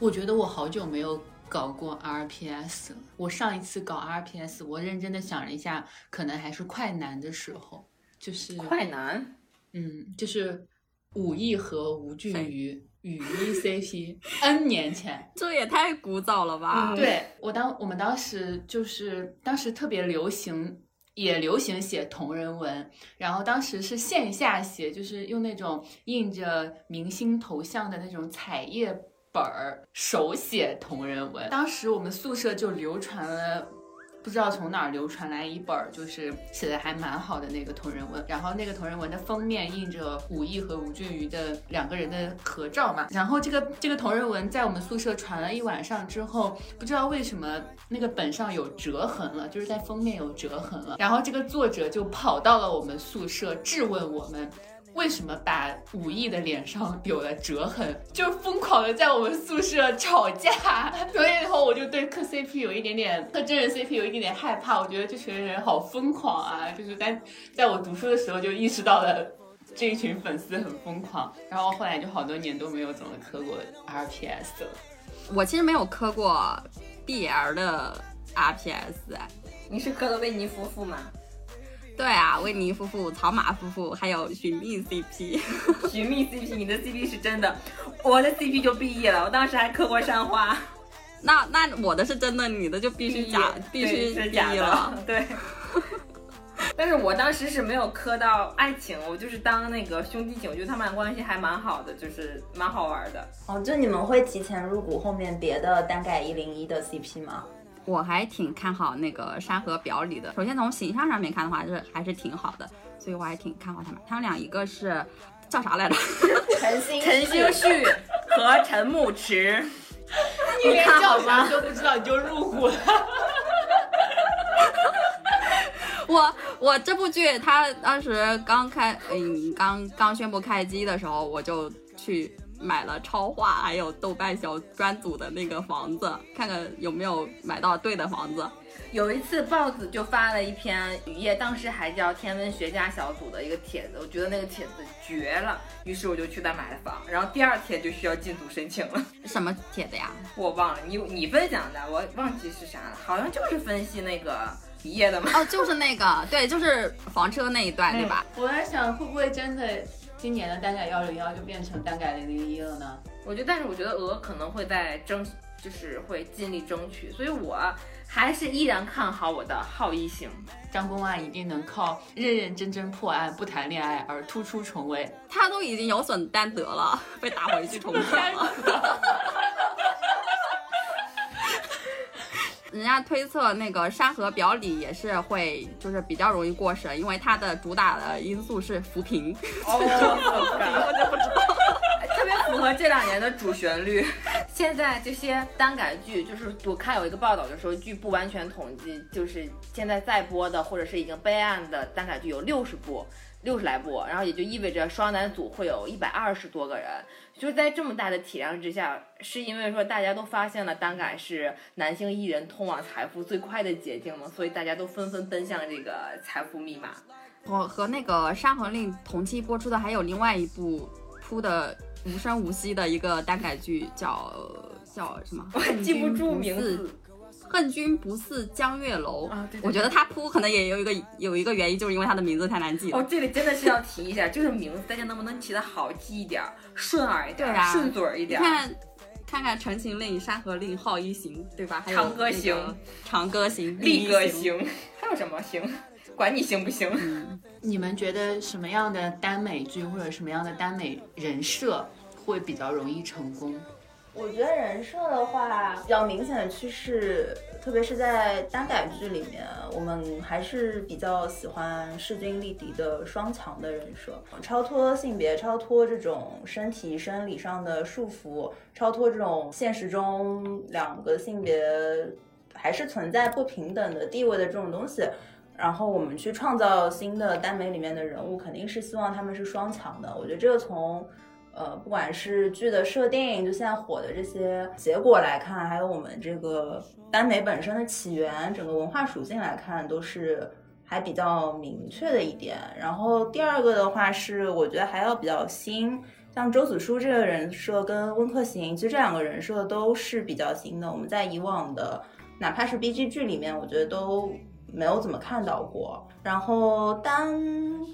我觉得我好久没有搞过 RPS 了。我上一次搞 RPS，我认真的想了一下，可能还是快男的时候，就是快男，嗯，就是武艺和吴俊瑜雨衣 CP，N 年前。这也太古早了吧？对我当我们当时就是当时特别流行，也流行写同人文，然后当时是线下写，就是用那种印着明星头像的那种彩页本儿手写同人文。当时我们宿舍就流传了。不知道从哪儿流传来一本，就是写的还蛮好的那个同人文，然后那个同人文的封面印着武艺和吴俊瑜的两个人的合照嘛，然后这个这个同人文在我们宿舍传了一晚上之后，不知道为什么那个本上有折痕了，就是在封面有折痕了，然后这个作者就跑到了我们宿舍质问我们。为什么把武艺的脸上有了折痕，就疯狂的在我们宿舍吵架，所以以后我就对磕 CP 有一点点，磕真人 CP 有一点点害怕。我觉得这群人好疯狂啊！就是在在我读书的时候就意识到了这一群粉丝很疯狂，然后后来就好多年都没有怎么磕过 RPS 了。我其实没有磕过 BL 的 RPS，你是磕的维尼夫妇吗？对啊，维尼夫妇、草马夫妇，还有寻觅 CP。寻觅 CP，你的 CP 是真的，我的 CP 就 BE 了。我当时还磕过山花。那那我的是真的，你的就必须假，必须是假。的。对。但是我当时是没有磕到爱情，我就是当那个兄弟情，我觉得他们俩关系还蛮好的，就是蛮好玩的。哦，就你们会提前入股后面别的单改一零一的 CP 吗？我还挺看好那个山河表里的。首先从形象上面看的话，就是还是挺好的，所以我还挺看好他们。他们俩一个是叫啥来着？陈星陈星旭和陈牧驰，你连看好叫啥吗？都不知道你就入股了。我我这部剧，它当时刚开，嗯，刚刚宣布开机的时候，我就去买了超话还有豆瓣小专组的那个房子，看看有没有买到对的房子。有一次豹子就发了一篇雨夜，当时还叫天文学家小组的一个帖子，我觉得那个帖子绝了，于是我就去那买了房，然后第二天就需要进组申请了。什么帖子呀？我忘了，你你分享的，我忘记是啥了，好像就是分析那个雨夜的嘛。哦，就是那个，对，就是房车那一段，对吧？我在想，会不会真的今年的单改幺零幺就变成单改零零一了呢？我觉得，但是我觉得鹅可能会在争，就是会尽力争取，所以我还是依然看好我的好一型。张公案一定能靠认认真真破案、不谈恋爱而突出重围。他都已经有损担得了，被打回去重审了。人家推测那个山河表里也是会，就是比较容易过审，因为它的主打的因素是扶贫。哦，我就不知道，特别符合这两年的主旋律。现在这些耽改剧，就是我看有一个报道就说，据不完全统计，就是现在在播的或者是已经备案的耽改剧有六十部。六十来部，然后也就意味着双男组会有一百二十多个人，就是在这么大的体量之下，是因为说大家都发现了单改是男性艺人通往财富最快的捷径嘛，所以大家都纷纷奔向这个财富密码。和和那个《山河令》同期播出的还有另外一部铺的无声无息的一个单改剧，叫叫什么？我记不住名字。恨君不似江月楼啊对对对我觉得他铺可能也有一个有一个原因，就是因为他的名字太难记了。哦，这里真的是要提一下，就是名字大家能不能起的好记一点儿，顺耳一点儿，对啊顺嘴儿一点看，看看《陈情令》《山河令》《浩一行》，对吧？还有长歌行《长歌行》力歌行。行，还有什么行？管你行不行？你们觉得什么样的耽美剧或者什么样的耽美人设会比较容易成功？我觉得人设的话，比较明显的趋势，特别是在耽改剧里面，我们还是比较喜欢势均力敌的双强的人设，超脱性别，超脱这种身体生理上的束缚，超脱这种现实中两个性别还是存在不平等的地位的这种东西。然后我们去创造新的耽美里面的人物，肯定是希望他们是双强的。我觉得这个从呃，不管是剧的设定，就现在火的这些结果来看，还有我们这个耽美本身的起源，整个文化属性来看，都是还比较明确的一点。然后第二个的话是，我觉得还要比较新，像周子舒这个人设跟温客行，其实这两个人设都是比较新的。我们在以往的哪怕是 B G 剧里面，我觉得都没有怎么看到过。然后单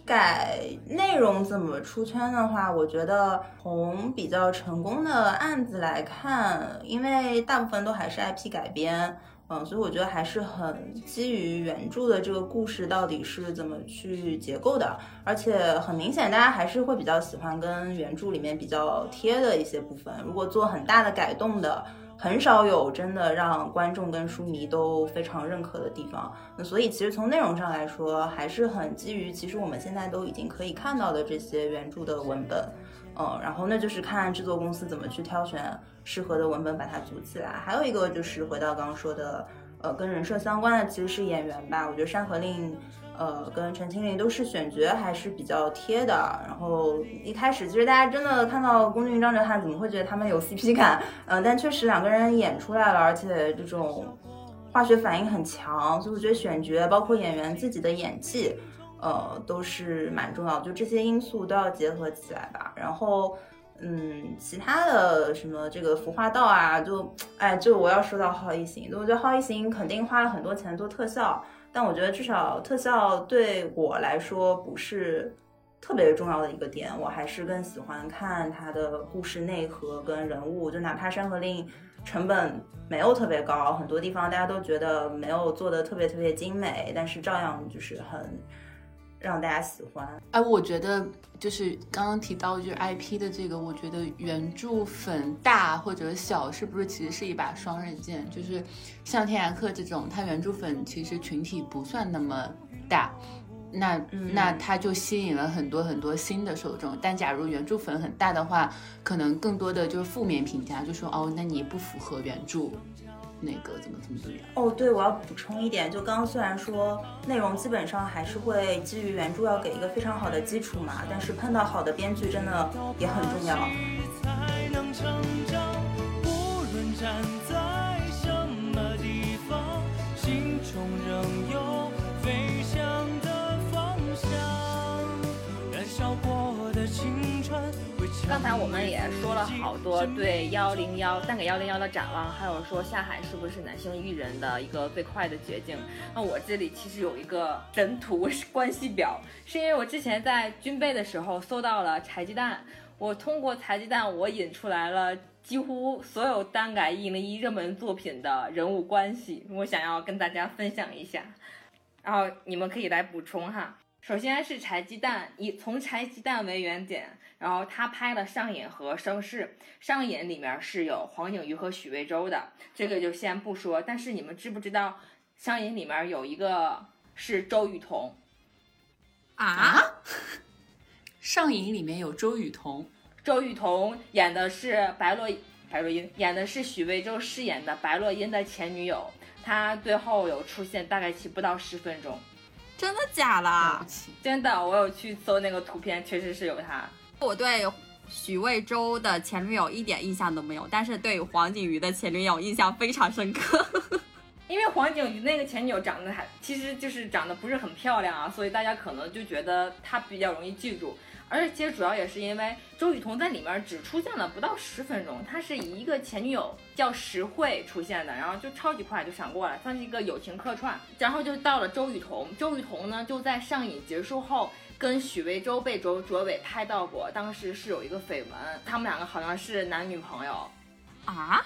改内容怎么出圈的话，我觉得从比较成功的案子来看，因为大部分都还是 IP 改编，嗯，所以我觉得还是很基于原著的这个故事到底是怎么去结构的，而且很明显，大家还是会比较喜欢跟原著里面比较贴的一些部分。如果做很大的改动的。很少有真的让观众跟书迷都非常认可的地方，那所以其实从内容上来说，还是很基于其实我们现在都已经可以看到的这些原著的文本，嗯，然后那就是看制作公司怎么去挑选适合的文本把它组起来。还有一个就是回到刚刚说的，呃，跟人设相关的其实是演员吧，我觉得《山河令》。呃，跟陈情令都是选角还是比较贴的。然后一开始其实大家真的看到龚俊、张哲瀚，怎么会觉得他们有 CP 感？嗯，但确实两个人演出来了，而且这种化学反应很强，所以我觉得选角包括演员自己的演技，呃，都是蛮重要，就这些因素都要结合起来吧。然后，嗯，其他的什么这个服化道啊，就哎，就我要说到浩一行，我觉得浩一行肯定花了很多钱做特效。但我觉得至少特效对我来说不是特别重要的一个点，我还是更喜欢看它的故事内核跟人物。就哪怕《山河令》成本没有特别高，很多地方大家都觉得没有做的特别特别精美，但是照样就是很。让大家喜欢。哎，我觉得就是刚刚提到就是 IP 的这个，我觉得原著粉大或者小是不是其实是一把双刃剑？就是像天涯客这种，它原著粉其实群体不算那么大，那那它就吸引了很多很多新的受众。但假如原著粉很大的话，可能更多的就是负面评价，就说哦，那你不符合原著。那个怎么怎么怎么样？哦，对，我要补充一点，就刚刚虽然说内容基本上还是会基于原著要给一个非常好的基础嘛，但是碰到好的编剧真的也很重要。刚才我们也说了好多对幺零幺单给幺零幺的展望，还有说下海是不是男性艺人的一个最快的捷径。那我这里其实有一个神图关系表，是因为我之前在军备的时候搜到了柴鸡蛋，我通过柴鸡蛋我引出来了几乎所有单改一零一热门作品的人物关系，我想要跟大家分享一下，然后你们可以来补充哈。首先是柴鸡蛋，以从柴鸡蛋为原点。然后他拍了《上瘾》和《盛世》，《上瘾》里面是有黄景瑜和许魏洲的，这个就先不说。但是你们知不知道，《上瘾》里面有一个是周雨彤啊？《上瘾》里面有周雨彤，周雨彤演的是白洛白洛因，演的是许魏洲饰演的白洛因的前女友，她最后有出现，大概其不到十分钟。真的假的？真的，我有去搜那个图片，确实是有她。我对许魏洲的前女友一点印象都没有，但是对黄景瑜的前女友印象非常深刻。因为黄景瑜那个前女友长得还其实就是长得不是很漂亮啊，所以大家可能就觉得她比较容易记住。而且其实主要也是因为周雨彤在里面只出现了不到十分钟，她是以一个前女友叫石慧出现的，然后就超级快就闪过了，算是一个友情客串。然后就到了周雨彤，周雨彤呢就在上瘾结束后。跟许魏洲被卓卓伟拍到过，当时是有一个绯闻，他们两个好像是男女朋友，啊？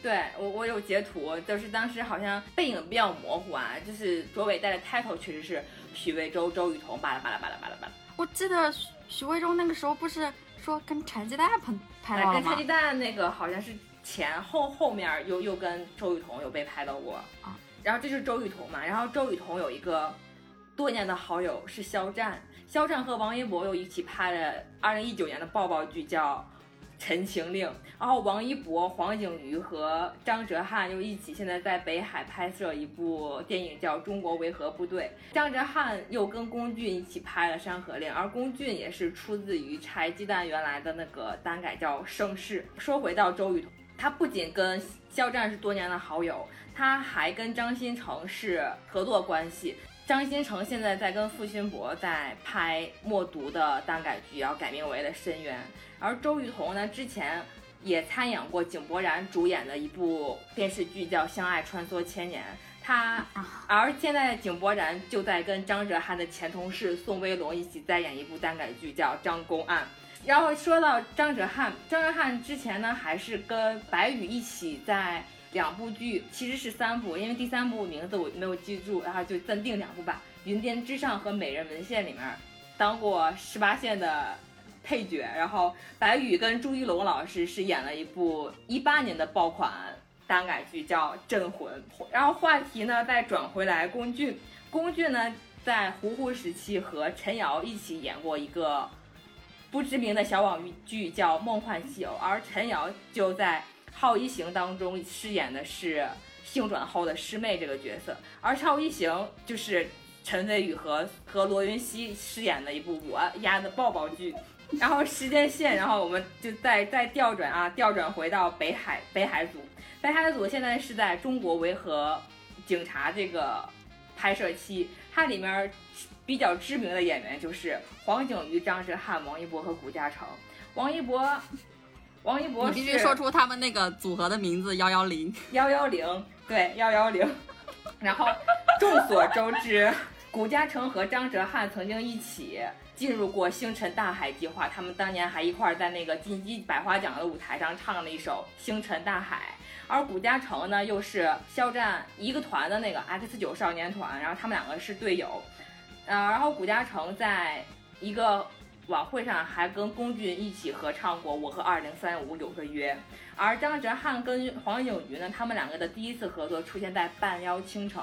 对我我有截图，就是当时好像背影比较模糊啊，就是卓伟戴的 title 确实是许魏洲、周雨彤，巴拉巴拉巴拉巴拉巴拉。我记得许魏洲那个时候不是说跟柴鸡蛋拍拍到跟柴鸡蛋那个好像是前后后面又又跟周雨彤有被拍到过啊。然后这是周雨彤嘛，然后周雨彤有一个多年的好友是肖战，肖战和王一博又一起拍了二零一九年的爆爆剧叫。《陈情令》，然后王一博、黄景瑜和张哲瀚又一起现在在北海拍摄一部电影，叫《中国维和部队》。张哲瀚又跟龚俊一起拍了《山河令》，而龚俊也是出自于柴鸡蛋原来的那个单改叫《盛世》。说回到周雨彤，他不仅跟肖战是多年的好友，他还跟张新成是合作关系。张新成现在在跟付辛博在拍《默读》的单改剧，要改名为了《深渊》。而周雨彤呢，之前也参演过井柏然主演的一部电视剧，叫《相爱穿梭千年》。他，而现在井柏然就在跟张哲瀚的前同事宋威龙一起在演一部单改剧，叫《张公案》。然后说到张哲瀚，张哲瀚之前呢，还是跟白宇一起在两部剧，其实是三部，因为第三部名字我没有记住，然后就暂定两部吧，《云巅之上》和《美人文献》里面当过十八线的。配角，然后白宇跟朱一龙老师是演了一部一八年的爆款单改剧，叫《镇魂》。然后话题呢再转回来，龚俊，龚俊呢在胡胡时期和陈瑶一起演过一个不知名的小网剧，叫《梦幻西游》，而陈瑶就在《超一行》当中饰演的是性转后的师妹这个角色，而《超一行》就是陈飞宇和和罗云熙饰演的一部我压的抱抱剧。然后时间线，然后我们就再再调转啊，调转回到北海北海组。北海组现在是在中国维和警察这个拍摄期，它里面比较知名的演员就是黄景瑜、张哲瀚、王一博和谷嘉诚。王一博，王一博，你必须说出他们那个组合的名字：幺幺零，幺幺零，对，幺幺零。然后众所周知，谷嘉诚和张哲瀚曾经一起。进入过星辰大海计划，他们当年还一块儿在那个金鸡百花奖的舞台上唱了一首《星辰大海》。而谷嘉诚呢，又是肖战一个团的那个 X 九少年团，然后他们两个是队友。呃，然后谷嘉诚在一个晚会上还跟龚俊一起合唱过《我和二零三五有个约》。而张哲瀚跟黄景瑜呢，他们两个的第一次合作出现在《半妖倾城》。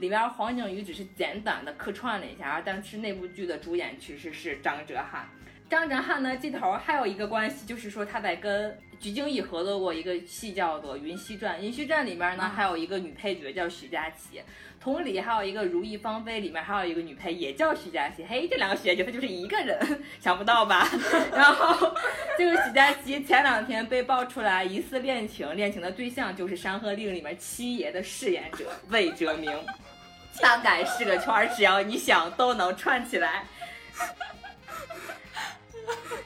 里边黄景瑜只是简短的客串了一下，但是那部剧的主演其实是张哲瀚。张哲瀚呢，这头还有一个关系，就是说他在跟鞠婧祎合作过一个戏，叫做《云溪传》。《云溪传》里面呢，还有一个女配角叫许佳琪。同理，还有一个《如意芳菲》里面还有一个女配也叫许佳琪。嘿，这两个学姐她就是一个人，想不到吧？然后这个许佳琪前两天被爆出来疑似恋情，恋情的对象就是《山河令》里面七爷的饰演者魏哲鸣。大概是个圈，只要你想都能串起来。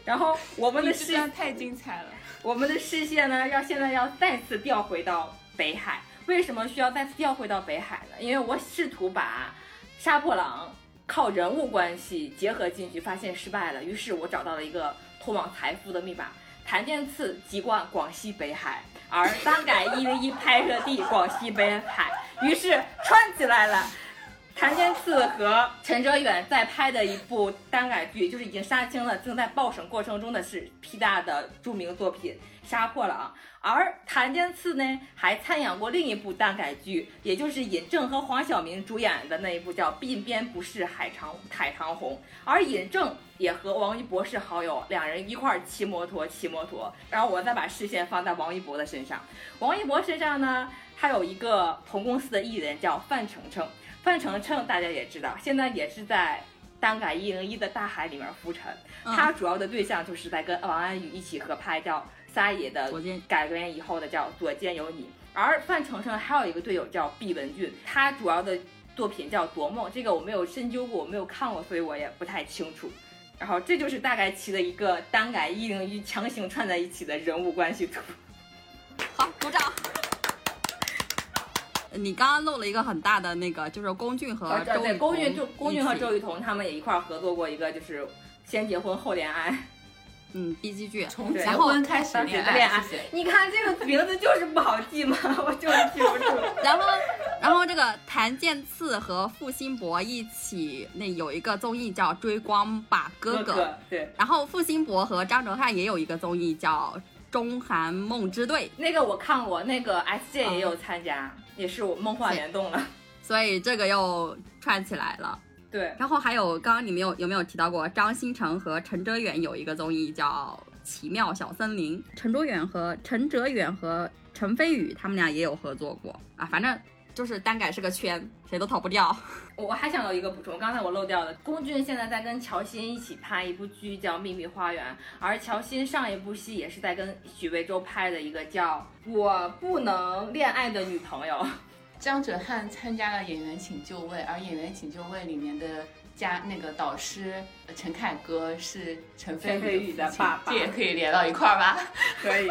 然后我们的视线太精彩了，我们的视线呢，要现在要再次调回到北海。为什么需要再次调回到北海呢？因为我试图把杀破狼靠人物关系结合进去，发现失败了。于是我找到了一个通往财富的密码：谭健次籍贯广西北海，而单改一零一拍摄地广西北海，于是串起来了。谭健次和陈哲远在拍的一部单改剧，就是已经杀青了，正在报审过程中的是 P 大的著名作品《杀破狼》，而谭健次呢还参演过另一部单改剧，也就是尹正和黄晓明主演的那一部叫《鬓边不是海棠海棠红》，而尹正也和王一博是好友，两人一块儿骑摩托骑摩托，然后我再把视线放在王一博的身上，王一博身上呢还有一个同公司的艺人叫范丞丞。范丞丞大家也知道，现在也是在单改一零一的大海里面浮沉。他主要的对象就是在跟王安宇一起合拍叫《撒野》的改编以后的叫《左肩有你》。而范丞丞还有一个队友叫毕文俊，他主要的作品叫《夺梦》，这个我没有深究过，我没有看过，所以我也不太清楚。然后这就是大概其的一个单改一零一强行串在一起的人物关系图。好，鼓掌。你刚刚漏了一个很大的那个，就是龚俊和周对，龚俊就龚俊和周雨雨彤他们也一块合作过一个，就是先结婚后恋爱，嗯，B G 剧，从结婚开始恋爱。你看这个名字就是不好记嘛，我就是记不住。然后，然后这个谭健次和付辛博一起，那有一个综艺叫《追光吧哥哥哥，对，然后付辛博和张哲瀚也有一个综艺叫中韩梦之队，那个我看过，那个 SJ 也有参加，也是我梦幻联动了。所以这个又串起来了。对，然后还有刚刚你们有有没有提到过张新成和陈哲远有一个综艺叫《奇妙小森林》，陈哲远和陈哲远和陈飞宇他们俩也有合作过啊，反正就是单改是个圈，谁都逃不掉。我还想有一个补充，刚才我漏掉了，龚俊现在在跟乔欣一起拍一部剧叫《秘密花园》，而乔欣上一部戏也是在跟许魏洲拍的一个叫《我不能恋爱的女朋友》。张哲瀚参加了《演员请就位》，而《演员请就位》里面的家那个导师呃陈凯歌是陈飞宇的爸爸这也可以连到一块儿吧？可以。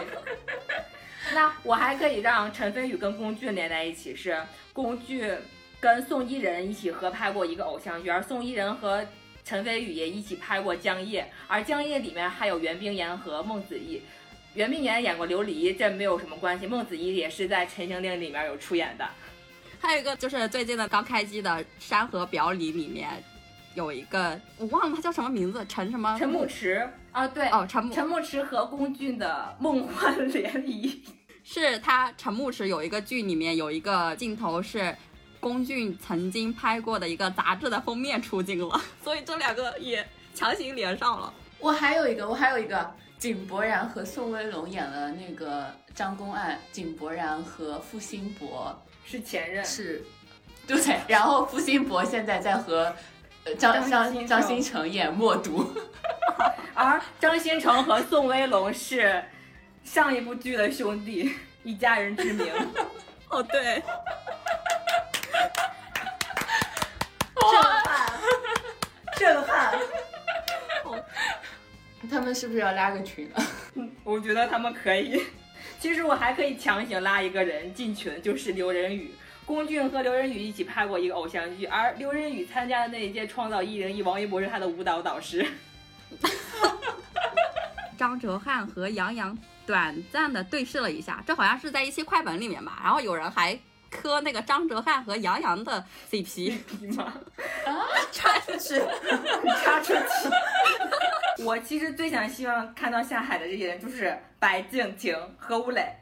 那我还可以让陈飞宇跟龚俊连在一起，是龚俊跟宋伊人一起合拍过一个偶像剧，而宋伊人和陈飞宇也一起拍过《江夜》，而《江夜》里面还有袁冰妍和孟子义。袁冰妍演过琉璃，这没有什么关系。孟子义也是在《陈情令》里面有出演的。还有一个就是最近的刚开机的《山河表里》里面有一个我忘了他叫什么名字，陈什么？陈牧驰啊，对，哦，陈牧陈牧驰和龚俊的梦幻联谊。是他陈牧驰有一个剧里面有一个镜头是龚俊曾经拍过的一个杂志的封面出镜了，所以这两个也强行连上了。我还有一个，我还有一个，井柏然和宋威龙演了那个《张公案》，井柏然和付辛博是前任，是，对，然后付辛博现在在和呃张张张新成张新成演默读，而张新成和宋威龙是上一部剧的兄弟，一家人之名。哦，对，震撼，震撼。他们是不是要拉个群啊？我觉得他们可以。其实我还可以强行拉一个人进群，就是刘仁宇。龚俊和刘仁宇一起拍过一个偶像剧，而刘仁宇参加的那一届《创造一零一》，王一博是他的舞蹈导师。张哲瀚和杨洋短暂的对视了一下，这好像是在一期快本里面吧。然后有人还磕那个张哲瀚和杨洋的 CP，吗？插出去，插出去。我其实最想希望看到下海的这些人，就是白敬亭和吴磊。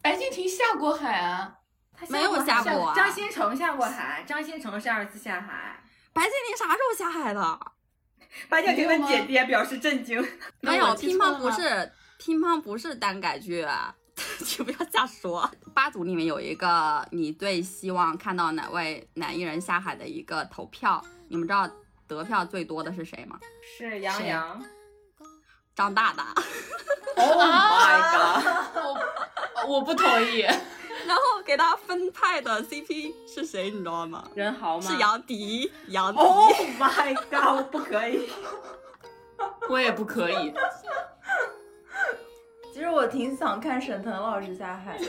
白敬亭下过海啊，他没有下过啊张新成下过海，张新成是二次下海。白敬亭啥时候下海的？白敬亭的姐姐表示震惊。没有，乒乓不是乒乓不是单改剧，就不要瞎说。八组里面有一个你最希望看到哪位男艺人下海的一个投票，你们知道得票最多的是谁吗？是杨洋。张大大。Oh my god！我我不同意。然后给他分派的 CP 是谁，你知道吗？任豪吗？是杨迪，杨迪。Oh my god！不可以。我也不可以。其实我挺想看沈腾老师下海的。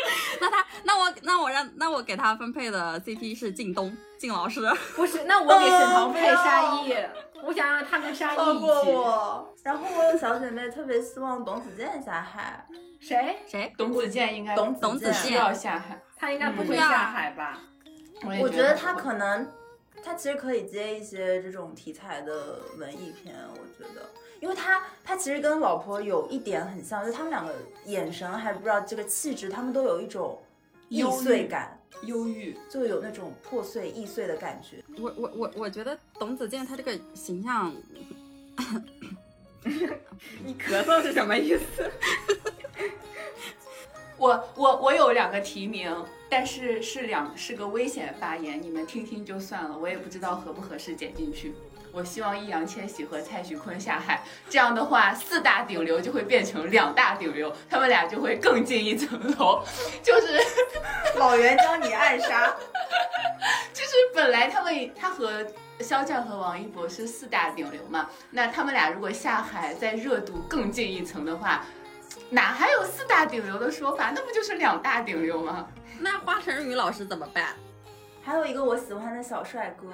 那他，那我，那我让，那我给他分配的 CP 是靳东，靳老师。不是，那我给沈腾配沙溢，我想让他跟沙溢放过一起。我。然后我有小姐妹特别希望董子健下海，谁？谁？董子健应该董董子健需要下海。他应该不会嗯下海吧？也我觉得他可能，他其实可以接一些这种题材的文艺片，我觉得，因为他他其实跟老婆有一点很像，就他们两个眼神还不知道这个气质，他们都有一种易碎感，忧郁。就有那种破碎易碎的感觉。我我我我觉得董子健他这个形象，你咳嗽是什么意思？我我我有两个提名，但是是两是个危险发言，你们听听就算了，我也不知道合不合适剪进去。我希望易烊千玺和蔡徐坤下海，这样的话四大顶流就会变成两大顶流，他们俩就会更进一层楼。就是 老袁将你暗杀，就是本来他们他和肖战和王一博是四大顶流嘛，那他们俩如果下海再热度更进一层的话，哪还有四大顶流的说法？那不就是两大顶流吗？那华晨宇老师怎么办？还有一个我喜欢的小帅哥，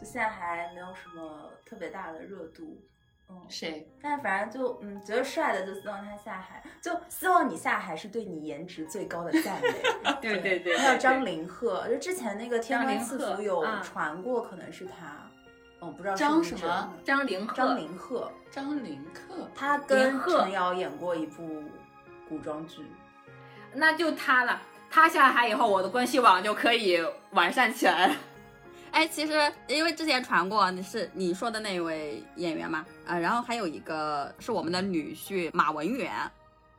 就现在还没有什么特别大的热度。嗯，谁？但反正就嗯，觉得帅的就希望他下海，就希望你下海是对你颜值最高的赞美。对对对，还有张凌赫，就之前那个《天官赐福》有传过，可能是他。嗯，不知道张什么张凌赫，张凌赫，张凌赫，他跟陈瑶演过一部古装剧。那就他了。他下海以后，我的关系网就可以完善起来了。哎，其实因为之前传过你是你说的那位演员嘛，啊、然后还有一个是我们的女婿马文远，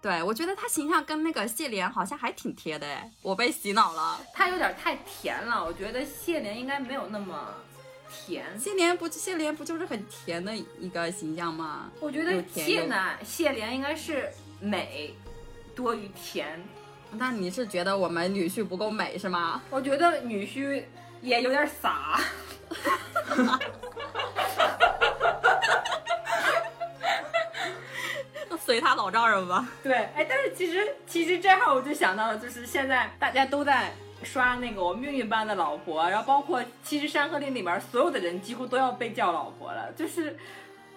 对我觉得他形象跟那个谢莲好像还挺贴的哎，我被洗脑了。他有点太甜了，我觉得谢莲应该没有那么甜。谢莲不谢莲不就是很甜的一个形象吗？我觉得谢呢，谢莲应该是美多于甜。那你是觉得我们女婿不够美是吗？我觉得女婿也有点傻。随他老丈人吧。对，哎，但是其实其实这会儿我就想到了，就是现在大家都在刷那个我命运般的老婆，然后包括其实《山河令》里面所有的人几乎都要被叫老婆了，就是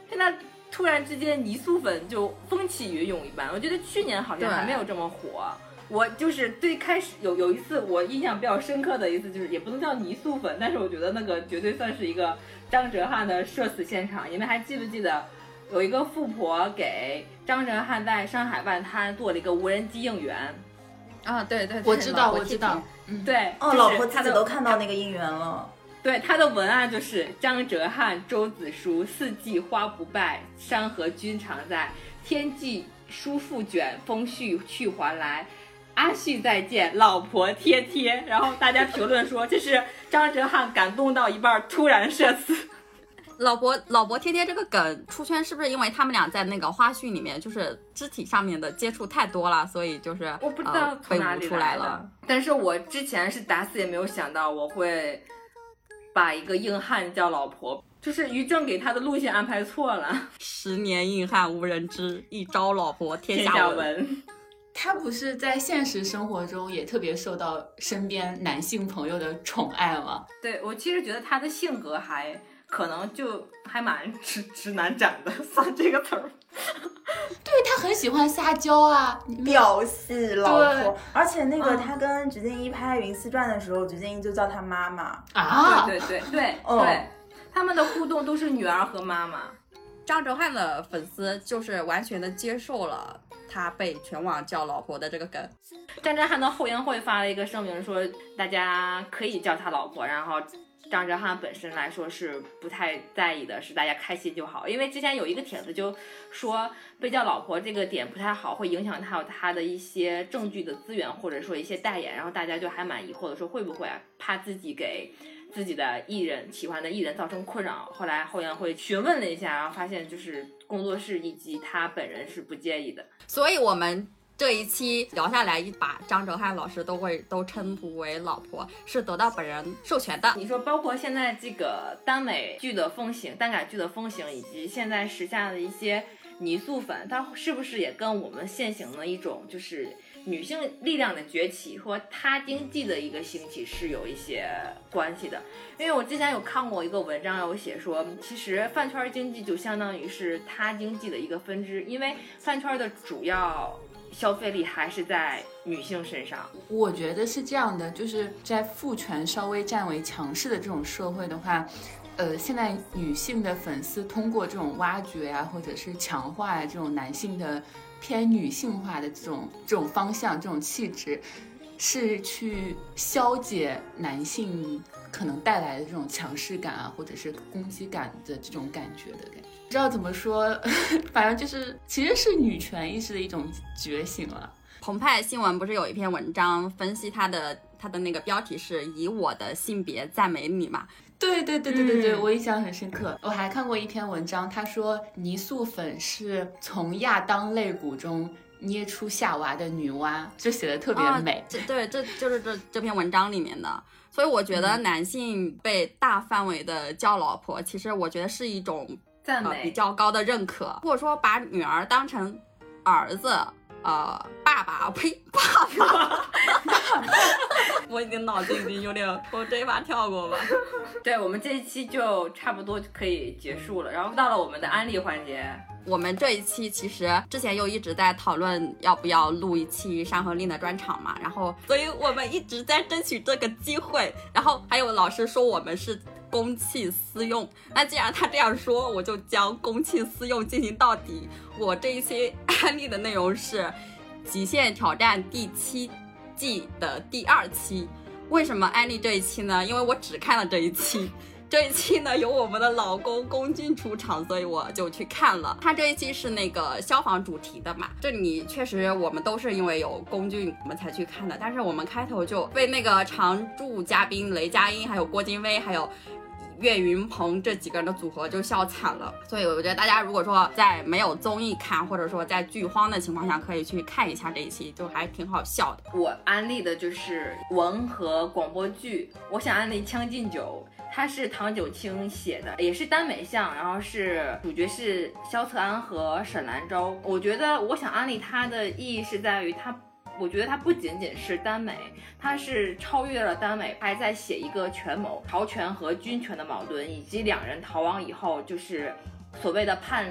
现在突然之间泥塑粉就风起云涌一般。我觉得去年好像还没有这么火。我就是最开始有有一次我印象比较深刻的一次，就是也不能叫泥塑粉，但是我觉得那个绝对算是一个张哲瀚的社死现场。你们还记不记得有一个富婆给张哲瀚在上海外滩做了一个无人机应援？啊，对对，我知道，我知道贴。对，哦，就是老婆他的自己都看到那个应援了。对，他的文案就是张哲瀚、周子舒，四季花不败，山河君常在，天际书复卷，风絮去还来。阿旭再见，老婆贴贴。然后大家评论说，这是张哲瀚感动到一半突然社死。老婆老婆贴贴这个梗出圈，是不是因为他们俩在那个花絮里面就是肢体上面的接触太多了，所以就是我不知道从哪里捂出来的了。，但是我之前是打死也没有想到我会把一个硬汉叫老婆，就是于正给他的路线安排错了。十年硬汉无人知，一朝老婆天下闻。闻，他不是在现实生活中也特别受到身边男性朋友的宠爱吗？对我其实觉得他的性格还可能就还蛮直直男斩的，算这个词儿。对他很喜欢撒娇啊，表戏老对婆，而且那个嗯他跟鞠婧祎拍《云丝传》的时候，鞠婧祎就叫他妈妈。啊，对对对对 哦对，他们的互动都是女儿和妈妈。张哲瀚的粉丝就是完全的接受了他被全网叫老婆的这个梗。张哲瀚的后援会发了一个声明说，大家可以叫他老婆，然后。张哲瀚本身来说是不太在意的，是大家开心就好。因为之前有一个帖子就说被叫老婆这个点不太好，会影响他他的一些证据的资源或者说一些代言，然后大家就还蛮疑惑的，说会不会怕自己给自己的艺人喜欢的艺人造成困扰。后来后援会询问了一下，然后发现就是工作室以及他本人是不介意的。所以我们这一期聊下来，把张哲瀚老师都会都称呼为老婆，是得到本人授权的。你说，包括现在这个耽美剧的风行、耽改剧的风行，以及现在时下的一些泥塑粉，它是不是也跟我们现行的一种就是女性力量的崛起和他经济的一个兴起是有一些关系的？因为我之前有看过一个文章，有写说，其实饭圈经济就相当于是他经济的一个分支，因为饭圈的主要消费力还是在女性身上。我觉得是这样的，就是在父权稍微占为强势的这种社会的话，呃，现在女性的粉丝通过这种挖掘呀、或者是强化呀、这种男性的偏女性化的这种这种方向、这种气质，是去消解男性可能带来的这种强势感啊，或者是攻击感的这种感觉的感觉。不知道怎么说，反正就是其实是女权意识的一种觉醒了。澎湃新闻不是有一篇文章分析他的他的那个标题是以我的性别赞美你嘛？对对对对对对，嗯我印象很深刻。我还看过一篇文章，他说泥塑粉是从亚当肋骨中捏出夏娃的女娲，就写的特别啊美。这对，这就是这这篇文章里面的。所以我觉得男性被大范围的叫老婆，其实我觉得是一种呃赞美比较高的认可，或者说把女儿当成儿子。呃，爸爸，呸，爸爸，我已经脑子已经有点，我这一把跳过吧。对我们这一期就差不多可以结束了，然后到了我们的安利环节。我们这一期其实之前又一直在讨论要不要录一期《山河令》的专场嘛，然后所以我们一直在争取这个机会，然后还有老师说我们是公器私用。那既然他这样说，我就将公器私用进行到底。我这一期安利的内容是《极限挑战》第七季的第二期。为什么安利这一期呢？因为我只看了这一期。这一期呢有我们的老公龚俊出场，所以我就去看了。他这一期是那个消防主题的嘛，这里确实我们都是因为有龚俊我们才去看的。但是我们开头就被那个常驻嘉宾雷佳音、还有郭京飞、还有岳云鹏这几个人的组合就笑惨了。所以我觉得大家如果说在没有综艺看，或者说在剧荒的情况下，可以去看一下这一期，就还挺好笑的。我安利的就是文和广播剧，我想安利《将进酒》。它是唐九卿写的，也是耽美向，然后是主角是萧策安和沈兰舟。我觉得我想安利它的意义是在于它，我觉得它不仅仅是耽美，它是超越了耽美，还在写一个权谋、朝权和军权的矛盾，以及两人逃亡以后，就是所谓的叛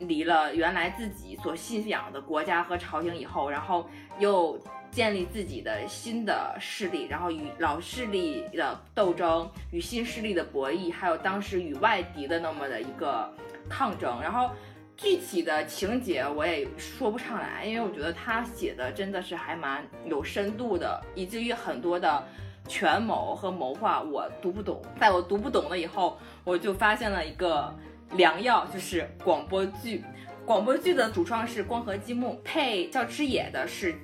离了原来自己所信仰的国家和朝廷以后，然后又。建立自己的新的势力，然后与老势力的斗争，与新势力的博弈，还有当时与外敌的那么的一个抗争。然后具体的情节我也说不上来，因为我觉得他写的真的是还蛮有深度的，以至于很多的权谋和谋划我读不懂。在我读不懂了以后，我就发现了一个良药，就是广播剧。广播剧的主创是光合积木，配叫之野的是。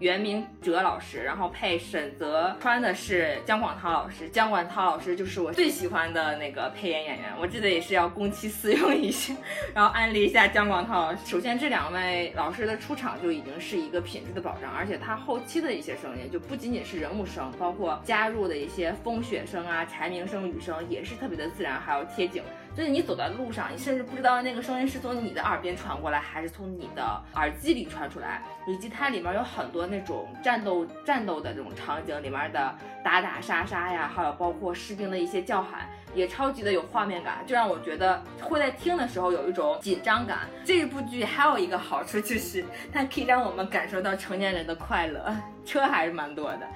袁明哲老师，然后配沈泽川的是姜广涛老师。姜广涛老师就是我最喜欢的那个配音演员，我记得也是要公器私用一下，然后安利一下姜广涛老师。首先，这两位老师的出场就已经是一个品质的保障，而且他后期的一些声音就不仅仅是人物声，包括加入的一些风雪声啊、蝉鸣声、雨声也是特别的自然，还有贴景。所以你走在路上，你甚至不知道那个声音是从你的耳边传过来，还是从你的耳机里传出来。以及它里面有很多那种战斗、战斗的这种场景，里面的打打杀杀呀，还有包括士兵的一些叫喊，也超级的有画面感，就让我觉得会在听的时候有一种紧张感。这部剧还有一个好处就是，它可以让我们感受到成年人的快乐，车还是蛮多的。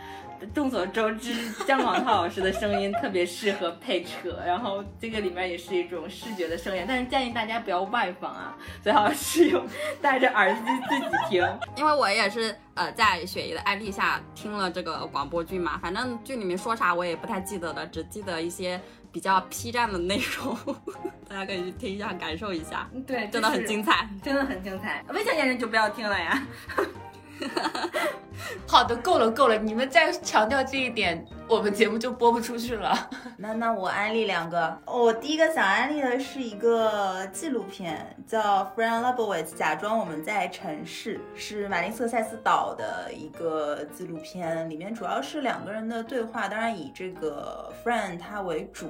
众所周知，姜广涛老师的声音特别适合配车，然后这个里面也是一种视觉的盛宴，但是建议大家不要外放啊，最好是用戴着耳机自己听。因为我也是呃在雪姨的安利下听了这个广播剧嘛，反正剧里面说啥我也不太记得了，只记得一些比较 P 站的内容，大家可以去听一下感受一下。对，真的很精彩，真的很精彩。未成年人就不要听了呀。好的，够了够了，你们再强调这一点，我们节目就播不出去了。那那我安利两个，我第一个想安利的是一个纪录片，叫《Fran Lebowitz》，假装我们在城市，是马丁斯塞斯导的一个纪录片，里面主要是两个人的对话，当然以这个 Fran 他为主，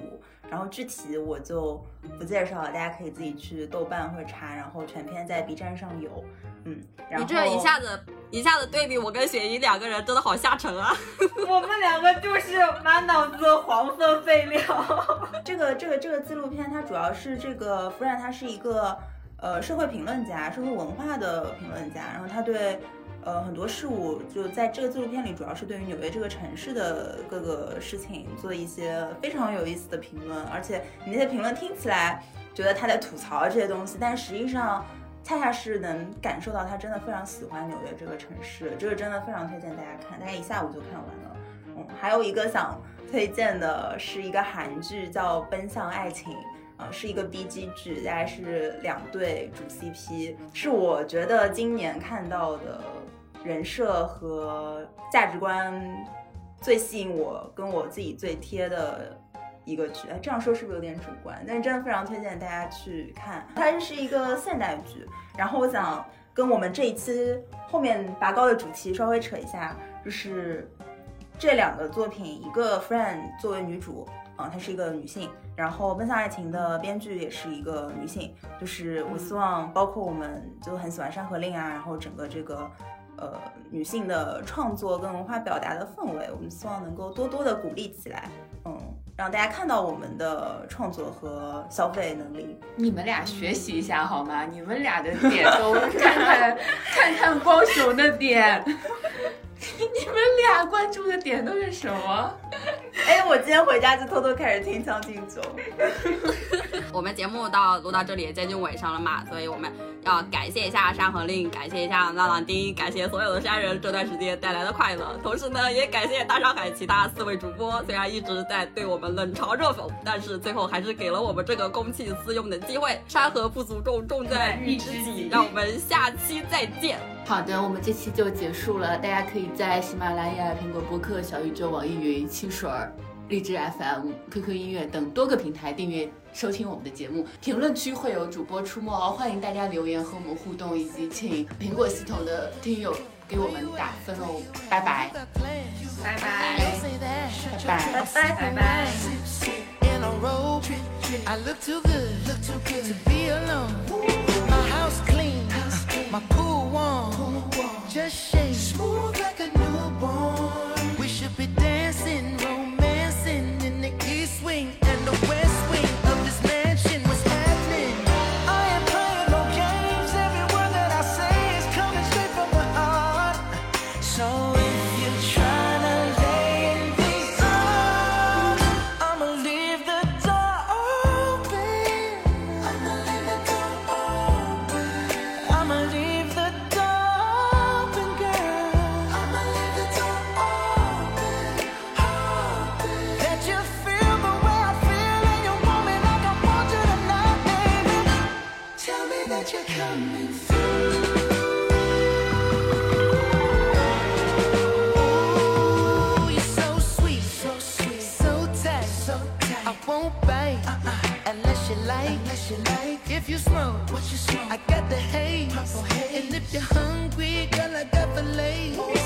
然后具体我就不介绍了，大家可以自己去豆瓣或者查，然后全片在 B 站上有。嗯，你这一下子一下子对比我跟雪姨两个人，真的好下沉啊！我们两个就是满脑子黄色废料。这个这个这个纪录片，它主要是这个夫人，他是一个呃社会评论家，社会文化的评论家，然后他对呃很多事物，就在这个纪录片里，主要是对于纽约这个城市的各个事情做一些非常有意思的评论，而且你那些评论听起来觉得他在吐槽这些东西，但实际上。恰恰是能感受到他真的非常喜欢纽约这个城市，这个真的非常推荐大家看，大概一下午就看完了。嗯，还有一个想推荐的是一个韩剧叫《奔向爱情》，啊，是一个 B G 剧，大概是两对主 C P，是我觉得今年看到的人设和价值观最吸引我，跟我自己最贴的。一个剧，哎，这样说是不是有点主观？但是真的非常推荐大家去看，它是一个现代剧。然后我想跟我们这一期后面拔高的主题稍微扯一下，就是这两个作品，一个 Friend 作为女主，啊，她是一个女性，然后《奔向爱情》的编剧也是一个女性。就是我希望，包括我们就很喜欢《山河令》啊，然后整个这个呃女性的创作跟文化表达的氛围，我们希望能够多多的鼓励起来，嗯。让大家看到我们的创作和消费能力。你们俩学习一下好吗？你们俩的点都看看 看看光雄的点，你们俩关注的点都是什么？哎，我今天回家就偷偷开始听《将进酒》。我们节目到录到这里也接近尾声了嘛，所以我们要感谢一下山河令，感谢一下浪浪丁，感谢所有的山人这段时间带来的快乐，同时呢，也感谢大上海其他四位主播，虽然一直在对我们冷嘲热讽，但是最后还是给了我们这个公器私用的机会。山河不足重，重在遇知己，让我们下期再见。好的，我们这期就结束了。大家可以在喜马拉雅、苹果播客、小宇宙、网易云、汽水儿、荔枝 FM、QQ 音乐等多个平台订阅收听我们的节目。评论区会有主播出没哦，欢迎大家留言和我们互动，以及请苹果系统的听友给我们打分哦。拜拜，拜拜。拜拜。拜拜拜拜。My pool warm, just shake smooth like a newborn. like. If you smoke, what you smoke? I got the haze. And if you're hungry, girl, I got the lace. Oh,